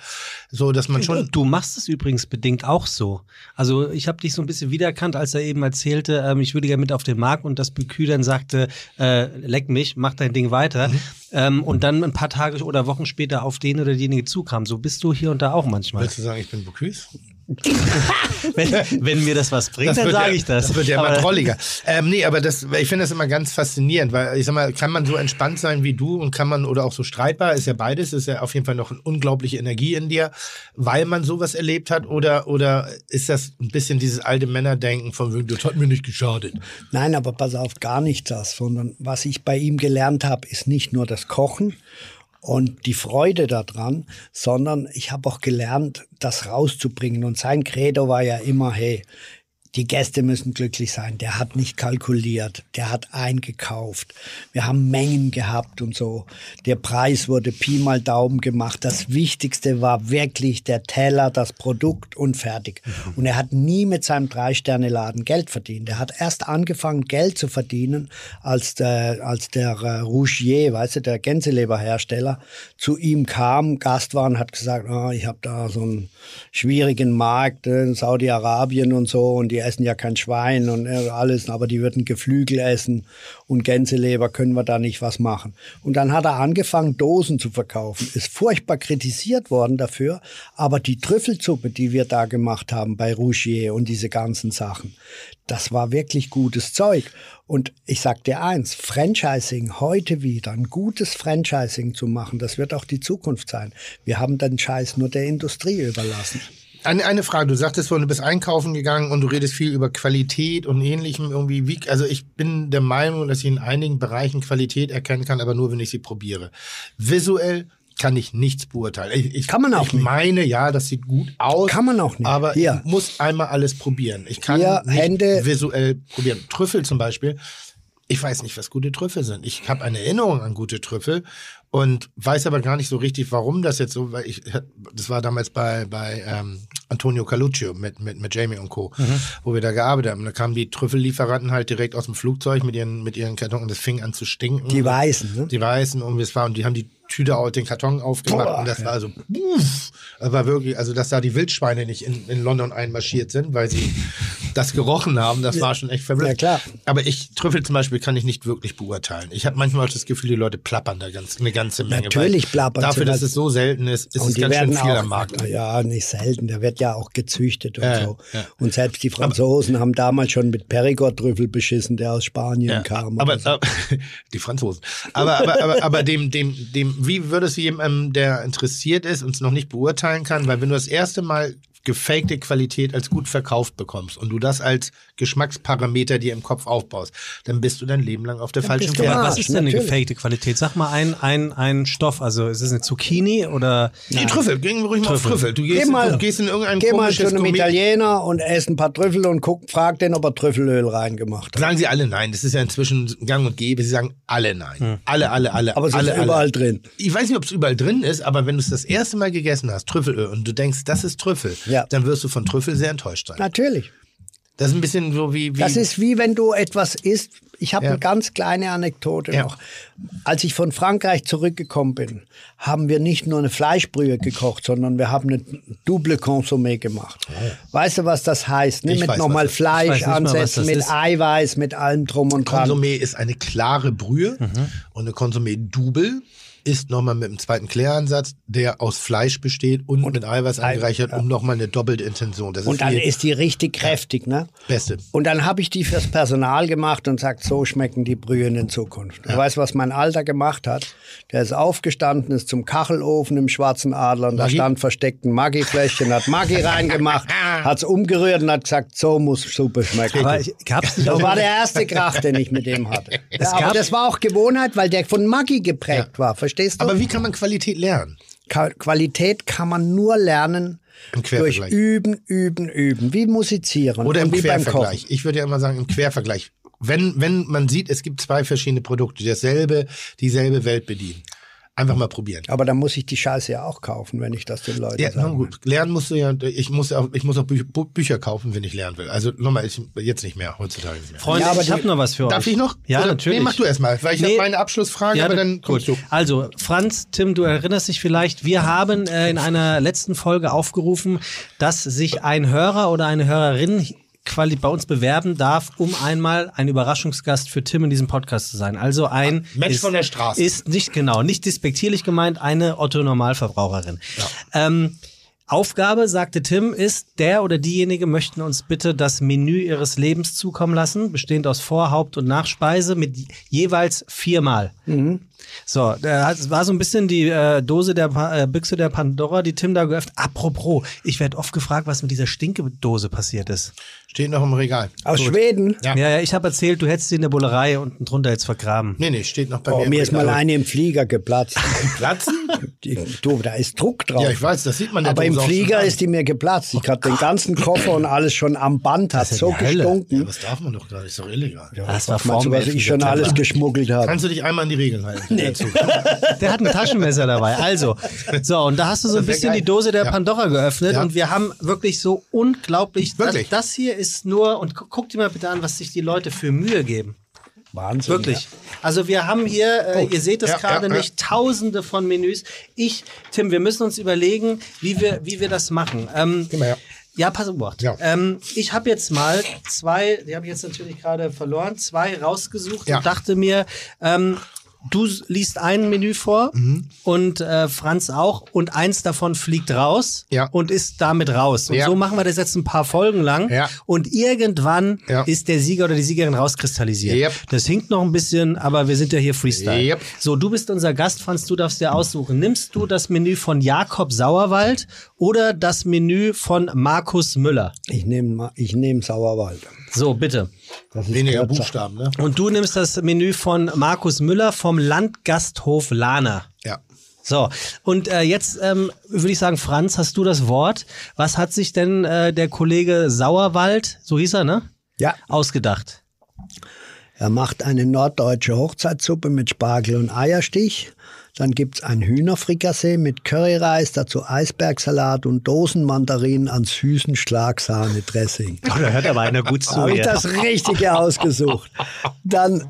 so dass man schon. Du machst es übrigens bedingt auch so. Also ich habe dich so ein bisschen wiedererkannt, als er eben erzählte, ähm, ich würde gerne mit auf den Markt und das Bükü dann sagte, äh, leck mich, mach dein Ding weiter. Mhm. Ähm, und dann ein paar Tage oder Wochen später auf den oder diejenige zukam. So bist du hier und da auch manchmal. Willst du sagen, ich bin Bocuse? wenn, wenn, mir das was bringt, das dann sage ich das. Das wird ja immer trolliger. Ähm, nee, aber das, ich finde das immer ganz faszinierend, weil ich sag mal, kann man so entspannt sein wie du und kann man oder auch so streitbar, ist ja beides, ist ja auf jeden Fall noch eine unglaubliche Energie in dir, weil man sowas erlebt hat oder, oder ist das ein bisschen dieses alte Männerdenken von, das hat mir nicht geschadet? Nein, aber pass auf, gar nicht das, sondern was ich bei ihm gelernt habe, ist nicht nur das Kochen, und die Freude daran, sondern ich habe auch gelernt, das rauszubringen. Und sein Credo war ja immer, hey, die Gäste müssen glücklich sein. Der hat nicht kalkuliert, der hat eingekauft. Wir haben Mengen gehabt und so. Der Preis wurde Pi mal Daumen gemacht. Das Wichtigste war wirklich der Teller, das Produkt und fertig. Mhm. Und er hat nie mit seinem Drei-Sterne-Laden Geld verdient. Er hat erst angefangen, Geld zu verdienen, als der, als der äh, Rougier, weißt du, der Gänseleberhersteller, zu ihm kam, Gast war und hat gesagt, oh, ich habe da so einen schwierigen Markt in Saudi-Arabien und so und die die essen ja kein Schwein und äh, alles, aber die würden Geflügel essen und Gänseleber, können wir da nicht was machen. Und dann hat er angefangen, Dosen zu verkaufen. Ist furchtbar kritisiert worden dafür, aber die Trüffelsuppe, die wir da gemacht haben bei Rougier und diese ganzen Sachen, das war wirklich gutes Zeug. Und ich sag dir eins, Franchising heute wieder, ein gutes Franchising zu machen, das wird auch die Zukunft sein. Wir haben den Scheiß nur der Industrie überlassen. Eine, eine Frage, du sagtest vorhin, du bist einkaufen gegangen und du redest viel über Qualität und ähnlichem irgendwie. Wie, also ich bin der Meinung, dass ich in einigen Bereichen Qualität erkennen kann, aber nur, wenn ich sie probiere. Visuell kann ich nichts beurteilen. Ich, ich, kann man auch ich nicht. meine, ja, das sieht gut aus. Kann man auch nicht. Aber Hier. ich muss einmal alles probieren. Ich kann nicht Hände. visuell probieren. Trüffel zum Beispiel. Ich weiß nicht, was gute Trüffel sind. Ich habe eine Erinnerung an gute Trüffel und weiß aber gar nicht so richtig, warum das jetzt so, weil ich, das war damals bei, bei ähm, Antonio Caluccio mit, mit, mit Jamie und Co., mhm. wo wir da gearbeitet haben. Da kamen die Trüffellieferanten halt direkt aus dem Flugzeug mit ihren, mit ihren Kartons und das fing an zu stinken. Die Weißen, ne? Die Weißen und es war, und die haben die Tüte auf den Karton aufgemacht Boah, und das ja. war also, uff, das war wirklich, also dass da die Wildschweine nicht in, in London einmarschiert sind, weil sie das gerochen haben, das war schon echt verblüffend. Ja, klar. Aber ich, Trüffel zum Beispiel kann ich nicht wirklich beurteilen. Ich habe manchmal auch das Gefühl, die Leute plappern da ganz, eine ganze Menge. Natürlich plappern Dafür, dass es so selten ist, ist und es ganz schön viel auch, am Markt. Ja, nicht selten. Der wird ja auch gezüchtet und Ja, so. ja. Und selbst die Franzosen haben damals schon mit Perigord-Trüffel beschissen, der aus Spanien kam. aber, so. aber die Franzosen. Aber, aber, aber, aber dem, dem, dem, wie würdest du jemandem, der interessiert ist und es noch nicht beurteilen kann, weil wenn du das erste Mal gefakte Qualität als gut verkauft bekommst und du das als Geschmacksparameter dir im Kopf aufbaust, dann bist du dein Leben lang auf der falschen du Ja, Fährte. Was ist denn eine natürlich. gefakte Qualität? Sag mal ein, ein, ein Stoff. Also ist es eine Zucchini oder Nee, Trüffel, gehen wir ruhig mal auf Trüffel. Trüffel. Du gehst, Geh mal- du gehst in irgendein Geh mal zu einem Italiener und ess ein paar Trüffel und guck, frag den, ob er Trüffelöl reingemacht hat. Sagen sie alle nein. Das ist ja inzwischen gang und gäbe. Sie sagen alle nein. Alle, alle, alle. Aber es alle, ist alle. überall drin. Ich weiß nicht, ob es überall drin ist, aber wenn du es das erste Mal gegessen hast, Trüffelöl, und du denkst, das ist Trüffel, Ja. dann wirst du von Trüffel sehr enttäuscht sein. Natürlich. Das ist ein bisschen so wie. wie Das ist wie wenn du etwas isst. Ich habe Ja. eine ganz kleine Anekdote Ja. noch. Als ich von Frankreich zurückgekommen bin, haben wir nicht nur eine Fleischbrühe gekocht, sondern wir haben eine Double Consommé gemacht. Weißt du, was das heißt? Ne? Ich Mit nochmal Fleisch ansetzen, mit ist. Eiweiß, mit allem drum und dran. Consommé ist eine klare Brühe und eine Consommé Double ist nochmal mit einem zweiten Kläransatz, der aus Fleisch besteht und, mit Eiweiß angereichert, um nochmal eine doppelte Intention. Das Und dann die ist die richtig kräftig, ne? Beste. Und dann habe ich die fürs Personal gemacht und sagt, so schmecken die Brühen in Zukunft. Du weißt, was mein Alter gemacht hat? Der ist aufgestanden, ist zum Kachelofen im Schwarzen Adler und da Maggi? stand versteckt ein Maggi-Fläschchen, hat Maggi reingemacht, hat's umgerührt und hat gesagt, so muss Suppe schmecken. Aber ich- gab's nicht das war der erste Krach, den ich mit dem hatte. Ja, aber das war auch Gewohnheit, weil der von Maggi geprägt war, verstehst du? Aber wie kann man Qualität lernen? Qualität kann man nur lernen durch. Üben, Üben, Üben. Wie musizieren Oder im. Quervergleich. Ich würde ja immer sagen, im Quervergleich. Wenn, wenn man sieht, es gibt zwei verschiedene Produkte, die dasselbe, dieselbe Welt bedienen. Einfach mal probieren. Aber dann muss ich die Scheiße ja auch kaufen, wenn ich das den Leuten Ja, na sage. gut. Lernen musst du ja, ich muss auch, ich muss auch Bü Bu- Bücher kaufen, wenn ich lernen will. Also nochmal, ich, jetzt nicht mehr, heutzutage nicht mehr. Freunde, Ja, aber ich habe noch was für euch. Darf ich noch? Ja, Oder- natürlich. Nee, mach du erst mal, weil ich Nee. habe meine Abschlussfrage, aber dann kommst gut. du. Also, Franz, Tim, du erinnerst dich vielleicht, wir haben äh, in einer letzten Folge aufgerufen, dass sich ein Hörer oder eine Hörerin quali bei uns bewerben darf, um einmal ein Überraschungsgast für Tim in diesem Podcast zu sein. Also ein Mensch ist, von der Straße. Ist nicht genau, nicht despektierlich gemeint, eine Otto Normalverbraucherin. Ähm, Aufgabe, sagte Tim, ist, der oder diejenige möchten uns bitte das Menü ihres Lebens zukommen lassen, bestehend aus Vor-, Haupt- und Nachspeise mit jeweils viermal. So, das war so ein bisschen die äh, Dose der Pa- äh, Büchse der Pandora, die Tim da geöffnet. Apropos, ich werde oft gefragt, was mit dieser Stinkedose passiert ist. Steht noch im Regal. Aus Schweden? Ja. Ja, ja, ich habe erzählt, du hättest sie in der Bullerei unten drunter jetzt vergraben. Nee, nee, steht noch bei Oh, mir. im mir ist mal eine im Flieger geplatzt. Platzen? Du, da ist Druck drauf. Ja, ich weiß, das sieht man der Aber im Flieger ist die mir geplatzt. Ich hatte den ganzen Koffer und alles schon am Band, hat ja so gestunken. Ja, das darf man doch gar nicht, ist doch illegal. das war vor was 11. ich schon alles geschmuggelt habe? Kannst du dich einmal an die Regeln halten? Nee. Der hat ein Taschenmesser dabei. Also, so, und da hast du so ein bisschen geil. die Dose der Ja. Pandora geöffnet Ja. und wir haben wirklich so unglaublich. Wirklich? Das, das hier ist nur, und gu- guck dir mal bitte an, was sich die Leute für Mühe geben. Wahnsinn. Wirklich. Also wir haben hier, äh, ihr seht es Ja, gerade ja, ja. nicht, tausende von Menüs. Ich, Tim, wir müssen uns überlegen, wie wir, wie wir das machen. Ähm, mal her. ja, pass auf. Ja. Ähm, ich habe jetzt mal zwei, die habe ich jetzt natürlich gerade verloren, zwei rausgesucht Ja. und dachte mir, ähm, du liest ein Menü vor Mhm. und äh, Franz auch und eins davon fliegt raus Ja. und ist damit raus. Und Ja. so machen wir das jetzt ein paar Folgen lang Ja. und irgendwann ist der Sieger oder die Siegerin rauskristallisiert. Yep. Das hinkt noch ein bisschen, aber wir sind ja hier Freestyle. Yep. So, du bist unser Gast, Franz, du darfst dir aussuchen. Nimmst du das Menü von Jakob Sauerwald oder das Menü von Markus Müller? Ich nehme ich nehm Sauerwald. So, bitte. Das ist Weniger kürzer. Buchstaben, ne? Und du nimmst das Menü von Markus Müller vom Landgasthof Lahner. Ja. So, und äh, jetzt ähm, würde ich sagen, Franz, hast du das Wort. Was hat sich denn äh, der Kollege Sauerwald, so hieß er, ne? Ja. Ausgedacht. Er macht eine norddeutsche Hochzeitssuppe mit Spargel und Eierstich. Dann gibt's ein Hühnerfrikassee mit Curryreis, dazu Eisbergsalat und Dosenmandarinen an süßen Schlagsahne-Dressing. Oh, da hört aber einer gut zu. Habe ich das Richtige ausgesucht. Dann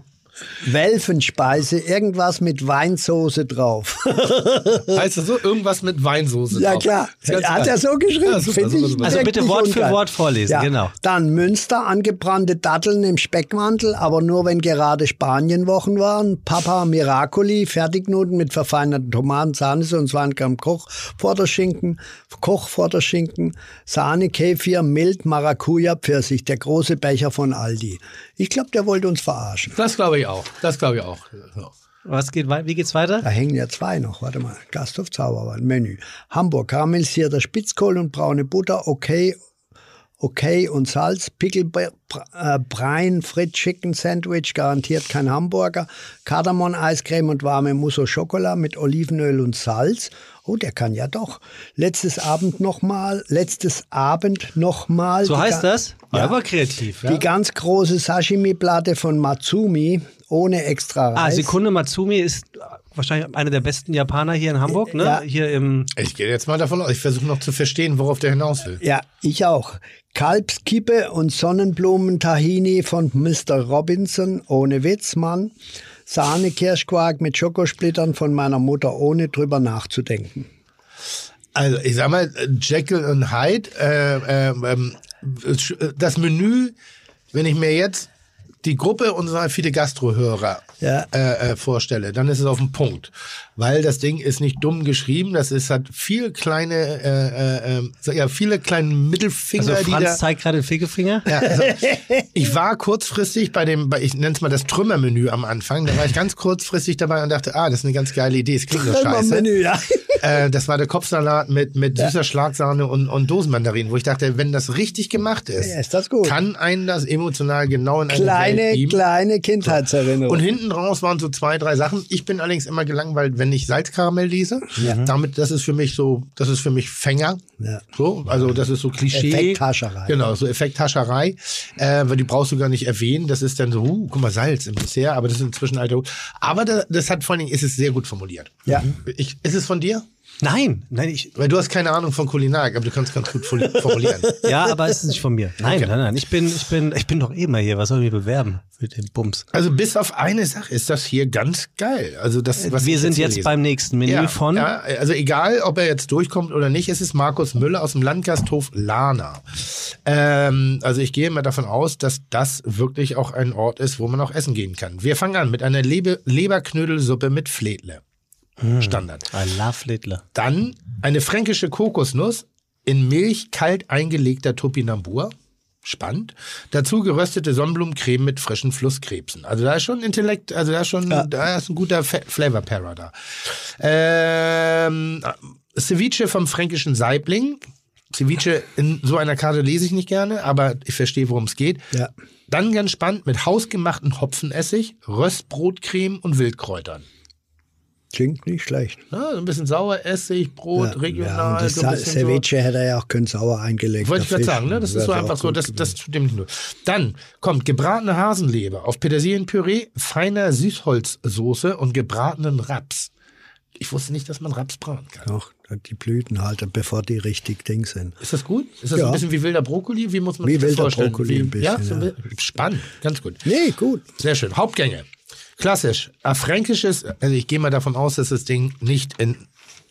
Welfenspeise, irgendwas mit Weinsoße drauf. Heißt das so? Irgendwas mit Weinsoße ja drauf. klar, Ist ganz hat er so geschrieben. Ja, super, finde super, ich super. Also bitte wirklich Wort für. Wort vorlesen, ja. genau. Dann Münster, angebrannte Datteln im Speckmantel, aber nur wenn gerade Spanienwochen waren. Papa Miracoli, Fertignudeln mit verfeinerten Tomaten, Sahnesauce und 200 Gramm Kochvorderschinken, Kochvorderschinken, Sahne, Kefir, Mild, Maracuja, Pfirsich, der große Becher von Aldi. Ich glaube, der wollte uns verarschen. Das glaube ich auch. Das glaube ich auch. So. Was geht, wie geht's weiter? Da hängen ja zwei noch. Warte mal. Gasthof Zauberwald. Menü. Hamburg. Karamellisierter Spitzkohl und braune Butter. Okay. Okay und Salz, Pickelbrein, Frit Chicken Sandwich, garantiert kein Hamburger, Kardamom Eiscreme und warme Mousse au Chocolat mit Olivenöl und Salz. Oh, der kann ja doch. Letztes Abend nochmal, letztes Abend nochmal. So heißt das? Ja. Aber kreativ. Die ganz große Sashimi-Platte von Matsumi ohne extra Reis. Ah, Sekunde, Matsumi ist wahrscheinlich einer der besten Japaner hier in Hamburg, ne? Ja. Hier im Ich gehe jetzt mal davon aus. Ich versuche noch zu verstehen, worauf der hinaus will. Ja, ich auch. Kalbskippe und Sonnenblumen-Tahini von Mr. Robinson, ohne Witz, Mann. Sahne-Kirschquark mit Schokosplittern von meiner Mutter, ohne drüber nachzudenken. Also ich sag mal, Jekyll und Hyde, äh, äh, ähm, das Menü, wenn ich mir jetzt die Gruppe unserer Fide Gastro-Hörer Ja. äh, äh, vorstelle, dann ist es auf den Punkt. Weil das Ding ist nicht dumm geschrieben, das ist hat viel kleine, äh, äh, äh, ja, viele kleine Mittelfinger, also die da. Franz zeigt gerade den Fegeffinger. Ja, also, ich war kurzfristig bei dem, bei, ich nenne es mal das Trümmermenü am Anfang, da war ich ganz kurzfristig dabei und dachte, ah, das ist eine ganz geile Idee, es klingt nur scheiße. Ja. Äh, das war der Kopfsalat mit, mit süßer Schlagsahne und, und Dosenmandarinen, wo ich dachte, wenn das richtig gemacht ist, Ja, ist das gut. kann einen das emotional genau in eine Kleine, Welt kleine Kindheitserinnerung. Und hinten raus waren so zwei, drei Sachen. Ich bin allerdings immer gelangweilt, wenn ich Salzkaramell lese. Damit, das ist für mich so, das ist für mich Fänger. Ja. So, also das ist so Klischee. Effekthascherei. Genau, so Effekthascherei. Äh, weil die brauchst du gar nicht erwähnen. Das ist dann so, uh, guck mal, Salz im Dessert, aber das ist inzwischen alter. Aber das, das hat vor allen Dingen, ist es sehr gut formuliert. Ja. Ich, ist es von dir? Nein, nein, ich, Weil du hast keine Ahnung von Kulinarik, aber du kannst ganz gut formulieren. ja, aber es ist nicht von mir. Nein, nein, nein, ich bin, ich bin, ich bin doch eh mal hier. Was soll ich mich bewerben für den Bums? Also bis auf eine Sache ist das hier ganz geil. Also das, was Wir sind jetzt lese. beim nächsten Menü ja, von. Ja, also egal, ob er jetzt durchkommt oder nicht, es ist Markus Müller aus dem Landgasthof Lana. Ähm, also ich gehe mal davon aus, dass das wirklich auch ein Ort ist, wo man auch essen gehen kann. Wir fangen an mit einer Lebe Leberknödelsuppe mit Fledle. Standard. I love Lidler. Dann eine fränkische Kokosnuss in Milch kalt eingelegter Topinambur. Spannend. Dazu geröstete Sonnenblumencreme mit frischen Flusskrebsen. Also da ist schon Intellekt, also da ist schon, da ist ein guter Flavor Para da. Ähm, Ceviche vom fränkischen Saibling. Ceviche in so einer Karte lese ich nicht gerne, aber ich verstehe, worum es geht. Ja. Dann ganz spannend mit hausgemachten Hopfenessig, Röstbrotcreme und Wildkräutern. Klingt nicht schlecht. So ein bisschen Saueressig, Brot, Ja, regional. ja, und das so ein bisschen so. Ceviche hätte er ja auch können sauer eingelegt. Wollte ich gerade sagen, ne? Das ist so einfach so, das, das tut dem nicht nur. Dann kommt gebratene Hasenleber auf Petersilienpüree, feiner Süßholzsoße und gebratenen Raps. Ich wusste nicht, dass man Raps braten kann. Doch, die Blüten halten, bevor die richtig Ding sind. Ist das gut? Ist das Ja. ein bisschen wie wilder Brokkoli? Wie muss man Wie sich das wilder vorstellen? Brokkoli wie, ein bisschen, ja, ja. bisschen- spannend, ganz gut. Nee, gut. Sehr schön. Hauptgänge. Klassisch. Ein fränkisches, also ich gehe mal davon aus, dass das Ding nicht in,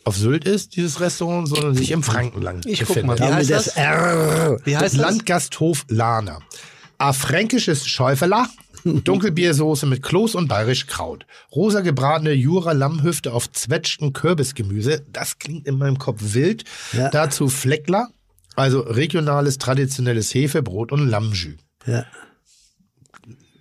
auf Sylt ist, dieses Restaurant, sondern sich im Frankenland Ich guck befindet. mal. Wie heißt das das? R. Wie heißt das? Landgasthof Lana. A fränkisches Schäuferler. Dunkelbiersoße mit Kloß und bayerisch Kraut. Rosa gebratene Jura-Lammhüfte auf zwetschgen Kürbisgemüse. Das klingt in meinem Kopf wild. Ja. Dazu Fleckler, also regionales, traditionelles Hefebrot und Lammjus. Ja.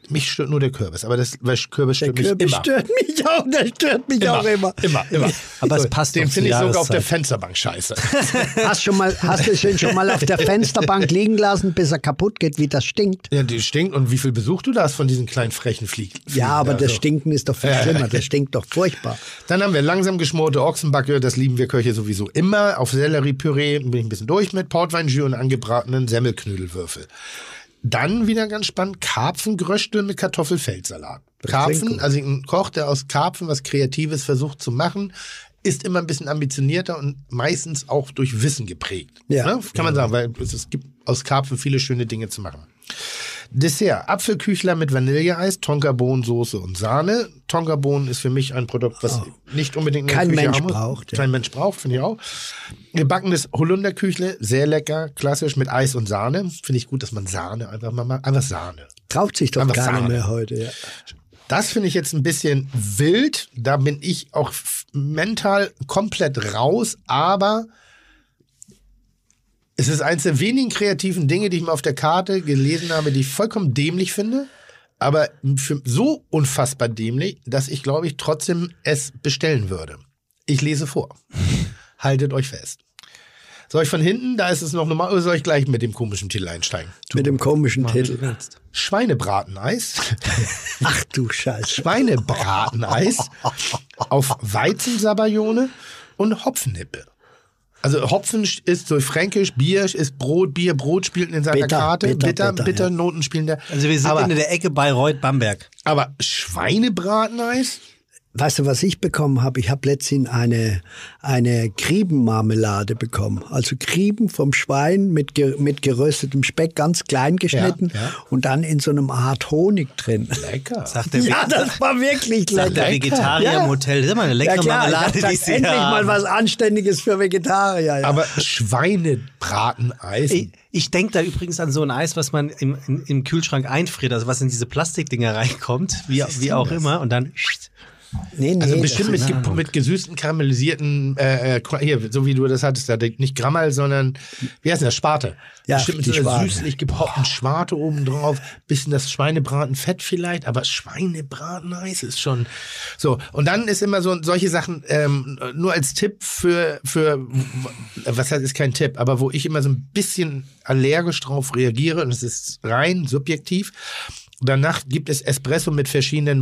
Mich stört nur der Kürbis, aber das weil Kürbis Der stört mich Kürbis immer. stört mich auch, der stört mich auch immer. Immer, immer. Aber es passt Den finde ich sogar auf der. Fensterbank scheiße. Hast, schon mal, hast du den schon mal auf der Fensterbank liegen lassen, bis er kaputt geht, wie das stinkt? ja, die stinkt. Und wie viel Besuch du da hast von diesen kleinen frechen Fliegen? Ja, aber das Also. Stinken ist doch viel schlimmer. Das stinkt doch furchtbar. Dann haben wir langsam geschmorte Ochsenbacke, das lieben wir Köche sowieso immer. Auf Selleriepüree bin ich ein bisschen durch mit Portweinjus und angebratenen Semmelknödelwürfel. Dann wieder ganz spannend, Karpfengröstel mit Kartoffelfeldsalat. klingt Karpfen, also ein Koch, der aus Karpfen was Kreatives versucht zu machen, ist immer ein bisschen ambitionierter und meistens auch durch Wissen geprägt. Ja. Ne? Kann man sagen, weil es, es gibt aus Karpfen viele schöne Dinge zu machen. Dessert, Apfelküchler mit Vanilleeis, Tonkabohnensoße und Sahne. Tonkabohnen ist für mich ein Produkt, was nicht unbedingt Oh. Kein Mensch haben braucht, ja. Kein Mensch braucht, finde ich auch. Gebackenes Holunderküchle, sehr lecker, klassisch mit Eis und Sahne. Finde ich gut, dass man Sahne einfach mal macht. Einfach Sahne. Traut sich doch Aber gar nicht mehr heute. Ja. Das finde ich jetzt ein bisschen wild. Da bin ich auch mental komplett raus, aber es ist eines der wenigen kreativen Dinge, die ich mal auf der Karte gelesen habe, die ich vollkommen dämlich finde. aber für, so unfassbar dämlich, dass ich glaube ich trotzdem es bestellen würde. Ich lese vor. Haltet euch fest. Soll ich von hinten, da ist es noch normal, oder soll ich gleich mit dem komischen Titel einsteigen? Mit dem komischen du Titel. Schweinebrateneis. Ach du Scheiße. Schweinebrateneis auf Weizensabayone und Hopfennippe. Also Hopfen ist so fränkisch, Bier ist Brot, Bier, Brot spielt in seiner Bitter, Karte, bitter, bitter, bitter, bitter, ja. Noten spielen da. Also wir sind aber, in der Ecke Bayreuth Bamberg. aber Schweinebrateneis? Weißt du, was ich bekommen habe? Ich habe letztens eine, eine Kriebenmarmelade bekommen. Also Krieben vom Schwein mit, ge, mit geröstetem Speck, ganz klein geschnitten Ja, ja. und dann in so einem Art Honig drin. Lecker. Sagt der, Ja, das war wirklich sagt der lecker. Vegetarier Ja. im Hotel. Das ist mal eine leckere ja klar, Marmelade, ich die sie endlich haben. mal was Anständiges für Vegetarier. Ja. Aber Schweinebrateneis? Ich, ich denke da übrigens an so ein Eis, was man im, im, im Kühlschrank einfriert, also was in diese Plastikdinger reinkommt, wie, wie auch das? immer, und dann nee, nee, Also bestimmt mit, ge mit gesüßten, karamellisierten, äh, äh, hier, so wie du das hattest, da nicht Grammal, sondern, wie heißt denn das, Sparte. Ja, bestimmt mit so einer süßlich gepoppten Schwarte oben drauf, bisschen das Schweinebratenfett vielleicht, aber Schweinebrateneis ist schon so. Und dann ist immer so solche Sachen, ähm, nur als Tipp für, für, was heißt, ist kein Tipp, aber wo ich immer so ein bisschen allergisch drauf reagiere, und es ist rein subjektiv, Danach gibt es Espresso mit verschiedenen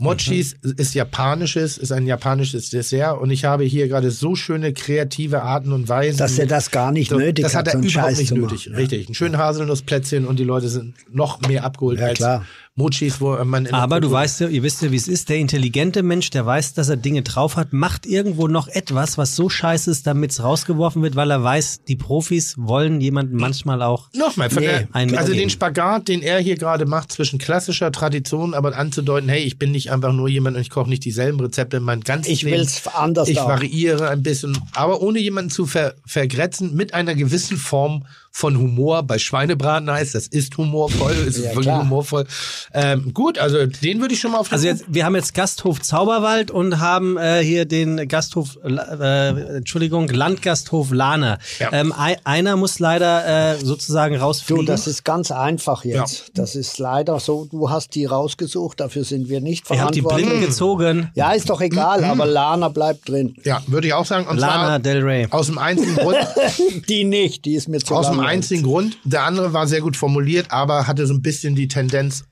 Mochis. Mochis ist japanisches, ist ein japanisches Dessert und ich habe hier gerade so schöne kreative Arten und Weisen. Dass er das gar nicht nötig das hat, hat er so überhaupt Scheiß nicht nötig. machen. Richtig. Ein schönes Haselnussplätzchen und die Leute sind noch mehr abgeholt Ja, als klar. Mochis, wo man Aber du weißt ja, ihr wisst ja, wie es ist. Der intelligente Mensch, der weiß, dass er Dinge drauf hat, macht irgendwo noch etwas, was so scheiße ist, damit es rausgeworfen wird, weil er weiß, die Profis wollen jemanden manchmal auch. Nochmal, von Nee, der, einen also mitgeben. den Spagat, den er hier gerade macht zwischen klassischer Tradition, aber anzudeuten, hey, ich bin nicht einfach nur jemand und ich koche nicht dieselben Rezepte in meinem ganzen Ich Leben. will's anders Ich auch. variiere ein bisschen, aber ohne jemanden zu ver vergrätzen, mit einer gewissen Form von Humor. Bei Schweinebrateneis, das ist humorvoll, ist Ja, wirklich klar. humorvoll. Ähm, gut, also den würde ich schon mal auf Also jetzt, wir haben jetzt Gasthof Zauberwald und haben äh, hier den Gasthof, äh, Entschuldigung, Landgasthof Lahner. Ja. Ähm, ei- einer muss leider äh, sozusagen Du, rausfliegen. das ist ganz einfach jetzt. Das ist leider so, du hast die rausgesucht, dafür sind wir nicht Ihr habt die verantwortlich. Blinden gezogen. Ja, ist doch egal, aber Lana bleibt drin. Ja, würde ich auch sagen. Und Lana Del Rey. aus dem einzigen Grund, Die nicht, die ist mir zu aus dem einzigen Grund. Der andere war sehr gut formuliert, aber hatte so ein bisschen die Tendenz,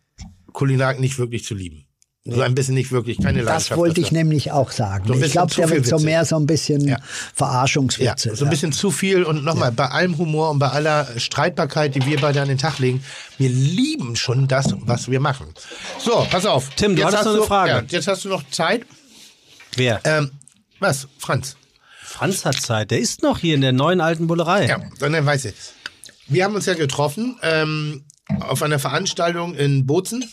Kulinarik nicht wirklich zu lieben. So ein bisschen nicht wirklich, keine Das Leidenschaft. wollte ich dafür. nämlich auch sagen. So ich glaube, der wird so mehr so ein bisschen Ja. Ja, Verarschungswitze. so ein bisschen zu viel und nochmal, bei allem Humor und bei aller Streitbarkeit, die wir beide an den Tag legen, wir lieben schon das, was wir machen. So, pass auf. Tim, du Jetzt hast noch eine Frage. Ja, jetzt hast du noch Zeit. Wer? Ähm, was, Franz? Franz hat Zeit. Der ist noch hier in der neuen alten Bullerei. Ja, dann weiß ich. Wir haben uns ja getroffen ähm, auf einer Veranstaltung in Bozen.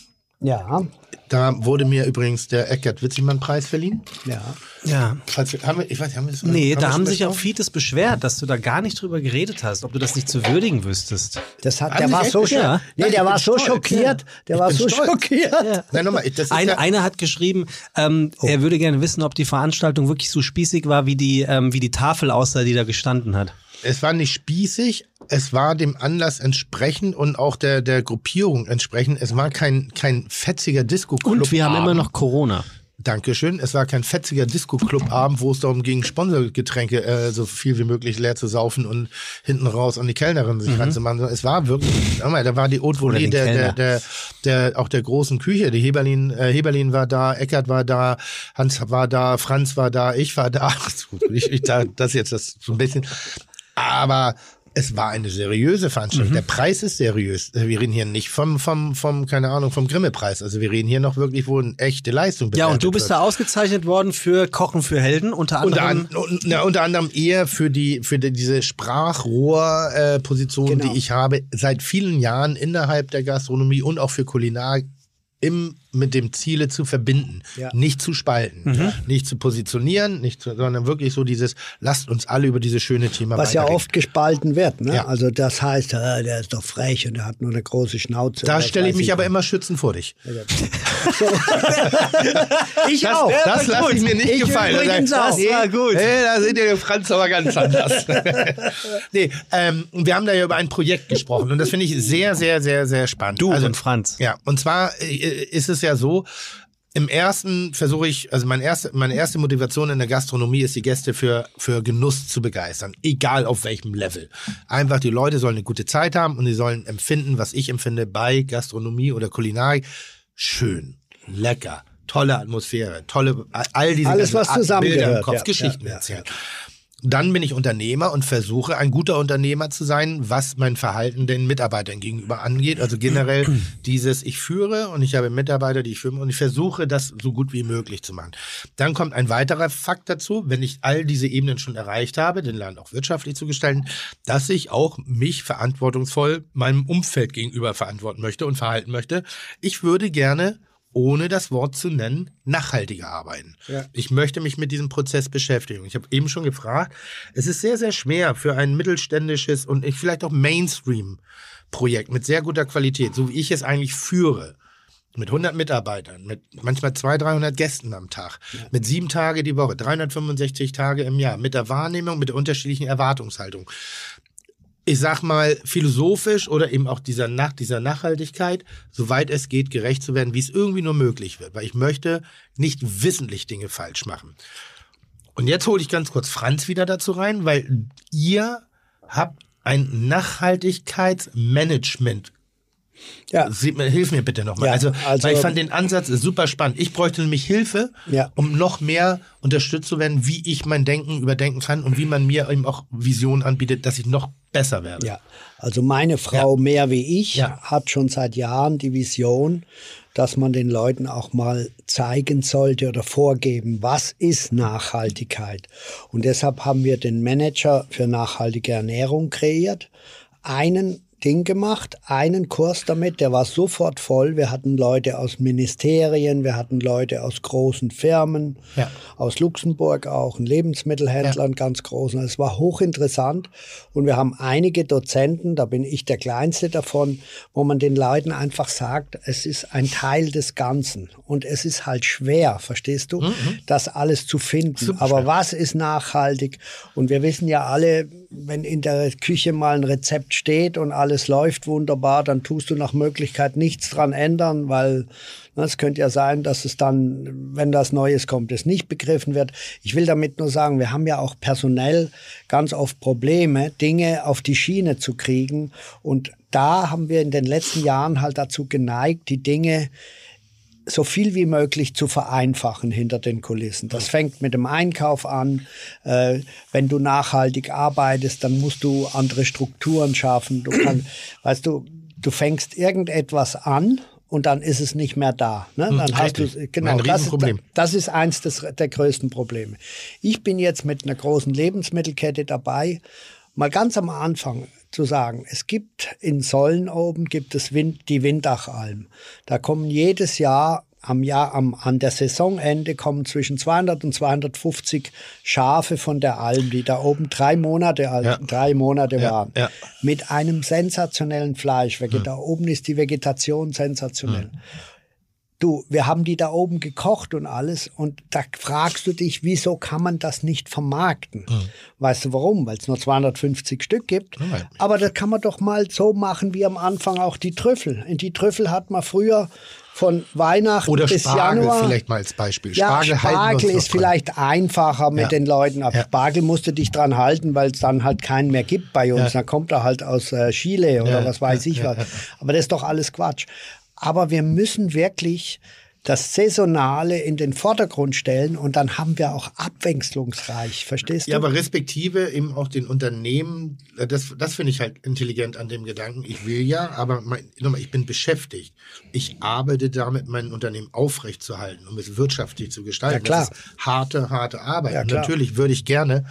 Ja, Da wurde mir übrigens der Eckert-Witzigmann-Preis verliehen. ja. ja. Falls wir, haben wir, ich weiß, haben wir das Nee, haben da wir haben sich auch? Fites beschwert, dass du da gar nicht drüber geredet hast, ob du das nicht zu würdigen wüsstest. Das hat, Haben der war so, beschwert? Ja. nee, Nein, der war so stolz, schockiert. ja. Der Ich war so stolz. schockiert. Nein, nochmal, das ist Ein, ja, einer hat geschrieben, ähm, er würde gerne wissen, ob die Veranstaltung wirklich so spießig war, wie die, ähm, wie die Tafel aussah, die da gestanden hat. Es war nicht spießig, es war dem Anlass entsprechend und auch der, der Gruppierung entsprechend. Es war kein, kein fetziger Disco-Club. Und wir haben immer noch Corona. Dankeschön. Es war kein fetziger Disco-Club-Abend, wo es darum ging, Sponsorgetränke äh, so viel wie möglich leer zu saufen und hinten raus an die Kellnerin sich ranzumachen. sondern Es war wirklich, mal, da war die Haute Volée der, der, der, der, auch der großen Küche. Die Heberlin, äh, Heberlin war da, Eckert war da, Hans war da, Franz war da, ich war da. ich, ich, da das jetzt das so ein bisschen. Aber es war eine seriöse Veranstaltung. Mhm. Der Preis ist seriös. Wir reden hier nicht vom, vom, vom, keine Ahnung, vom Grimme-Preis. Also wir reden hier noch wirklich, wo eine echte Leistung Ja, und du bist wird. da ausgezeichnet worden für Kochen für Helden, unter Unter, anderem. an, un- na, unter anderem eher für die für die, diese Sprachrohrposition, äh, Genau. die ich habe seit vielen Jahren innerhalb der Gastronomie und auch für Kulinar im mit dem Ziele zu verbinden, Ja. nicht zu spalten, nicht zu positionieren, nicht zu, sondern wirklich so dieses, lasst uns alle über dieses schöne Thema Was ja oft gespalten wird. Ne? Ja. Also das heißt, äh, der ist doch frech und der hat nur eine große Schnauze. Da stelle ich mich aber immer schützen vor dich. Ich Das, auch. das lasse ich mir nicht Ich gefallen. übrigens Da- auch. Nee, Das war gut. Nee, da sind die Franz aber ganz anders. nee, ähm, wir haben da ja über ein Projekt gesprochen und das finde ich sehr, sehr, sehr, sehr spannend. Du und Franz. Ja, und zwar äh, ist es ja so, im ersten versuche ich, also mein erste, meine erste Motivation in der Gastronomie ist, die Gäste für, für Genuss zu begeistern. Egal auf welchem Level. Einfach, die Leute sollen eine gute Zeit haben und sie sollen empfinden, was ich empfinde bei Gastronomie oder Kulinarik. Schön, lecker, tolle Atmosphäre, tolle, all diese Alles, was zusammengehört, Bilder im Kopf, ja, Geschichten ja, ja. erzählen. Dann bin ich Unternehmer und versuche, ein guter Unternehmer zu sein, was mein Verhalten den Mitarbeitern gegenüber angeht. Also generell dieses, ich führe und ich habe Mitarbeiter, die ich führe und ich versuche, das so gut wie möglich zu machen. Dann kommt ein weiterer Fakt dazu, wenn ich all diese Ebenen schon erreicht habe, den Laden auch wirtschaftlich zu gestalten, dass ich auch mich verantwortungsvoll meinem Umfeld gegenüber verantworten möchte und verhalten möchte. Ich würde gerne ohne das Wort zu nennen, nachhaltiger arbeiten. Ja. Ich möchte mich mit diesem Prozess beschäftigen. Ich habe eben schon gefragt, es ist sehr, sehr schwer für ein mittelständisches und vielleicht auch Mainstream-Projekt mit sehr guter Qualität, so wie ich es eigentlich führe, mit 100 Mitarbeitern, mit manchmal 200, 300 Gästen am Tag, mit sieben Tage die Woche, 365 Tage im Jahr, mit der Wahrnehmung, mit der unterschiedlichen Erwartungshaltung ich sag mal, philosophisch oder eben auch dieser Nach dieser Nachhaltigkeit, soweit es geht, gerecht zu werden, wie es irgendwie nur möglich wird. Weil ich möchte nicht wissentlich Dinge falsch machen. Und jetzt hole ich ganz kurz Franz wieder dazu rein, weil ihr habt ein Nachhaltigkeitsmanagement. Ja. Sie, hilf mir bitte nochmal. Ja, also, also- weil ich fand den Ansatz super spannend. Ich bräuchte nämlich Hilfe, Ja. um noch mehr unterstützt zu werden, wie ich mein Denken überdenken kann und wie man mir eben auch Visionen anbietet, dass ich noch besser werde. Ja, also meine Frau mehr wie ich Ja. hat schon seit Jahren die Vision, dass man den Leuten auch mal zeigen sollte oder vorgeben, was ist Nachhaltigkeit. Und deshalb haben wir den Manager für nachhaltige Ernährung kreiert. Einen Ding gemacht, einen Kurs damit, der war sofort voll. Wir hatten Leute aus Ministerien, wir hatten Leute aus großen Firmen, Ja. aus Luxemburg auch, ein Lebensmittelhändler, ein ganz großen. Es war hochinteressant und wir haben einige Dozenten, da bin ich der kleinste davon, wo man den Leuten einfach sagt, es ist ein Teil des Ganzen und es ist halt schwer, verstehst du, das alles zu finden. Aber was ist nachhaltig? Und wir wissen ja alle, wenn in der Küche mal ein Rezept steht und alles läuft wunderbar, dann tust du nach Möglichkeit nichts dran ändern, weil ne, es könnte ja sein, dass es dann, wenn das Neues kommt, es nicht begriffen wird. Ich will damit nur sagen, wir haben ja auch personell ganz oft Probleme, Dinge auf die Schiene zu kriegen. Und da haben wir in den letzten Jahren halt dazu geneigt, die Dinge so viel wie möglich zu vereinfachen hinter den Kulissen. Das fängt mit dem Einkauf an. Äh, wenn du nachhaltig arbeitest, dann musst du andere Strukturen schaffen. Du kannst, weißt du, du fängst irgendetwas an und dann ist es nicht mehr da. Ne? Dann hast du genau. Das ist, das ist eins des, der größten Probleme. Ich bin jetzt mit einer großen Lebensmittelkette dabei, mal ganz am Anfang zu sagen, es gibt in Sollen oben gibt es Wind, die Windachalm. Da kommen jedes Jahr am Jahr, am, an der Saisonende kommen zwischen 200 und 250 Schafe von der Alm, die da oben drei Monate alt, Ja. drei Monate Ja, waren. ja. Mit einem sensationellen Fleisch. Vege- Da oben ist die Vegetation sensationell. Du, wir haben die da oben gekocht und alles und da fragst du dich, wieso kann man das nicht vermarkten? Weißt du warum? Weil es nur 250 Stück gibt. weil- Aber das kann man doch mal so machen wie am Anfang auch die Trüffel. In die Trüffel hat man früher von Weihnachten Oder bis Spargel Januar. vielleicht mal als Beispiel. Ja, Spargel, uns Spargel ist vielleicht einfacher mit Ja. den Leuten. Aber Ja. Spargel musst du dich dran halten, weil es dann halt keinen mehr gibt bei uns. Ja. Dann kommt er halt aus äh, Chile oder Ja, was weiß ja, ich ja, was. ja. Aber das ist doch alles Quatsch. Aber wir müssen wirklich das Saisonale in den Vordergrund stellen und dann haben wir auch abwechslungsreich, verstehst du? Ja, aber respektive eben auch den Unternehmen, äh, das, das finde ich halt intelligent an dem Gedanken. Ich will ja, aber mein, nochmal, ich bin beschäftigt. Ich arbeite damit, mein Unternehmen aufrechtzuerhalten, um es wirtschaftlich zu gestalten. Ja, klar. Das ist harte, harte Arbeit. Ja, klar. natürlich würde ich gerne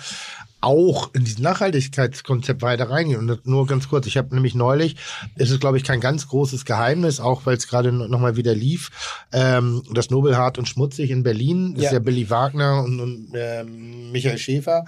auch in dieses Nachhaltigkeitskonzept weiter reingehen. Und nur ganz kurz, ich habe nämlich neulich, es ist glaube ich kein ganz großes Geheimnis, auch weil es gerade nochmal wieder lief, ähm, das Nobelhart und Schmutzig in Berlin, das Ja. ist ja Billy Wagner und, und ähm, Michael Schäfer,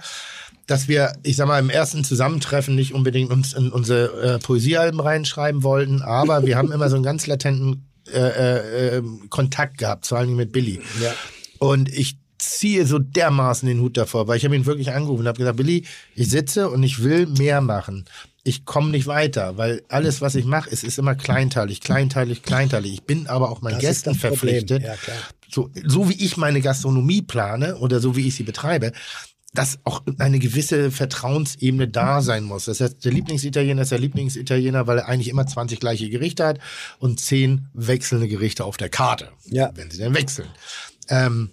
dass wir, ich sag mal, im ersten Zusammentreffen nicht unbedingt uns in unsere äh, Poesiealben reinschreiben wollten, aber wir haben immer so einen ganz latenten äh, äh, äh, Kontakt gehabt, vor allem mit Billy. Ja. Und ich ziehe so dermaßen den Hut davor, weil ich habe ihn wirklich angerufen und habe gesagt, Billy, ich sitze und ich will mehr machen. Ich komme nicht weiter, weil alles, was ich mache, ist, ist immer kleinteilig, kleinteilig, kleinteilig. Ich bin aber auch meinen Das Gästen verpflichtet, Ja, so, so wie ich meine Gastronomie plane oder so wie ich sie betreibe, dass auch eine gewisse Vertrauensebene da sein muss. Das heißt, der Lieblingsitaliener ist der Lieblingsitaliener, weil er eigentlich immer 20 gleiche Gerichte hat und 10 wechselnde Gerichte auf der Karte, Ja. wenn sie denn wechseln. Ähm,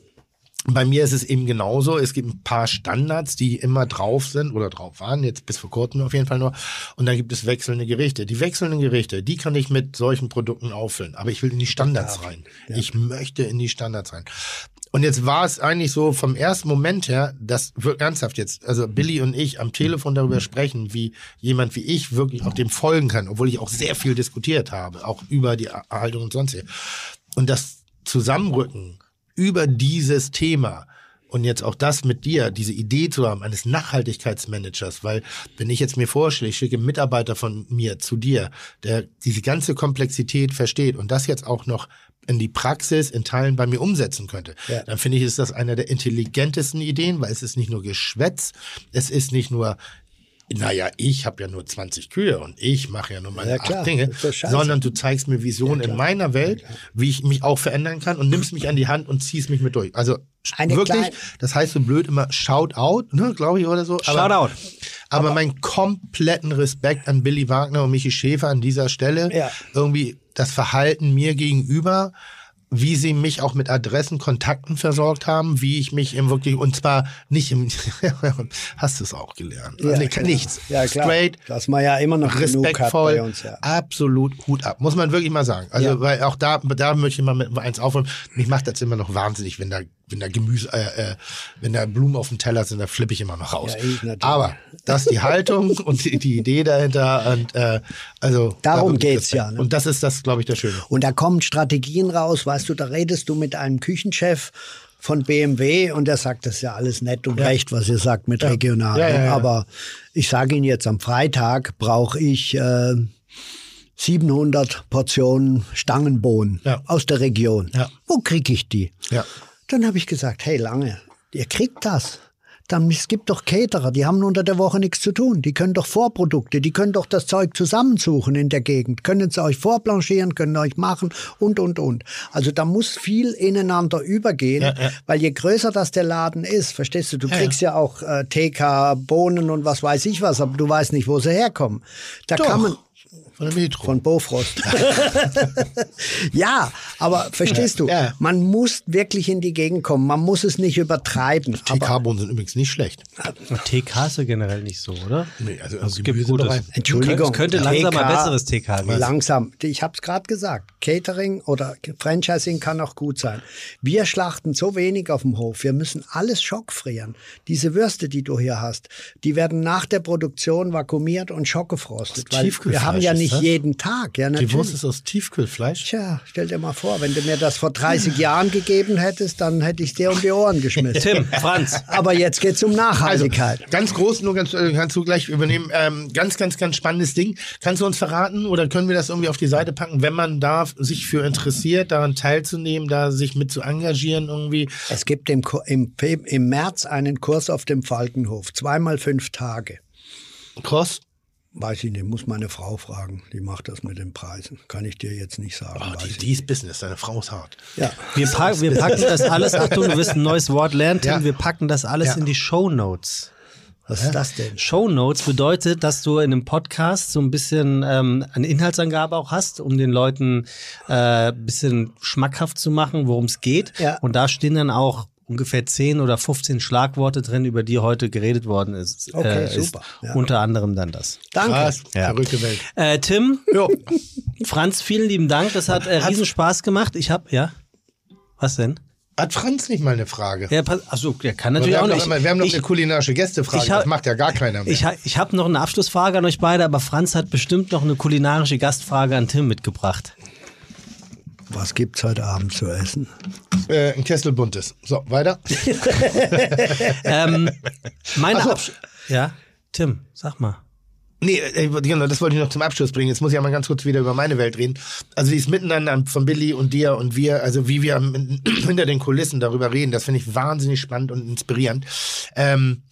bei mir ist es eben genauso. Es gibt ein paar Standards, die immer drauf sind oder drauf waren, jetzt bis vor kurzem auf jeden Fall nur. Und dann gibt es wechselnde Gerichte. Die wechselnden Gerichte, die kann ich mit solchen Produkten auffüllen. Aber ich will in die Standards rein. Ich möchte in die Standards rein. Und jetzt war es eigentlich so vom ersten Moment her, dass wirklich ernsthaft jetzt, also Billy und ich am Telefon darüber sprechen, wie jemand wie ich wirklich auch dem folgen kann, obwohl ich auch sehr viel diskutiert habe, auch über die Erhaltung und sonst. Und das Zusammenrücken über dieses Thema und jetzt auch das mit dir, diese Idee zu haben eines Nachhaltigkeitsmanagers, weil wenn ich jetzt mir vorstelle, ich schicke einen Mitarbeiter von mir zu dir, der diese ganze Komplexität versteht und das jetzt auch noch in die Praxis in Teilen bei mir umsetzen könnte, Ja. dann finde ich, ist das eine der intelligentesten Ideen, weil es ist nicht nur Geschwätz, es ist nicht nur naja, ich habe ja nur 20 Kühe und ich mache ja nur meine Ja, klar, acht Dinge, sondern du zeigst mir Visionen in meiner Welt, wie ich mich auch verändern kann und nimmst mich an die Hand und ziehst mich mit durch. Also Eine wirklich, das heißt so blöd immer Shout out, ne, glaube ich, oder so. Shoutout. Aber, aber meinen kompletten Respekt an Billy Wagner und Michi Schäfer an dieser Stelle. Ja. Irgendwie das Verhalten mir gegenüber, wie sie mich auch mit Adressen, Kontakten versorgt haben, wie ich mich im wirklich, und zwar nicht im, hast du es auch gelernt. Ja, nee, klar. nichts. Ja, klar. Straight, Dass man ja immer noch respektvoll, uns, ja. absolut Hut ab, muss man wirklich mal sagen. Also, Ja. weil auch da, da möchte ich mal mit eins aufholen. Mich macht das immer noch wahnsinnig, wenn da, wenn da Gemüse, äh, äh, wenn da Blumen auf dem Teller sind, da flippe ich immer noch raus. Ja. Aber das ist die Haltung und die, die Idee dahinter und äh, also da Darum geht's ja, ne? Und das ist das, glaube ich, das Schöne. Und da kommen Strategien raus, weißt du, da redest du mit einem Küchenchef von BMW und der sagt, das ist ja alles nett und recht, was ihr sagt mit regional. Ja, ja, ja. Aber ich sage Ihnen jetzt, am Freitag brauche ich äh, 700 Portionen Stangenbohnen Ja. aus der Region. Ja. Wo kriege ich die? Dann habe ich gesagt, hey Lange, ihr kriegt das. Dann, es gibt doch Caterer, die haben unter der Woche nichts zu tun. Die können doch Vorprodukte, die können doch das Zeug zusammensuchen in der Gegend, können es euch vorblanchieren, können euch machen und, und, und. Also da muss viel ineinander übergehen, Ja, ja. weil je größer das der Laden ist, verstehst du, du Ja, kriegst ja, auch äh, TK, Bohnen und was weiß ich was, aber du weißt nicht, wo sie herkommen. Da Doch. kann man, Von der Metro. von Bofrost. ja, aber verstehst du, Ja. man muss wirklich in die Gegend kommen. Man muss es nicht übertreiben. TK-Bohnen sind übrigens nicht schlecht. TK ist ja generell nicht so, oder? Nee, also Es im gibt gutes. Entschuldigung. Es könnte langsam mal TK besseres TK geben. Langsam. Ich habe es gerade gesagt. Catering oder Franchising kann auch gut sein. Wir schlachten so wenig auf dem Hof. Wir müssen alles schockfrieren. Diese Würste, die du hier hast, die werden nach der Produktion vakuumiert und schockgefrostet. Weil wir haben ja Tiefkühlfleisch das? jeden Tag. Ja, Die natürlich. Wurst ist aus Tiefkühlfleisch. Tja, stell dir mal vor, wenn du mir das vor 30 Jahren gegeben hättest, dann hätte ich dir um die Ohren geschmissen. Tim, Franz. Aber jetzt geht's um Also, Nachhaltigkeit. ganz groß, nur ganz, äh, kannst du gleich übernehmen. Ähm, ganz, ganz, ganz spannendes Ding. Kannst du uns verraten oder können wir das irgendwie auf die Seite packen, wenn man da sich für interessiert, daran teilzunehmen, da sich mit zu engagieren irgendwie? Es gibt im, im, im März einen Kurs auf dem Falkenhof. Zweimal fünf Tage. Cross? Weiß ich nicht, muss meine Frau fragen. Die macht das mit den Preisen. Kann ich dir jetzt nicht sagen. Oh, die, die ist Business, deine Frau ist hart. Ja. Wir, pack, wir packen das alles, Achtung, du wirst ein neues Wort lernen, Tim, Ja. wir packen das alles Ja. in die Show Notes. Was ist das denn? Show Notes bedeutet, dass du in einem Podcast so ein bisschen ähm, eine Inhaltsangabe auch hast, um den Leuten äh, ein bisschen schmackhaft zu machen, worum es geht. Ja. Und da stehen dann auch ungefähr 10 oder 15 Schlagworte drin, über die heute geredet worden ist. Okay, äh, ist super. Ja. Unter anderem dann das. Danke. Krass, Ja. verrückte Welt. Äh, Tim, Jo. Franz, vielen lieben Dank. Das hat äh, riesen Spaß gemacht. Ich habe, ja. Was denn? Hat Franz nicht mal eine Frage? Ja, pass, achso, der kann natürlich auch noch nicht. wir haben noch ich, eine kulinarische Gästefrage, ich hab- das macht ja gar keiner mehr. ich, ich habe noch eine Abschlussfrage an euch beide, aber Franz hat bestimmt noch eine kulinarische Gastfrage an Tim mitgebracht. Was gibt's heute Abend zu essen? äh, ein Kessel buntes. So, weiter. Ähm, meine so. Absch Ja, Tim, sag mal. Nee, äh, genau, das wollte ich noch zum Abschluss bringen. Jetzt muss ich ja mal ganz kurz wieder über meine Welt reden. Also dieses Miteinander von Billy und dir und wir, also wie wir hinter den Kulissen darüber reden, das finde ich wahnsinnig spannend und inspirierend. Ähm,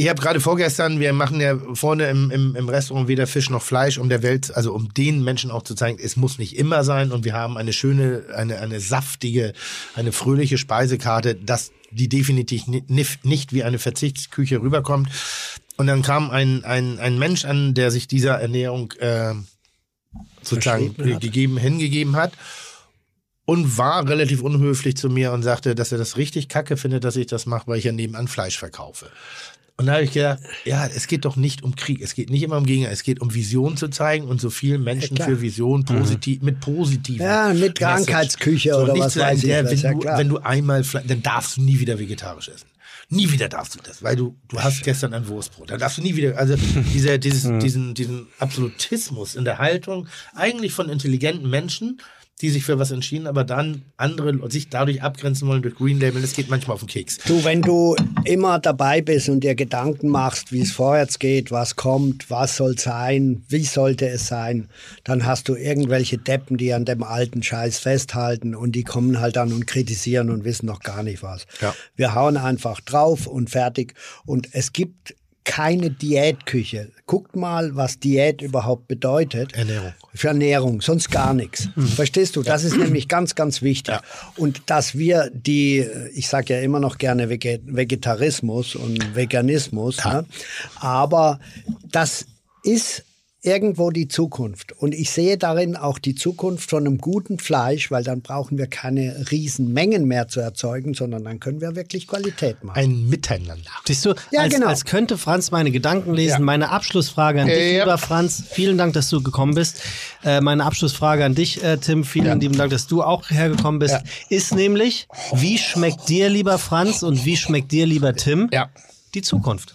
ich habe gerade vorgestern, wir machen ja vorne im, im, im Restaurant weder Fisch noch Fleisch, um der Welt, also um den Menschen auch zu zeigen, es muss nicht immer sein und wir haben eine schöne, eine, eine saftige, eine fröhliche Speisekarte, dass die definitiv nicht wie eine Verzichtsküche rüberkommt. Und dann kam ein, ein, ein Mensch an, der sich dieser Ernährung äh, sozusagen gegeben, hingegeben hat und war relativ unhöflich zu mir und sagte, dass er das richtig kacke findet, dass ich das mache, weil ich ja nebenan Fleisch verkaufe. Und da habe ich gedacht, ja, es geht doch nicht um Krieg, es geht nicht immer um Gegner, es geht um Vision zu zeigen und so vielen Menschen klar. für Vision positiv, mit positiven. Ja, mit. Krankheitsküche oder nicht was sagen, weiß ich der, wenn, ja du, wenn du einmal, dann darfst du nie wieder vegetarisch essen. Nie wieder darfst du das, weil du, du hast gestern ein Wurstbrot. Dann darfst du nie wieder, also dieser, dieses, diesen, diesen Absolutismus in der Haltung eigentlich von intelligenten Menschen, die sich für was entschieden, aber dann andere sich dadurch abgrenzen wollen durch Green Label, das geht manchmal auf den Keks. Du, wenn du immer dabei bist und dir Gedanken machst, wie es vorwärts geht, was kommt, was soll sein, wie sollte es sein, dann hast du irgendwelche Deppen, die an dem alten Scheiß festhalten und die kommen halt dann und kritisieren und wissen noch gar nicht was. Ja. Wir hauen einfach drauf und fertig. Und es gibt keine Diätküche. Guckt mal, was Diät überhaupt bedeutet. Ernährung. Für Ernährung, sonst gar nichts. Verstehst du? Das ist nämlich ganz, ganz wichtig. Ja. Und dass wir die, ich sage ja immer noch gerne Vege- Vegetarismus und Veganismus, ne? aber das ist irgendwo die Zukunft. Und ich sehe darin auch die Zukunft von einem guten Fleisch, weil dann brauchen wir keine riesen Mengen mehr zu erzeugen, sondern dann können wir wirklich Qualität machen. Ein Miteinander. Siehst du, Ja, als, genau. als könnte Franz meine Gedanken lesen. Ja. Meine Abschlussfrage an dich, Ja. lieber Franz. Vielen Dank, dass du gekommen bist. Äh, meine Abschlussfrage an dich, äh, Tim. Vielen lieben Dank, dass du auch hergekommen bist. Ja. Ist nämlich, wie schmeckt dir, lieber Franz, und wie schmeckt dir, lieber Tim, Ja. die Zukunft?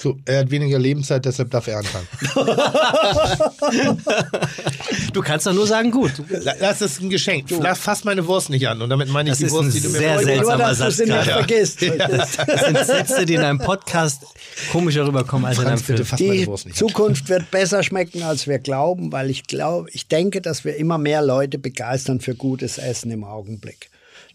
So, er hat weniger Lebenszeit, deshalb darf er anfangen. Du kannst doch nur sagen, gut. Das ist ein Geschenk. Lass, fass meine Wurst nicht an. Und damit meine ich Das die Wurst, die du mir sehr seltsamer du Satz gerade. vergisst. Das sind Sätze, die in einem Podcast komischer rüberkommen als in einem Franz, bitte Film. fass meine Die Wurst nicht an. Zukunft wird besser schmecken, als wir glauben, weil ich glaube, ich denke, dass wir immer mehr Leute begeistern für gutes Essen im Augenblick.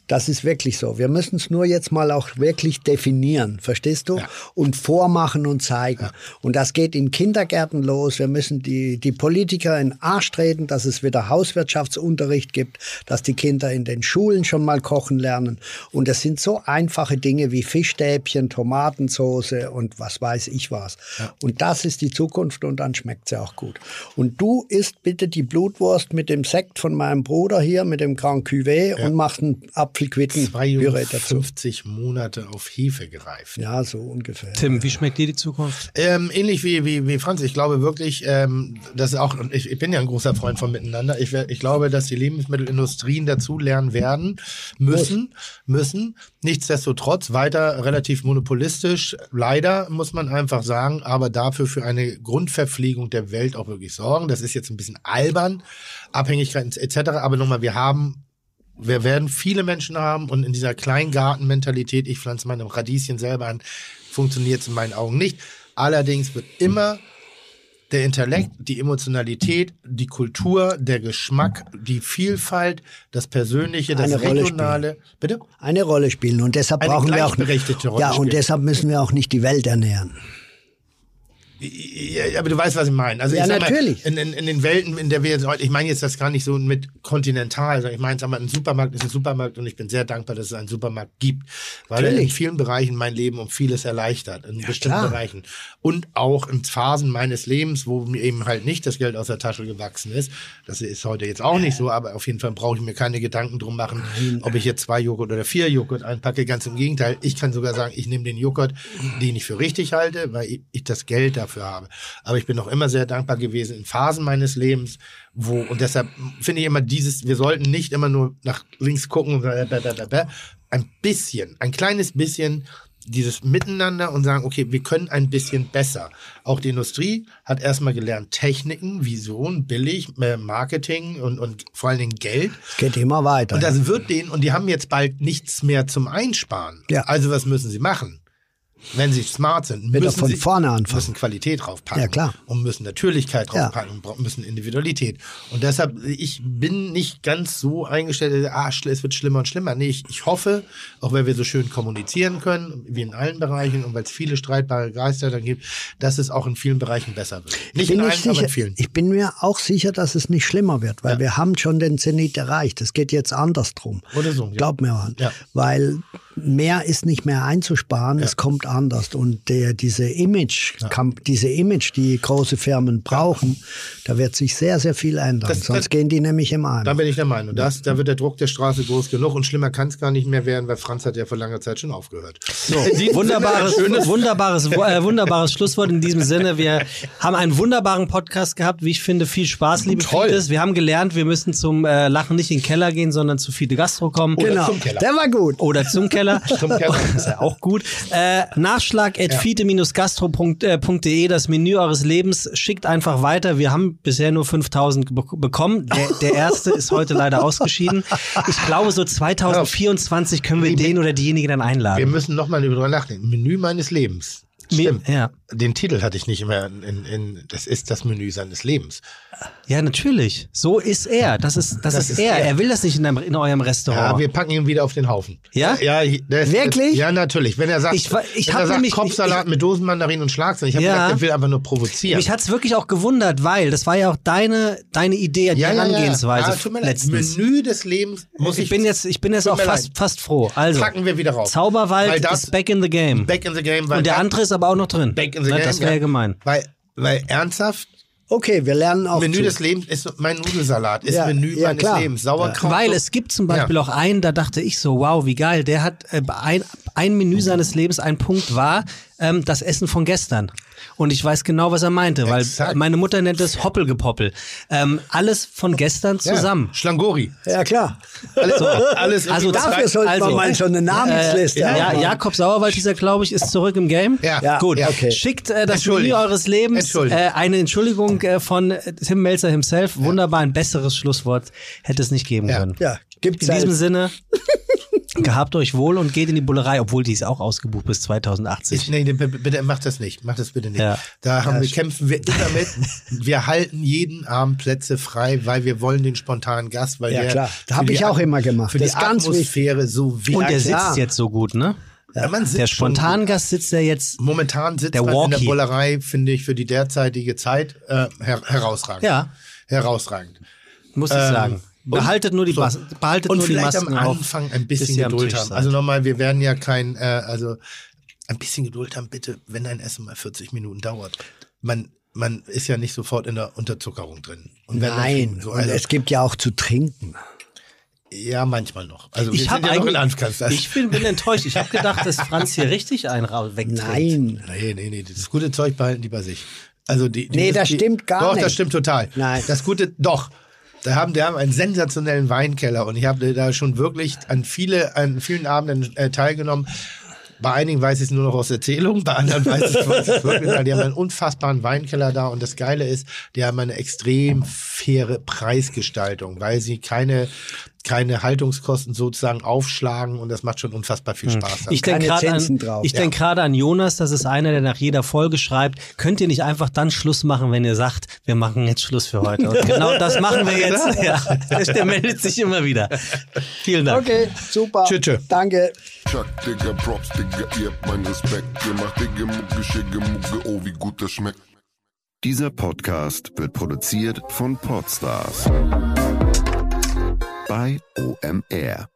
Das ist wirklich so. Wir müssen es nur jetzt mal auch wirklich definieren, verstehst du? Ja. Und vormachen und zeigen. Und das geht in Kindergärten los. Wir müssen die, die Politiker in Arsch treten, dass es wieder Hauswirtschaftsunterricht gibt, dass die Kinder in den Schulen schon mal kochen lernen. Und das sind so einfache Dinge wie Fischstäbchen, Tomatensoße und was weiß ich was. Und das ist die Zukunft und dann schmeckt sie auch gut. Und du isst bitte die Blutwurst mit dem Sekt von meinem Bruder hier, mit dem Grand Cuvée und machst einen Apfelquitten-Püree dazu. 52 Monate auf Hefe gereift. Ja, so ungefähr. Tim, wie schmeckt dir die Zukunft? Ähm, ähnlich wie, wie, wie Franz, ich glaube wirklich, ähm, das ist auch, und ich, ich bin ja ein großer Freund von Miteinander. Ich, ich glaube, dass die Lebensmittelindustrien dazu lernen werden, müssen, müssen. Nichtsdestotrotz weiter relativ monopolistisch, leider muss man einfach sagen, aber dafür für eine Grundverpflegung der Welt auch wirklich sorgen. Das ist jetzt ein bisschen albern, Abhängigkeiten etc. Aber nochmal, wir haben wir werden viele Menschen haben und in dieser Kleingartenmentalität, ich pflanze meine Radieschen selber an, funktioniert es in meinen Augen nicht. Allerdings wird immer der Intellekt, die Emotionalität, die Kultur, der Geschmack, die Vielfalt, das Persönliche, das Eine Regionale. Bitte? Eine Rolle spielen und deshalb Eine brauchen wir auch Rolle ja und spielen. deshalb müssen wir auch nicht die Welt ernähren. Ja, aber du weißt, was ich meine. Also Ja, natürlich. Mal, in, in, in den Welten, in der wir jetzt heute, ich meine jetzt das gar nicht so mit kontinental, sondern ich meine, sag mal, ein Supermarkt ist ein Supermarkt und ich bin sehr dankbar, dass es einen Supermarkt gibt, weil er in Natürlich. vielen Bereichen mein Leben um vieles erleichtert, in bestimmten klar. Bereichen. Und auch in Phasen meines Lebens, wo mir eben halt nicht das Geld aus der Tasche gewachsen ist. Das ist heute jetzt auch nicht so, aber auf jeden Fall brauche ich mir keine Gedanken drum machen, ob ich jetzt zwei Joghurt oder vier Joghurt einpacke. Ganz im Gegenteil, ich kann sogar sagen, ich nehme den Joghurt, den ich für richtig halte, weil ich das Geld dafür für habe. Aber ich bin auch immer sehr dankbar gewesen in Phasen meines Lebens, wo, und deshalb finde ich immer dieses, wir sollten nicht immer nur nach links gucken, und ein bisschen, ein kleines bisschen dieses Miteinander und sagen, okay, wir können ein bisschen besser. Auch die Industrie hat erstmal gelernt, Techniken, Vision, billig, äh, Marketing und, und vor allen Dingen Geld. Es geht immer weiter. Und das wird denen, und die haben jetzt bald nichts mehr zum Einsparen. Ja. Also was müssen sie machen? Wenn sie smart sind, müssen von sie vorne anfangen. müssen Qualität draufpacken. Ja, klar. Und müssen Natürlichkeit Ja. draufpacken, und bra- müssen Individualität. Und deshalb, ich bin nicht ganz so eingestellt, ah, es wird schlimmer und schlimmer. Nee, ich, ich hoffe, auch weil wir so schön kommunizieren können, wie in allen Bereichen und weil es viele streitbare Geister dann gibt, dass es auch in vielen Bereichen besser wird. Nicht in allen, nicht aber sicher, in vielen. ich bin mir auch sicher, dass es nicht schlimmer wird, weil Ja. wir haben schon den Zenit erreicht. Es geht jetzt andersrum. Oder so, ja. Glaub mir mal. Ja. Weil mehr ist nicht mehr einzusparen, es kommt anders. Und der, diese Image, Kamp- diese Image, die große Firmen brauchen, da wird sich sehr, sehr viel ändern. Das- Sonst das- gehen die nämlich im Ein. Da bin ich der Meinung. Das, da wird der Druck der Straße groß genug und schlimmer kann es gar nicht mehr werden, weil Franz hat ja vor langer Zeit schon aufgehört. So, Wunderbares, wunderbares, äh, wunderbares Schlusswort in diesem Sinne. Wir haben einen wunderbaren Podcast gehabt, wie ich finde, viel Spaß, liebe Toll. Wir haben gelernt, wir müssen zum äh, Lachen nicht in den Keller gehen, sondern zu Fide Gastro kommen. genau. zum Keller. Der war gut. Oder zum Keller. Keller. ist ja auch gut. Äh, Nachschlag at fite-gastro.de, das Menü eures Lebens. Schickt einfach weiter. Wir haben bisher nur 5000 be bekommen. Der, der erste ist heute leider ausgeschieden. Ich glaube, so 2024 können wir den oder diejenige dann Wir einladen. müssen nochmal drüber nachdenken. Menü meines Lebens. Stimmt. Ja. Den Titel hatte ich nicht mehr in, in, das ist das Menü seines Lebens. Ja, natürlich. So ist er. Das ist, das, Das ist, ist er. er. Er will das nicht in, einem, in eurem Ja, Restaurant. wir packen ihn wieder auf den Haufen. Ja? Ja, der ist, Wirklich? Ja, natürlich. Wenn er sagt, Ich ich wenn er sagt nämlich- Kopfsalat ich- mit Dosenmandarinen und Schlagsahne, ich habe Ja. gedacht, er will einfach nur provozieren. Mich hat's wirklich auch gewundert, weil das war ja auch deine, deine Idee, die Herangehensweise Ja, mir leid. letztens. Menü des Lebens muss ich, ich bin jetzt, ich bin jetzt auch fast, fast froh. Also, packen wir wieder raus. Zauberwald das- ist back in the game. Back in the game. Und der das- andere ist aber auch noch drin. Back in the Na, game. Das wäre ja gemein. Weil, weil ernsthaft, Okay, wir lernen auch Menü zu. des Lebens ist mein Nudelsalat, ist Ja, Menü ja, meines klar. Lebens. Sauerkraut. Weil es gibt zum Beispiel Ja. auch einen, da dachte ich so, wow, wie geil. Der hat äh, ein, ein Menü seines Lebens, ein Punkt war ähm, das Essen von gestern. Und ich weiß genau, was er meinte, weil Exakt. meine Mutter nennt es Hoppelgepoppel. Ähm, alles von gestern Ja, zusammen. Schlangori. Ja, klar. Alles, alles Also Dafür sollte also, man mal so eine Namensliste Äh, ja, haben. Jakob Sauerwald, dieser glaube ich, ist zurück im Game. Ja. Ja, Gut, ja, okay. schickt äh, das. Menü eures Lebens. Äh, eine Entschuldigung äh, von Tim Melzer himself. Wunderbar, ein besseres Schlusswort hätte es nicht geben Ja. können. Ja, gibt's In diesem halt. Sinne, gehabt euch wohl und geht in die Bullerei, obwohl die ist auch ausgebucht bis 2080. Ich, nee, nee, bitte, bitte mach das nicht. Mach das bitte nicht. Ja. Da haben wir, kämpfen wir immer mit. Wir halten jeden Abend Plätze frei, weil wir wollen den spontanen Gast, weil Ja, der klar. für Hab die ich auch immer gemacht. Für Das die ist ganz Atmosphäre so wichtig. und der klar. sitzt jetzt so gut, ne? Ja, man sitzt Der Spontangast sitzt ja jetzt. Momentan sitzt Der man in der. Bullerei, finde ich, für die derzeitige Zeit äh, her herausragend. Ja. Herausragend. Muss ich Ähm, sagen. Behaltet nur die, so. Bas behaltet Und nur die vielleicht Masken am auf. Anfang ein bis bisschen am Geduld haben. seid. Also nochmal, wir werden ja kein, äh, also ein bisschen Geduld haben, bitte, wenn dein Essen mal 40 Minuten dauert. Man, man ist ja nicht sofort in der Unterzuckerung drin. Und Nein, so, und also, es gibt ja auch zu trinken. ja, manchmal noch. Also ich habe sind ja noch in ich bin, bin enttäuscht. Ich habe gedacht, dass Franz hier richtig einen wegträgt. Nein. Nee, nee, nee, das gute Zeug behalten die bei sich. Also die, die Nee, das die, stimmt gar doch, nicht. das stimmt total. Nein. Das gute, doch. Da haben, die haben einen sensationellen Weinkeller und ich habe da schon wirklich an viele, an vielen Abenden äh, teilgenommen. Bei einigen weiß ich es nur noch aus Erzählung, bei anderen weiß ich es wirklich. weil Die haben einen unfassbaren Weinkeller da und das Geile ist, die haben eine extrem faire Preisgestaltung, weil sie keine keine Haltungskosten sozusagen aufschlagen und das macht schon unfassbar viel Spaß. Ich denke gerade an, ich denk gerade an Jonas, das ist einer, der nach jeder Folge schreibt, könnt ihr nicht einfach dann Schluss machen, wenn ihr sagt, wir machen jetzt Schluss für heute. Und genau das machen wir jetzt. Ja, der, der meldet sich immer wieder. Vielen Dank. Okay, super. Tschö, tschö. Danke. Chuck, Digga, Props, Digga, ihr habt meinen Respekt. Ihr macht Digga, Mucke, Schicke, Mucke, oh, wie gut das schmeckt. Dieser Podcast wird produziert von Podstars bei OMR.